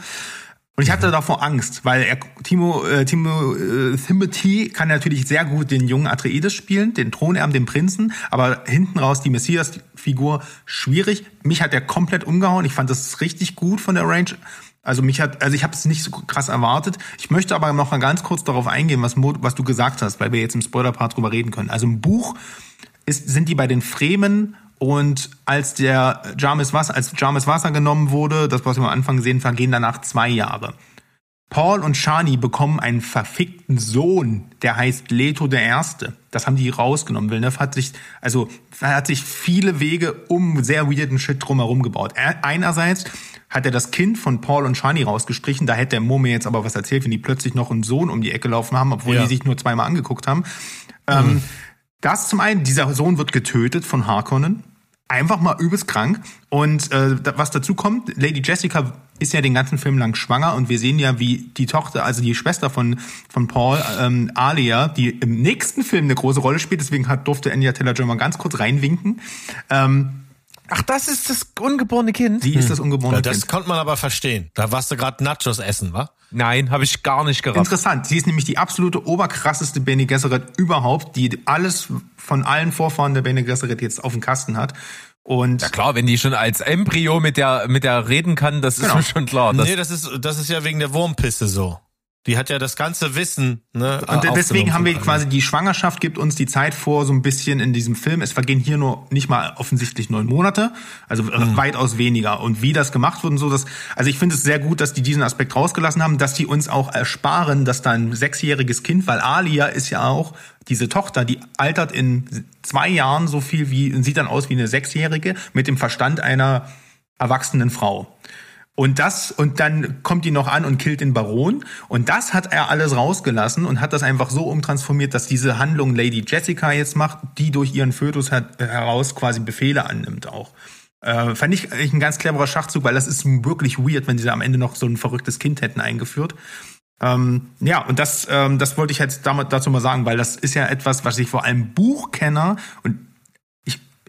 Und ich hatte davor Angst, weil er, Timo, äh, Timo äh, Timothy kann natürlich sehr gut den jungen Atreides spielen, den Thronerben, den Prinzen, aber hinten raus die Messias-Figur schwierig. Mich hat er komplett umgehauen. Ich fand das richtig gut von der Range. Also mich hat, also ich habe es nicht so krass erwartet. Ich möchte aber noch mal ganz kurz darauf eingehen, was, was du gesagt hast, weil wir jetzt im Spoiler-Part drüber reden können. Also im Buch ist, sind die bei den Fremen und als der James Wasser, als James Wasser genommen wurde, das was wir am Anfang gesehen, vergehen danach zwei Jahre. Paul und Shani bekommen einen verfickten Sohn, der heißt Leto der Erste. Das haben die rausgenommen. Villeneuve hat sich, also, er hat sich viele Wege um sehr weirden Shit drumherum gebaut. Er, einerseits hat er das Kind von Paul und Shani rausgestrichen. Da hätte der Mo mir jetzt aber was erzählt, wenn die plötzlich noch einen Sohn um die Ecke laufen haben, obwohl ja. die sich nur zweimal angeguckt haben. Ähm, mhm. Ähm, das zum einen, dieser Sohn wird getötet von Harkonnen. Einfach mal übelst krank. Und äh, was dazu kommt, Lady Jessica ist ja den ganzen Film lang schwanger und wir sehen ja, wie die Tochter, also die Schwester von, von Paul, ähm, Alia, die im nächsten Film eine große Rolle spielt, deswegen hat, durfte Anya Taylor-Joy mal ganz kurz reinwinken. Ähm, Ach, das ist das ungeborene Kind? Die ist das ungeborene ja, das Kind. Das konnte man aber verstehen. Da warst du gerade Nachos essen, wa? Nein, habe ich gar nicht gerafft. Interessant. Sie ist nämlich die absolute oberkrasseste Bene Gesserit überhaupt, die alles von allen Vorfahren der Bene Gesserit jetzt auf dem Kasten hat. Und ja klar, wenn die schon als Embryo mit der mit der reden kann, das genau. ist mir schon klar. nee, das ist das ist ja wegen der Wurmpisse so. Die hat ja das ganze Wissen. Ne, und deswegen haben wir quasi die Schwangerschaft gibt uns die Zeit vor so ein bisschen in diesem Film. Es vergehen hier nur nicht mal offensichtlich neun Monate, also mhm. weitaus weniger. Und wie das gemacht wird und so, das, also ich finde es sehr gut, dass die diesen Aspekt rausgelassen haben, dass die uns auch ersparen, dass da ein sechsjähriges Kind, weil Alia ist ja auch diese Tochter, die altert in zwei Jahren so viel wie, sieht dann aus wie eine Sechsjährige mit dem Verstand einer erwachsenen Frau. Und das, und dann kommt die noch an und killt den Baron. Und das hat er alles rausgelassen und hat das einfach so umtransformiert, dass diese Handlung Lady Jessica jetzt macht, die durch ihren Fötus heraus quasi Befehle annimmt auch. Äh, fand ich eigentlich ein ganz cleverer Schachzug, weil das ist wirklich weird, wenn sie da am Ende noch so ein verrücktes Kind hätten eingeführt. Ähm, ja, und das, ähm, das wollte ich jetzt damit, dazu mal sagen, weil das ist ja etwas, was ich vor allem Buchkenner und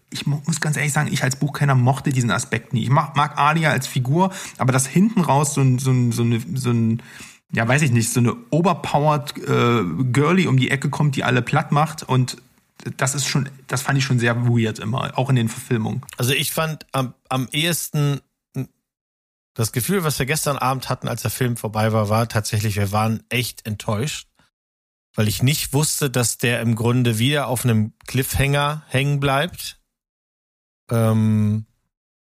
ich muss ganz ehrlich sagen, ich als Buchkenner mochte diesen Aspekt nie. Ich mag, mag Alia als Figur, aber dass hinten raus so ein, so ein, so eine, so ein ja, weiß ich nicht, so eine overpowered äh, Girlie um die Ecke kommt, die alle platt macht und das ist schon, das fand ich schon sehr weird immer, auch in den Verfilmungen. Also ich fand am, am ehesten das Gefühl, was wir gestern Abend hatten, als der Film vorbei war, war tatsächlich, wir waren echt enttäuscht, weil ich nicht wusste, dass der im Grunde wieder auf einem Cliffhanger hängen bleibt ähm,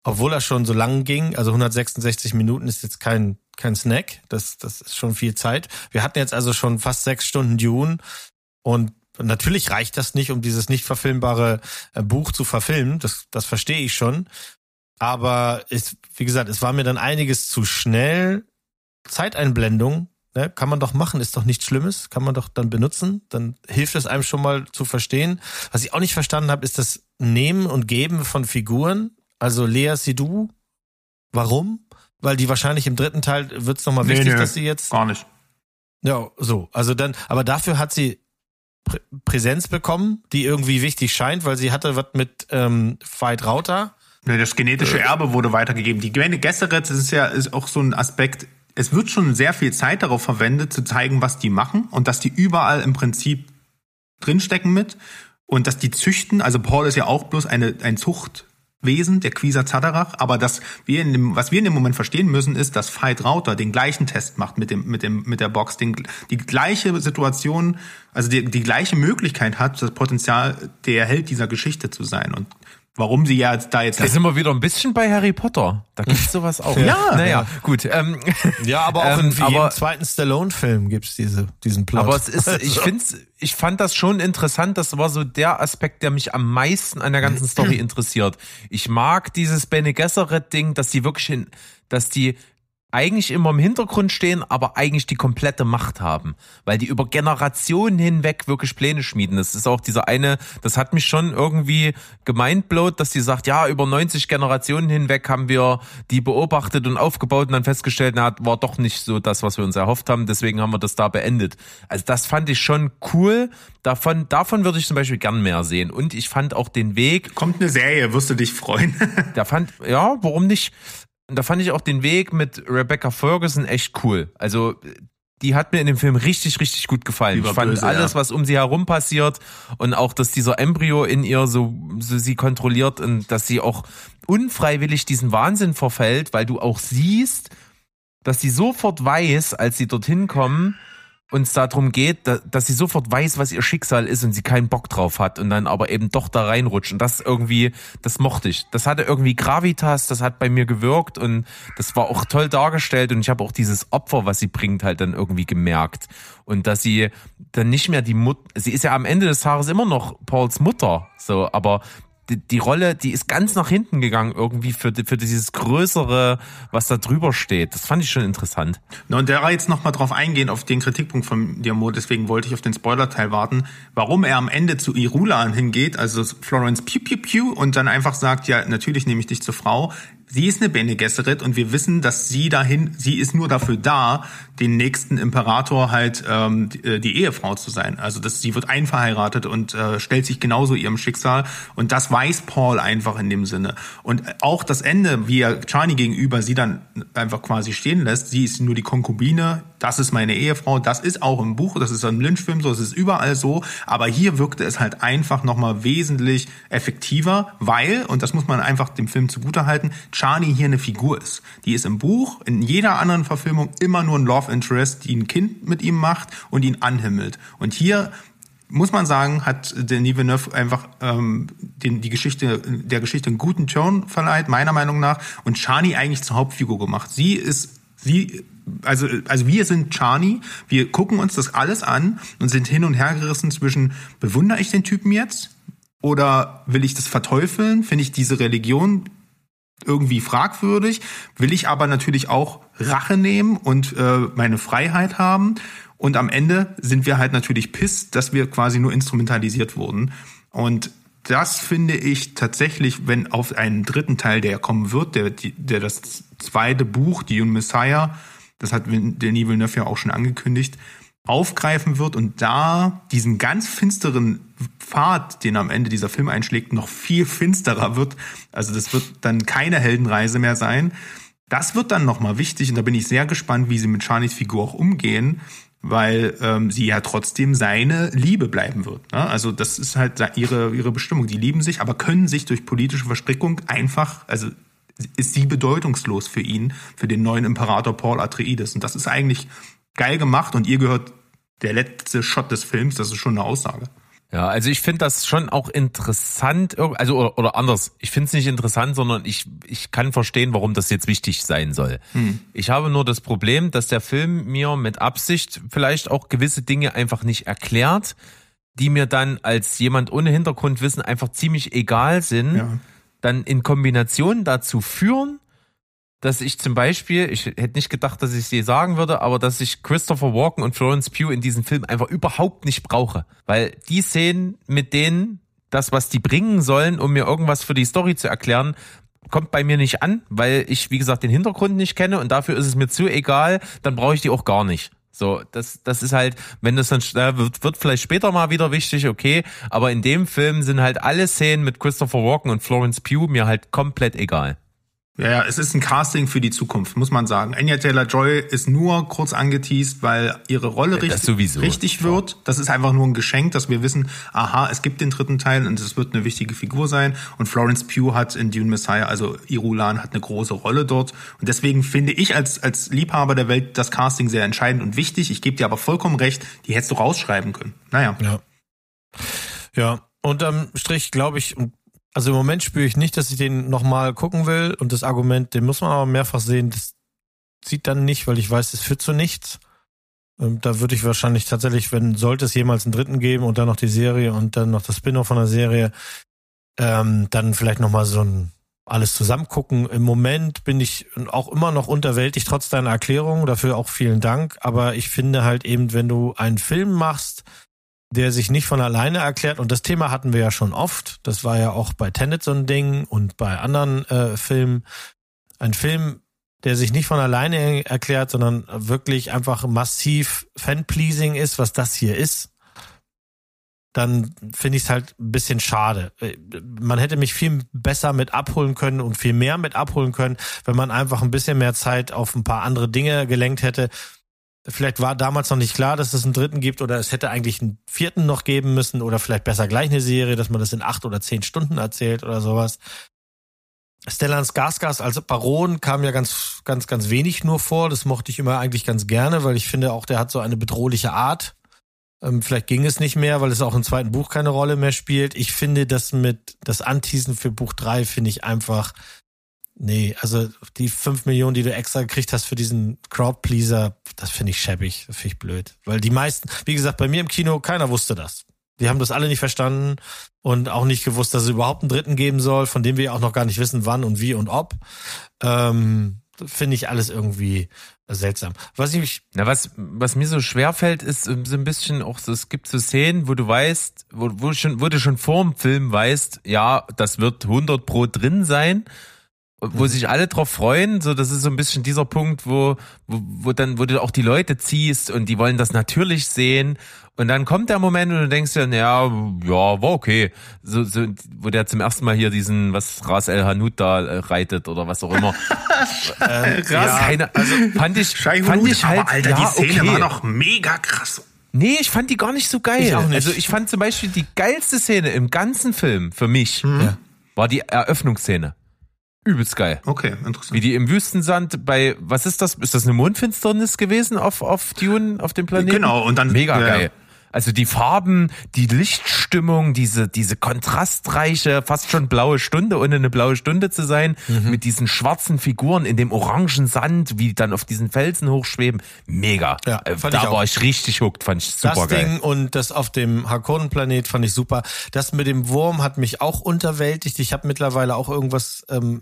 obwohl er schon so lang ging, also 166 Minuten ist jetzt kein, kein Snack, das, das ist schon viel Zeit. Wir hatten jetzt also schon fast sechs Stunden Dune und natürlich reicht das nicht, um dieses nicht verfilmbare äh, Buch zu verfilmen, das, das verstehe ich schon. Aber es, wie gesagt, es war mir dann einiges zu schnell. Zeiteinblendung, ne, kann man doch machen, ist doch nichts Schlimmes, kann man doch dann benutzen, dann hilft es einem schon mal zu verstehen. Was ich auch nicht verstanden habe, ist das Nehmen und Geben von Figuren. Also Lea Sidou, warum? Weil die wahrscheinlich im dritten Teil wird es nochmal nee, wichtig, nee, dass sie jetzt. Gar nicht. Ja, so. Also dann, aber dafür hat sie Prä Präsenz bekommen, die irgendwie wichtig scheint, weil sie hatte was mit ähm, Veit Rauter. Das genetische Erbe wurde weitergegeben. Die Gesserit ist ja ist auch so ein Aspekt. Es wird schon sehr viel Zeit darauf verwendet, zu zeigen, was die machen und dass die überall im Prinzip drinstecken mit und dass die züchten, also Paul ist ja auch bloß eine, ein Zuchtwesen, der Quisa Zadarach, aber dass wir in dem, was wir in dem Moment verstehen müssen, ist, dass Veit Rauter den gleichen Test macht mit dem, mit dem, mit der Box, den, die gleiche Situation, also die, die gleiche Möglichkeit hat, das Potenzial der Held dieser Geschichte zu sein. Und warum sie ja da jetzt. Da sind wir wieder ein bisschen bei Harry Potter. Da gibt's [laughs] sowas auch. ja, naja, ja. gut. Ähm, ja, aber auch [laughs] in ähm, aber, jedem zweiten Stallone-Film gibt's diese, diesen Plot. Aber es ist, [laughs] ich find's, ich fand das schon interessant. Das war so der Aspekt, der mich am meisten an der ganzen Story [clears throat] interessiert. Ich mag dieses Bene Gesserit-Ding, dass die wirklich in, dass die eigentlich immer im Hintergrund stehen, aber eigentlich die komplette Macht haben, weil die über Generationen hinweg wirklich Pläne schmieden. Das ist auch dieser eine, das hat mich schon irgendwie gemeinblowt, dass die sagt, ja, über 90 Generationen hinweg haben wir die beobachtet und aufgebaut und dann festgestellt, na, war doch nicht so das, was wir uns erhofft haben, deswegen haben wir das da beendet. Also das fand ich schon cool. Davon, davon würde ich zum Beispiel gern mehr sehen. Und ich fand auch den Weg. Kommt eine Serie, wirst du dich freuen. da fand, ja, warum nicht? Und da fand ich auch den Weg mit Rebecca Ferguson echt cool. Also die hat mir in dem Film richtig, richtig gut gefallen. Ich fand böse, alles, ja. was um sie herum passiert und auch, dass dieser Embryo in ihr so, so sie kontrolliert und dass sie auch unfreiwillig diesen Wahnsinn verfällt, weil du auch siehst, dass sie sofort weiß, als sie dorthin kommen, uns darum geht, dass sie sofort weiß, was ihr Schicksal ist und sie keinen Bock drauf hat und dann aber eben doch da reinrutscht. Und das irgendwie, das mochte ich. Das hatte irgendwie Gravitas, das hat bei mir gewirkt und das war auch toll dargestellt und ich habe auch dieses Opfer, was sie bringt, halt dann irgendwie gemerkt. Und dass sie dann nicht mehr die Mutter, sie ist ja am Ende des Tages immer noch Pauls Mutter, so, aber die, die Rolle, die ist ganz nach hinten gegangen irgendwie für, für dieses Größere, was da drüber steht. Das fand ich schon interessant. Na, und der jetzt nochmal drauf eingehen, auf den Kritikpunkt von Diamo, deswegen wollte ich auf den Spoiler-Teil warten, warum er am Ende zu Irulan hingeht, also Florence Pew Pew Pew, und dann einfach sagt, ja, natürlich nehme ich dich zur Frau, Sie ist eine Bene Gesserit und wir wissen, dass sie dahin, sie ist nur dafür da, den nächsten Imperator halt ähm, die, äh, die Ehefrau zu sein. Also dass sie wird einverheiratet und äh, stellt sich genauso ihrem Schicksal und das weiß Paul einfach in dem Sinne. Und auch das Ende, wie er Charlie gegenüber sie dann einfach quasi stehen lässt, sie ist nur die Konkubine, das ist meine Ehefrau, das ist auch im Buch, das ist im Lynchfilm so, es ist überall so, aber hier wirkte es halt einfach nochmal wesentlich effektiver, weil, und das muss man einfach dem Film zugutehalten, Charlie hier eine Figur ist. Die ist im Buch, in jeder anderen Verfilmung immer nur ein Love Interest, die ein Kind mit ihm macht und ihn anhimmelt. Und hier muss man sagen, hat Denis Villeneuve einfach ähm, den, die Geschichte, der Geschichte einen guten Turn verleiht, meiner Meinung nach, und Charlie eigentlich zur Hauptfigur gemacht. Sie ist, sie, also, also wir sind Charlie, wir gucken uns das alles an und sind hin und her gerissen zwischen, bewundere ich den Typen jetzt? Oder will ich das verteufeln? Finde ich diese Religion irgendwie fragwürdig, will ich aber natürlich auch Rache nehmen und äh, meine Freiheit haben. Und am Ende sind wir halt natürlich piss, dass wir quasi nur instrumentalisiert wurden. Und das finde ich tatsächlich, wenn auf einen dritten Teil, der kommen wird, der, der das zweite Buch, Dune Messiah, das hat Denis Villeneuve ja auch schon angekündigt, aufgreifen wird und da diesen ganz finsteren Pfad, den am Ende dieser Film einschlägt, noch viel finsterer wird. Also das wird dann keine Heldenreise mehr sein. Das wird dann nochmal wichtig und da bin ich sehr gespannt, wie sie mit Charlies Figur auch umgehen, weil ähm, sie ja trotzdem seine Liebe bleiben wird. Ne? Also das ist halt ihre, ihre Bestimmung. Die lieben sich, aber können sich durch politische Verstrickung einfach, also ist sie bedeutungslos für ihn, für den neuen Imperator Paul Atreides. Und das ist eigentlich geil gemacht und ihr gehört der letzte Shot des Films, das ist schon eine Aussage. Ja, also ich finde das schon auch interessant, also oder, oder anders. Ich finde es nicht interessant, sondern ich, ich kann verstehen, warum das jetzt wichtig sein soll. Hm. Ich habe nur das Problem, dass der Film mir mit Absicht vielleicht auch gewisse Dinge einfach nicht erklärt, die mir dann als jemand ohne Hintergrundwissen einfach ziemlich egal sind, ja. dann in Kombination dazu führen, dass ich zum Beispiel, ich hätte nicht gedacht, dass ich sie sagen würde, aber dass ich Christopher Walken und Florence Pugh in diesem Film einfach überhaupt nicht brauche. Weil die Szenen, mit denen das, was die bringen sollen, um mir irgendwas für die Story zu erklären, kommt bei mir nicht an, weil ich, wie gesagt, den Hintergrund nicht kenne und dafür ist es mir zu egal, dann brauche ich die auch gar nicht. So, das, das ist halt, wenn das dann wird, wird vielleicht später mal wieder wichtig, okay, aber in dem Film sind halt alle Szenen mit Christopher Walken und Florence Pugh mir halt komplett egal. Ja, ja, es ist ein Casting für die Zukunft, muss man sagen. Anya Taylor-Joy ist nur kurz angeteased, weil ihre Rolle ja, richtig, richtig wird. Das ist einfach nur ein Geschenk, dass wir wissen, aha, es gibt den dritten Teil und es wird eine wichtige Figur sein. Und Florence Pugh hat in Dune Messiah, also Irulan, hat eine große Rolle dort. Und deswegen finde ich als, als Liebhaber der Welt das Casting sehr entscheidend und wichtig. Ich gebe dir aber vollkommen recht, die hättest du rausschreiben können. Naja. Ja. Ja, unterm Strich glaube ich, und also im Moment spüre ich nicht, dass ich den nochmal gucken will und das Argument, den muss man aber mehrfach sehen, das zieht dann nicht, weil ich weiß, das führt zu nichts. Ähm, da würde ich wahrscheinlich tatsächlich, wenn sollte es jemals einen dritten geben und dann noch die Serie und dann noch das Spin-off von der Serie, ähm, dann vielleicht nochmal so ein alles zusammen gucken. Im Moment bin ich auch immer noch unterwältigt, trotz deiner Erklärung. Dafür auch vielen Dank. Aber ich finde halt eben, wenn du einen Film machst, der sich nicht von alleine erklärt, und das Thema hatten wir ja schon oft, das war ja auch bei Tenet so ein Ding und bei anderen äh, Filmen, ein Film, der sich nicht von alleine erklärt, sondern wirklich einfach massiv Fan-pleasing ist, was das hier ist, dann finde ich es halt ein bisschen schade. Man hätte mich viel besser mit abholen können und viel mehr mit abholen können, wenn man einfach ein bisschen mehr Zeit auf ein paar andere Dinge gelenkt hätte. Vielleicht war damals noch nicht klar, dass es einen dritten gibt oder es hätte eigentlich einen vierten noch geben müssen oder vielleicht besser gleich eine Serie, dass man das in acht oder zehn Stunden erzählt oder sowas. Stellan Skarsgård als Baron kam ja ganz, ganz, ganz wenig nur vor. Das mochte ich immer eigentlich ganz gerne, weil ich finde auch, der hat so eine bedrohliche Art. Ähm, vielleicht ging es nicht mehr, weil es auch im zweiten Buch keine Rolle mehr spielt. Ich finde das mit, das Anteasen für Buch drei finde ich einfach, nee, also die fünf Millionen, die du extra gekriegt hast für diesen Crowdpleaser, das finde ich schäbig, das finde ich blöd. Weil die meisten, wie gesagt, bei mir im Kino, keiner wusste das. Die haben das alle nicht verstanden und auch nicht gewusst, dass es überhaupt einen dritten geben soll, von dem wir auch noch gar nicht wissen, wann und wie und ob. Ähm, Finde ich alles irgendwie seltsam. Was ich Na, was, was mir so schwer fällt, ist so ein bisschen auch so, es gibt so Szenen, wo du weißt, wo, wo, schon, wo du schon vor dem Film weißt, ja, das wird 100 pro drin sein wo sich alle drauf freuen, so das ist so ein bisschen dieser Punkt, wo, wo, wo dann, wo du auch die Leute ziehst und die wollen das natürlich sehen und dann kommt der Moment und du denkst dir, ja, ja, war okay. So, so, wo der zum ersten Mal hier diesen, was Ras El Hanout da äh, reitet oder was auch immer. [laughs] ähm, ja, keine, also fand ich, fand ich halt, aber Alter, ja, die Szene okay. war doch mega krass. Nee, ich fand die gar nicht so geil. Ich auch nicht. Also ich fand zum Beispiel die geilste Szene im ganzen Film für mich mhm. war die Eröffnungsszene. Übelst geil. Okay, interessant. Wie die im Wüstensand bei, was ist das? Ist das eine Mondfinsternis gewesen auf, auf Dune, auf dem Planeten? Genau, und dann. Mega ja, geil. Also die Farben, die Lichtstimmung, diese, diese kontrastreiche, fast schon blaue Stunde, ohne eine blaue Stunde zu sein, mhm. mit diesen schwarzen Figuren in dem orangen Sand, wie dann auf diesen Felsen hochschweben. Mega. Ja, äh, da ich war ich richtig hooked, fand ich super das geil. Ding und das auf dem Harkonnen-Planet fand ich super. Das mit dem Wurm hat mich auch unterwältigt. Ich habe mittlerweile auch irgendwas ähm,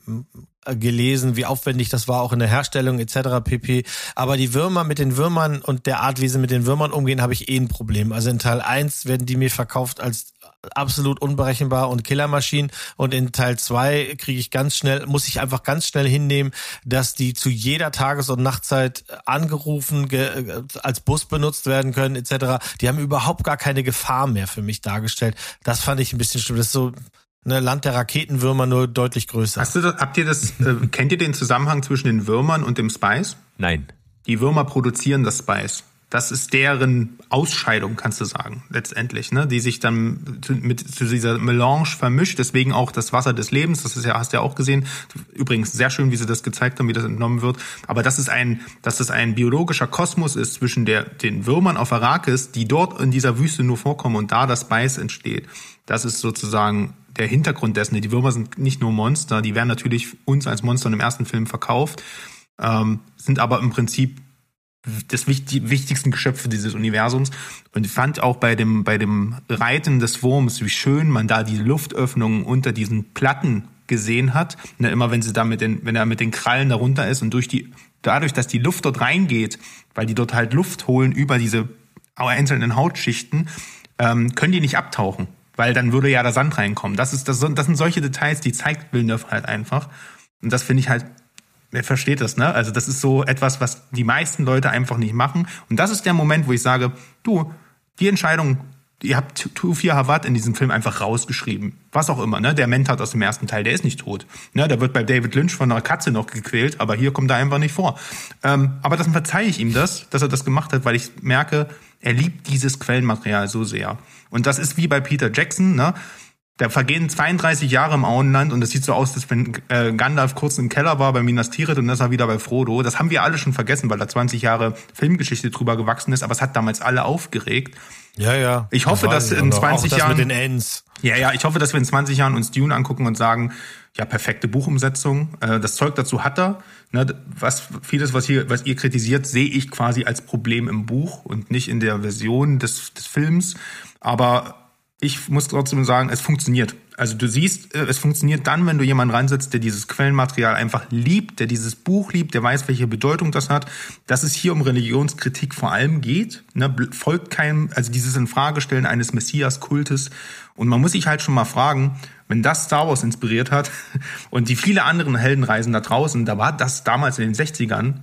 gelesen, wie aufwendig das war, auch in der Herstellung etc. pp. Aber die Würmer mit den Würmern und der Art, wie sie mit den Würmern umgehen, habe ich eh ein Problem. Also in Teil 1 werden die mir verkauft als absolut unberechenbar und Killermaschinen und in Teil 2 kriege ich ganz schnell, muss ich einfach ganz schnell hinnehmen, dass die zu jeder Tages- und Nachtzeit angerufen, ge, als Bus benutzt werden können etc. Die haben überhaupt gar keine Gefahr mehr für mich dargestellt. Das fand ich ein bisschen schlimm. Das ist so ne, Land der Raketenwürmer nur deutlich größer. Hast du das, habt ihr das, äh, [laughs] kennt ihr den Zusammenhang zwischen den Würmern und dem Spice? Nein. Die Würmer produzieren das Spice. Das ist deren Ausscheidung, kannst du sagen, letztendlich, ne? die sich dann mit zu dieser Melange vermischt, deswegen auch das Wasser des Lebens, das ist ja, hast du ja auch gesehen. Übrigens sehr schön, wie sie das gezeigt haben, wie das entnommen wird. Aber das ist ein, dass das ein biologischer Kosmos ist zwischen der, den Würmern auf Arrakis, die dort in dieser Wüste nur vorkommen und da das Spice entsteht. Das ist sozusagen der Hintergrund dessen. Die Würmer sind nicht nur Monster, die werden natürlich uns als Monster im ersten Film verkauft, ähm, sind aber im Prinzip das die wichtigsten Geschöpfe dieses Universums. Und ich fand auch bei dem, bei dem Reiten des Wurms, wie schön man da die Luftöffnungen unter diesen Platten gesehen hat. Ne, immer wenn sie da mit den, wenn er mit den Krallen darunter ist und durch die, dadurch, dass die Luft dort reingeht, weil die dort halt Luft holen über diese einzelnen Hautschichten, ähm, können die nicht abtauchen weil dann würde ja der Sand reinkommen. Das ist das, das sind solche Details, die zeigt Villeneuve halt einfach. Und das finde ich halt, wer versteht das, ne? Also das ist so etwas, was die meisten Leute einfach nicht machen. Und das ist der Moment, wo ich sage, du, die Entscheidung, ihr habt Tufir Hawat in diesem Film einfach rausgeschrieben. Was auch immer, ne? Der Mentat aus dem ersten Teil, der ist nicht tot. Ne? Der wird bei David Lynch von einer Katze noch gequält, aber hier kommt er einfach nicht vor. Ähm, aber das verzeihe ich ihm das, dass er das gemacht hat, weil ich merke, er liebt dieses Quellenmaterial so sehr. Und das ist wie bei Peter Jackson, ne? Da vergehen 32 Jahre im Auenland und es sieht so aus, als wenn äh, Gandalf kurz im Keller war bei Minas Tirith und dann ist er wieder bei Frodo. Das haben wir alle schon vergessen, weil da 20 Jahre Filmgeschichte drüber gewachsen ist, aber es hat damals alle aufgeregt. Ja, ja. Ich hoffe, das dass in 20 auch Jahren. Das mit den Ends. Ja, ja, ich hoffe, dass wir in 20 Jahren uns Dune angucken und sagen, ja, perfekte Buchumsetzung. Äh, das Zeug dazu hat er. Ne, was, vieles, was, hier, was ihr kritisiert, sehe ich quasi als Problem im Buch und nicht in der Version des, des Films. Aber ich muss trotzdem sagen, es funktioniert. Also du siehst, äh, es funktioniert dann, wenn du jemanden reinsetzt, der dieses Quellenmaterial einfach liebt, der dieses Buch liebt, der weiß, welche Bedeutung das hat. Dass es hier um Religionskritik vor allem geht, ne, folgt keinem, also dieses Infragestellen eines Messias-Kultes. Und man muss sich halt schon mal fragen, wenn das Star Wars inspiriert hat [laughs] und die viele anderen Heldenreisen da draußen, da war das damals in den 60ern,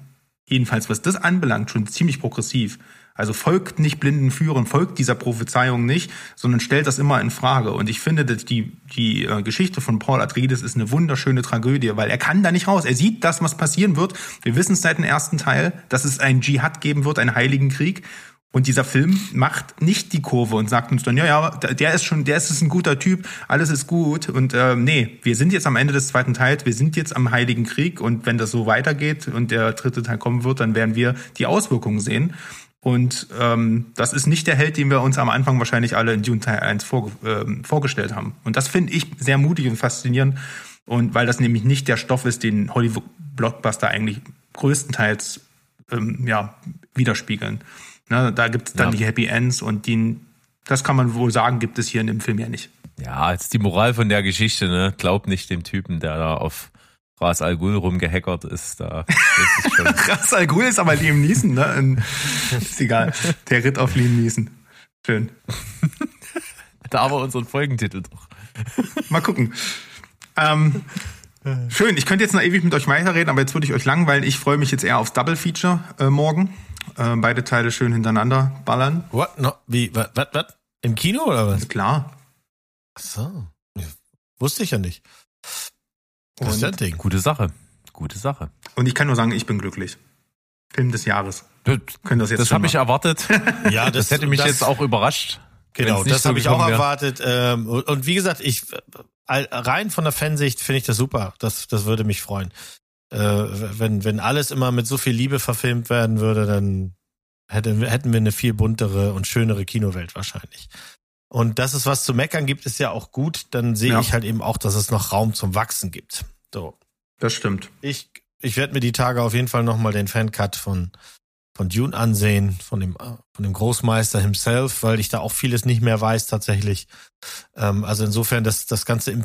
jedenfalls was das anbelangt, schon ziemlich progressiv. Also folgt nicht blinden Führern, folgt dieser Prophezeiung nicht, sondern stellt das immer in Frage. Und ich finde, dass die, die äh, Geschichte von Paul Atreides ist eine wunderschöne Tragödie, weil er kann da nicht raus. Er sieht das, was passieren wird. Wir wissen es seit dem ersten Teil, dass es einen Dschihad geben wird, einen heiligen Krieg. Und dieser Film macht nicht die Kurve und sagt uns dann, ja, ja, der ist schon, der ist ein guter Typ, alles ist gut. Und äh, nee, wir sind jetzt am Ende des zweiten Teils, wir sind jetzt am Heiligen Krieg und wenn das so weitergeht und der dritte Teil kommen wird, dann werden wir die Auswirkungen sehen. Und ähm, das ist nicht der Held, den wir uns am Anfang wahrscheinlich alle in Dune Teil 1 vor, ähm, vorgestellt haben. Und das finde ich sehr mutig und faszinierend. Und weil das nämlich nicht der Stoff ist, den Hollywood-Blockbuster eigentlich größtenteils ähm, ja, widerspiegeln. Ne, da gibt es dann ja. die Happy Ends und die, das kann man wohl sagen, gibt es hier in dem Film ja nicht. Ja, jetzt die Moral von der Geschichte, ne? Glaub nicht dem Typen, der da auf Ras Al Ghul rumgehackert ist. Da ist [laughs] Ras Al Ghul ist aber Liam Neeson, ne? ist egal. Der ritt auf Liam Neeson. Schön. da aber unseren Folgentitel doch. Mal gucken. Ähm, schön, ich könnte jetzt noch ewig mit euch weiterreden, aber jetzt würde ich euch langweilen. Ich freue mich jetzt eher aufs Double Feature äh, morgen. Äh, beide Teile schön hintereinander ballern. What? No, wie? Was? Was? Im Kino oder was? Klar. Ach so. Wusste ich ja nicht. Das ist ja Ding. Gute Sache. Gute Sache. Und ich kann nur sagen, ich bin glücklich. Film des Jahres. Das, Können das jetzt das habe ich erwartet. [laughs] ja, das, das hätte mich das, jetzt auch überrascht. Genau, das so habe ich auch wäre. erwartet. Ähm, und wie gesagt, ich rein von der Fansicht finde ich das super. Das, das würde mich freuen. Äh, wenn, wenn alles immer mit so viel Liebe verfilmt werden würde, dann hätten wir eine viel buntere und schönere Kinowelt wahrscheinlich. Und dass es was zu meckern gibt, ist ja auch gut. Dann sehe ja. ich halt eben auch, dass es noch Raum zum Wachsen gibt. So. Das stimmt. Ich, ich werde mir die Tage auf jeden Fall nochmal den Fancut von, von Dune ansehen, von dem, von dem Großmeister himself, weil ich da auch vieles nicht mehr weiß tatsächlich. Ähm, also insofern, das, das ganze, äh,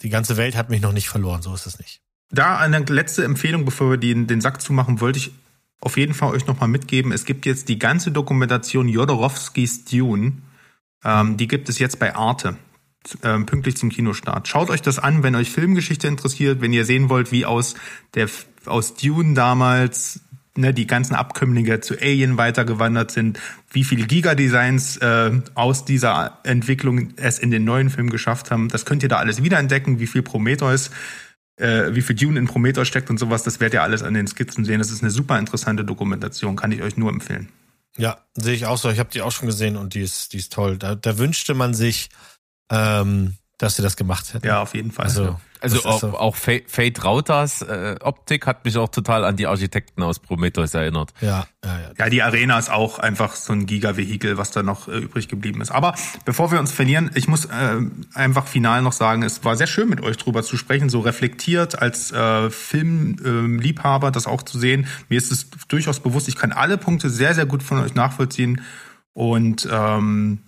die ganze Welt hat mich noch nicht verloren, so ist es nicht. Da eine letzte Empfehlung, bevor wir den, den Sack zumachen, wollte ich auf jeden Fall euch nochmal mitgeben. Es gibt jetzt die ganze Dokumentation Jodorowskis Dune ähm, die gibt es jetzt bei Arte. Ähm, pünktlich zum Kinostart. Schaut euch das an, wenn euch Filmgeschichte interessiert, wenn ihr sehen wollt, wie aus der aus Dune damals ne, die ganzen Abkömmlinge zu Alien weitergewandert sind, wie viele Giga-Designs äh, aus dieser Entwicklung es in den neuen Film geschafft haben. Das könnt ihr da alles wiederentdecken, wie viel Prometheus, äh, wie viel Dune in Prometheus steckt und sowas. Das werdet ihr alles an den Skizzen sehen. Das ist eine super interessante Dokumentation, kann ich euch nur empfehlen. Ja, sehe ich auch so. Ich habe die auch schon gesehen und die ist, die ist toll. Da, da wünschte man sich, ähm, dass sie das gemacht hätten. Ja, auf jeden Fall. Also, also auch, so. auch Fate Rauters äh, Optik hat mich auch total an die Architekten aus Prometheus erinnert. Ja, ja, ja. Ja, die Arena ist auch einfach so ein Giga-Vehikel, was da noch äh, übrig geblieben ist. Aber bevor wir uns verlieren, ich muss äh, einfach final noch sagen, es war sehr schön mit euch drüber zu sprechen, so reflektiert als äh, Filmliebhaber äh, das auch zu sehen. Mir ist es durchaus bewusst, ich kann alle Punkte sehr, sehr gut von euch nachvollziehen. Und ähm,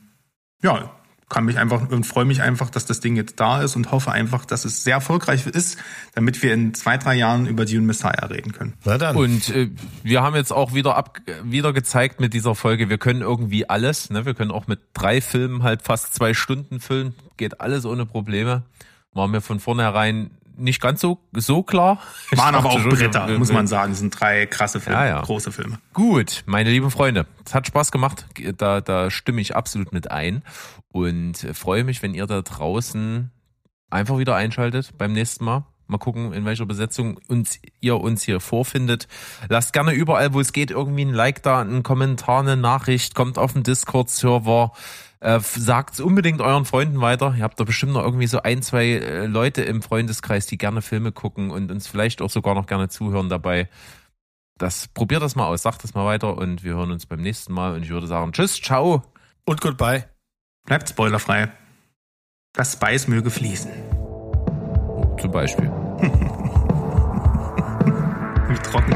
ja, kann mich einfach und freue mich einfach, dass das Ding jetzt da ist und hoffe einfach, dass es sehr erfolgreich ist, damit wir in zwei, drei Jahren über Dune Messiah reden können. Na dann. Und äh, wir haben jetzt auch wieder ab, wieder gezeigt mit dieser Folge, wir können irgendwie alles. Ne? Wir können auch mit drei Filmen halt fast zwei Stunden füllen. Geht alles ohne Probleme. Waren wir von vornherein nicht ganz so, so klar. [laughs] Waren aber auch Bretter, muss man sagen. Das sind drei krasse Filme, ja, ja. große Filme. Gut, meine lieben Freunde, es hat Spaß gemacht. Da, da stimme ich absolut mit ein und freue mich, wenn ihr da draußen einfach wieder einschaltet beim nächsten Mal. Mal gucken, in welcher Besetzung uns, ihr uns hier vorfindet. Lasst gerne überall, wo es geht, irgendwie ein Like da, einen Kommentar, eine Nachricht, kommt auf den Discord-Server. Äh, Sagt unbedingt euren Freunden weiter. Ihr habt da bestimmt noch irgendwie so ein, zwei äh, Leute im Freundeskreis, die gerne Filme gucken und uns vielleicht auch sogar noch gerne zuhören dabei. Das probiert das mal aus, sagt das mal weiter und wir hören uns beim nächsten Mal und ich würde sagen Tschüss, ciao und goodbye. Bleibt spoilerfrei. Das Spice möge fließen. Zum Beispiel. [laughs] Wie trocken.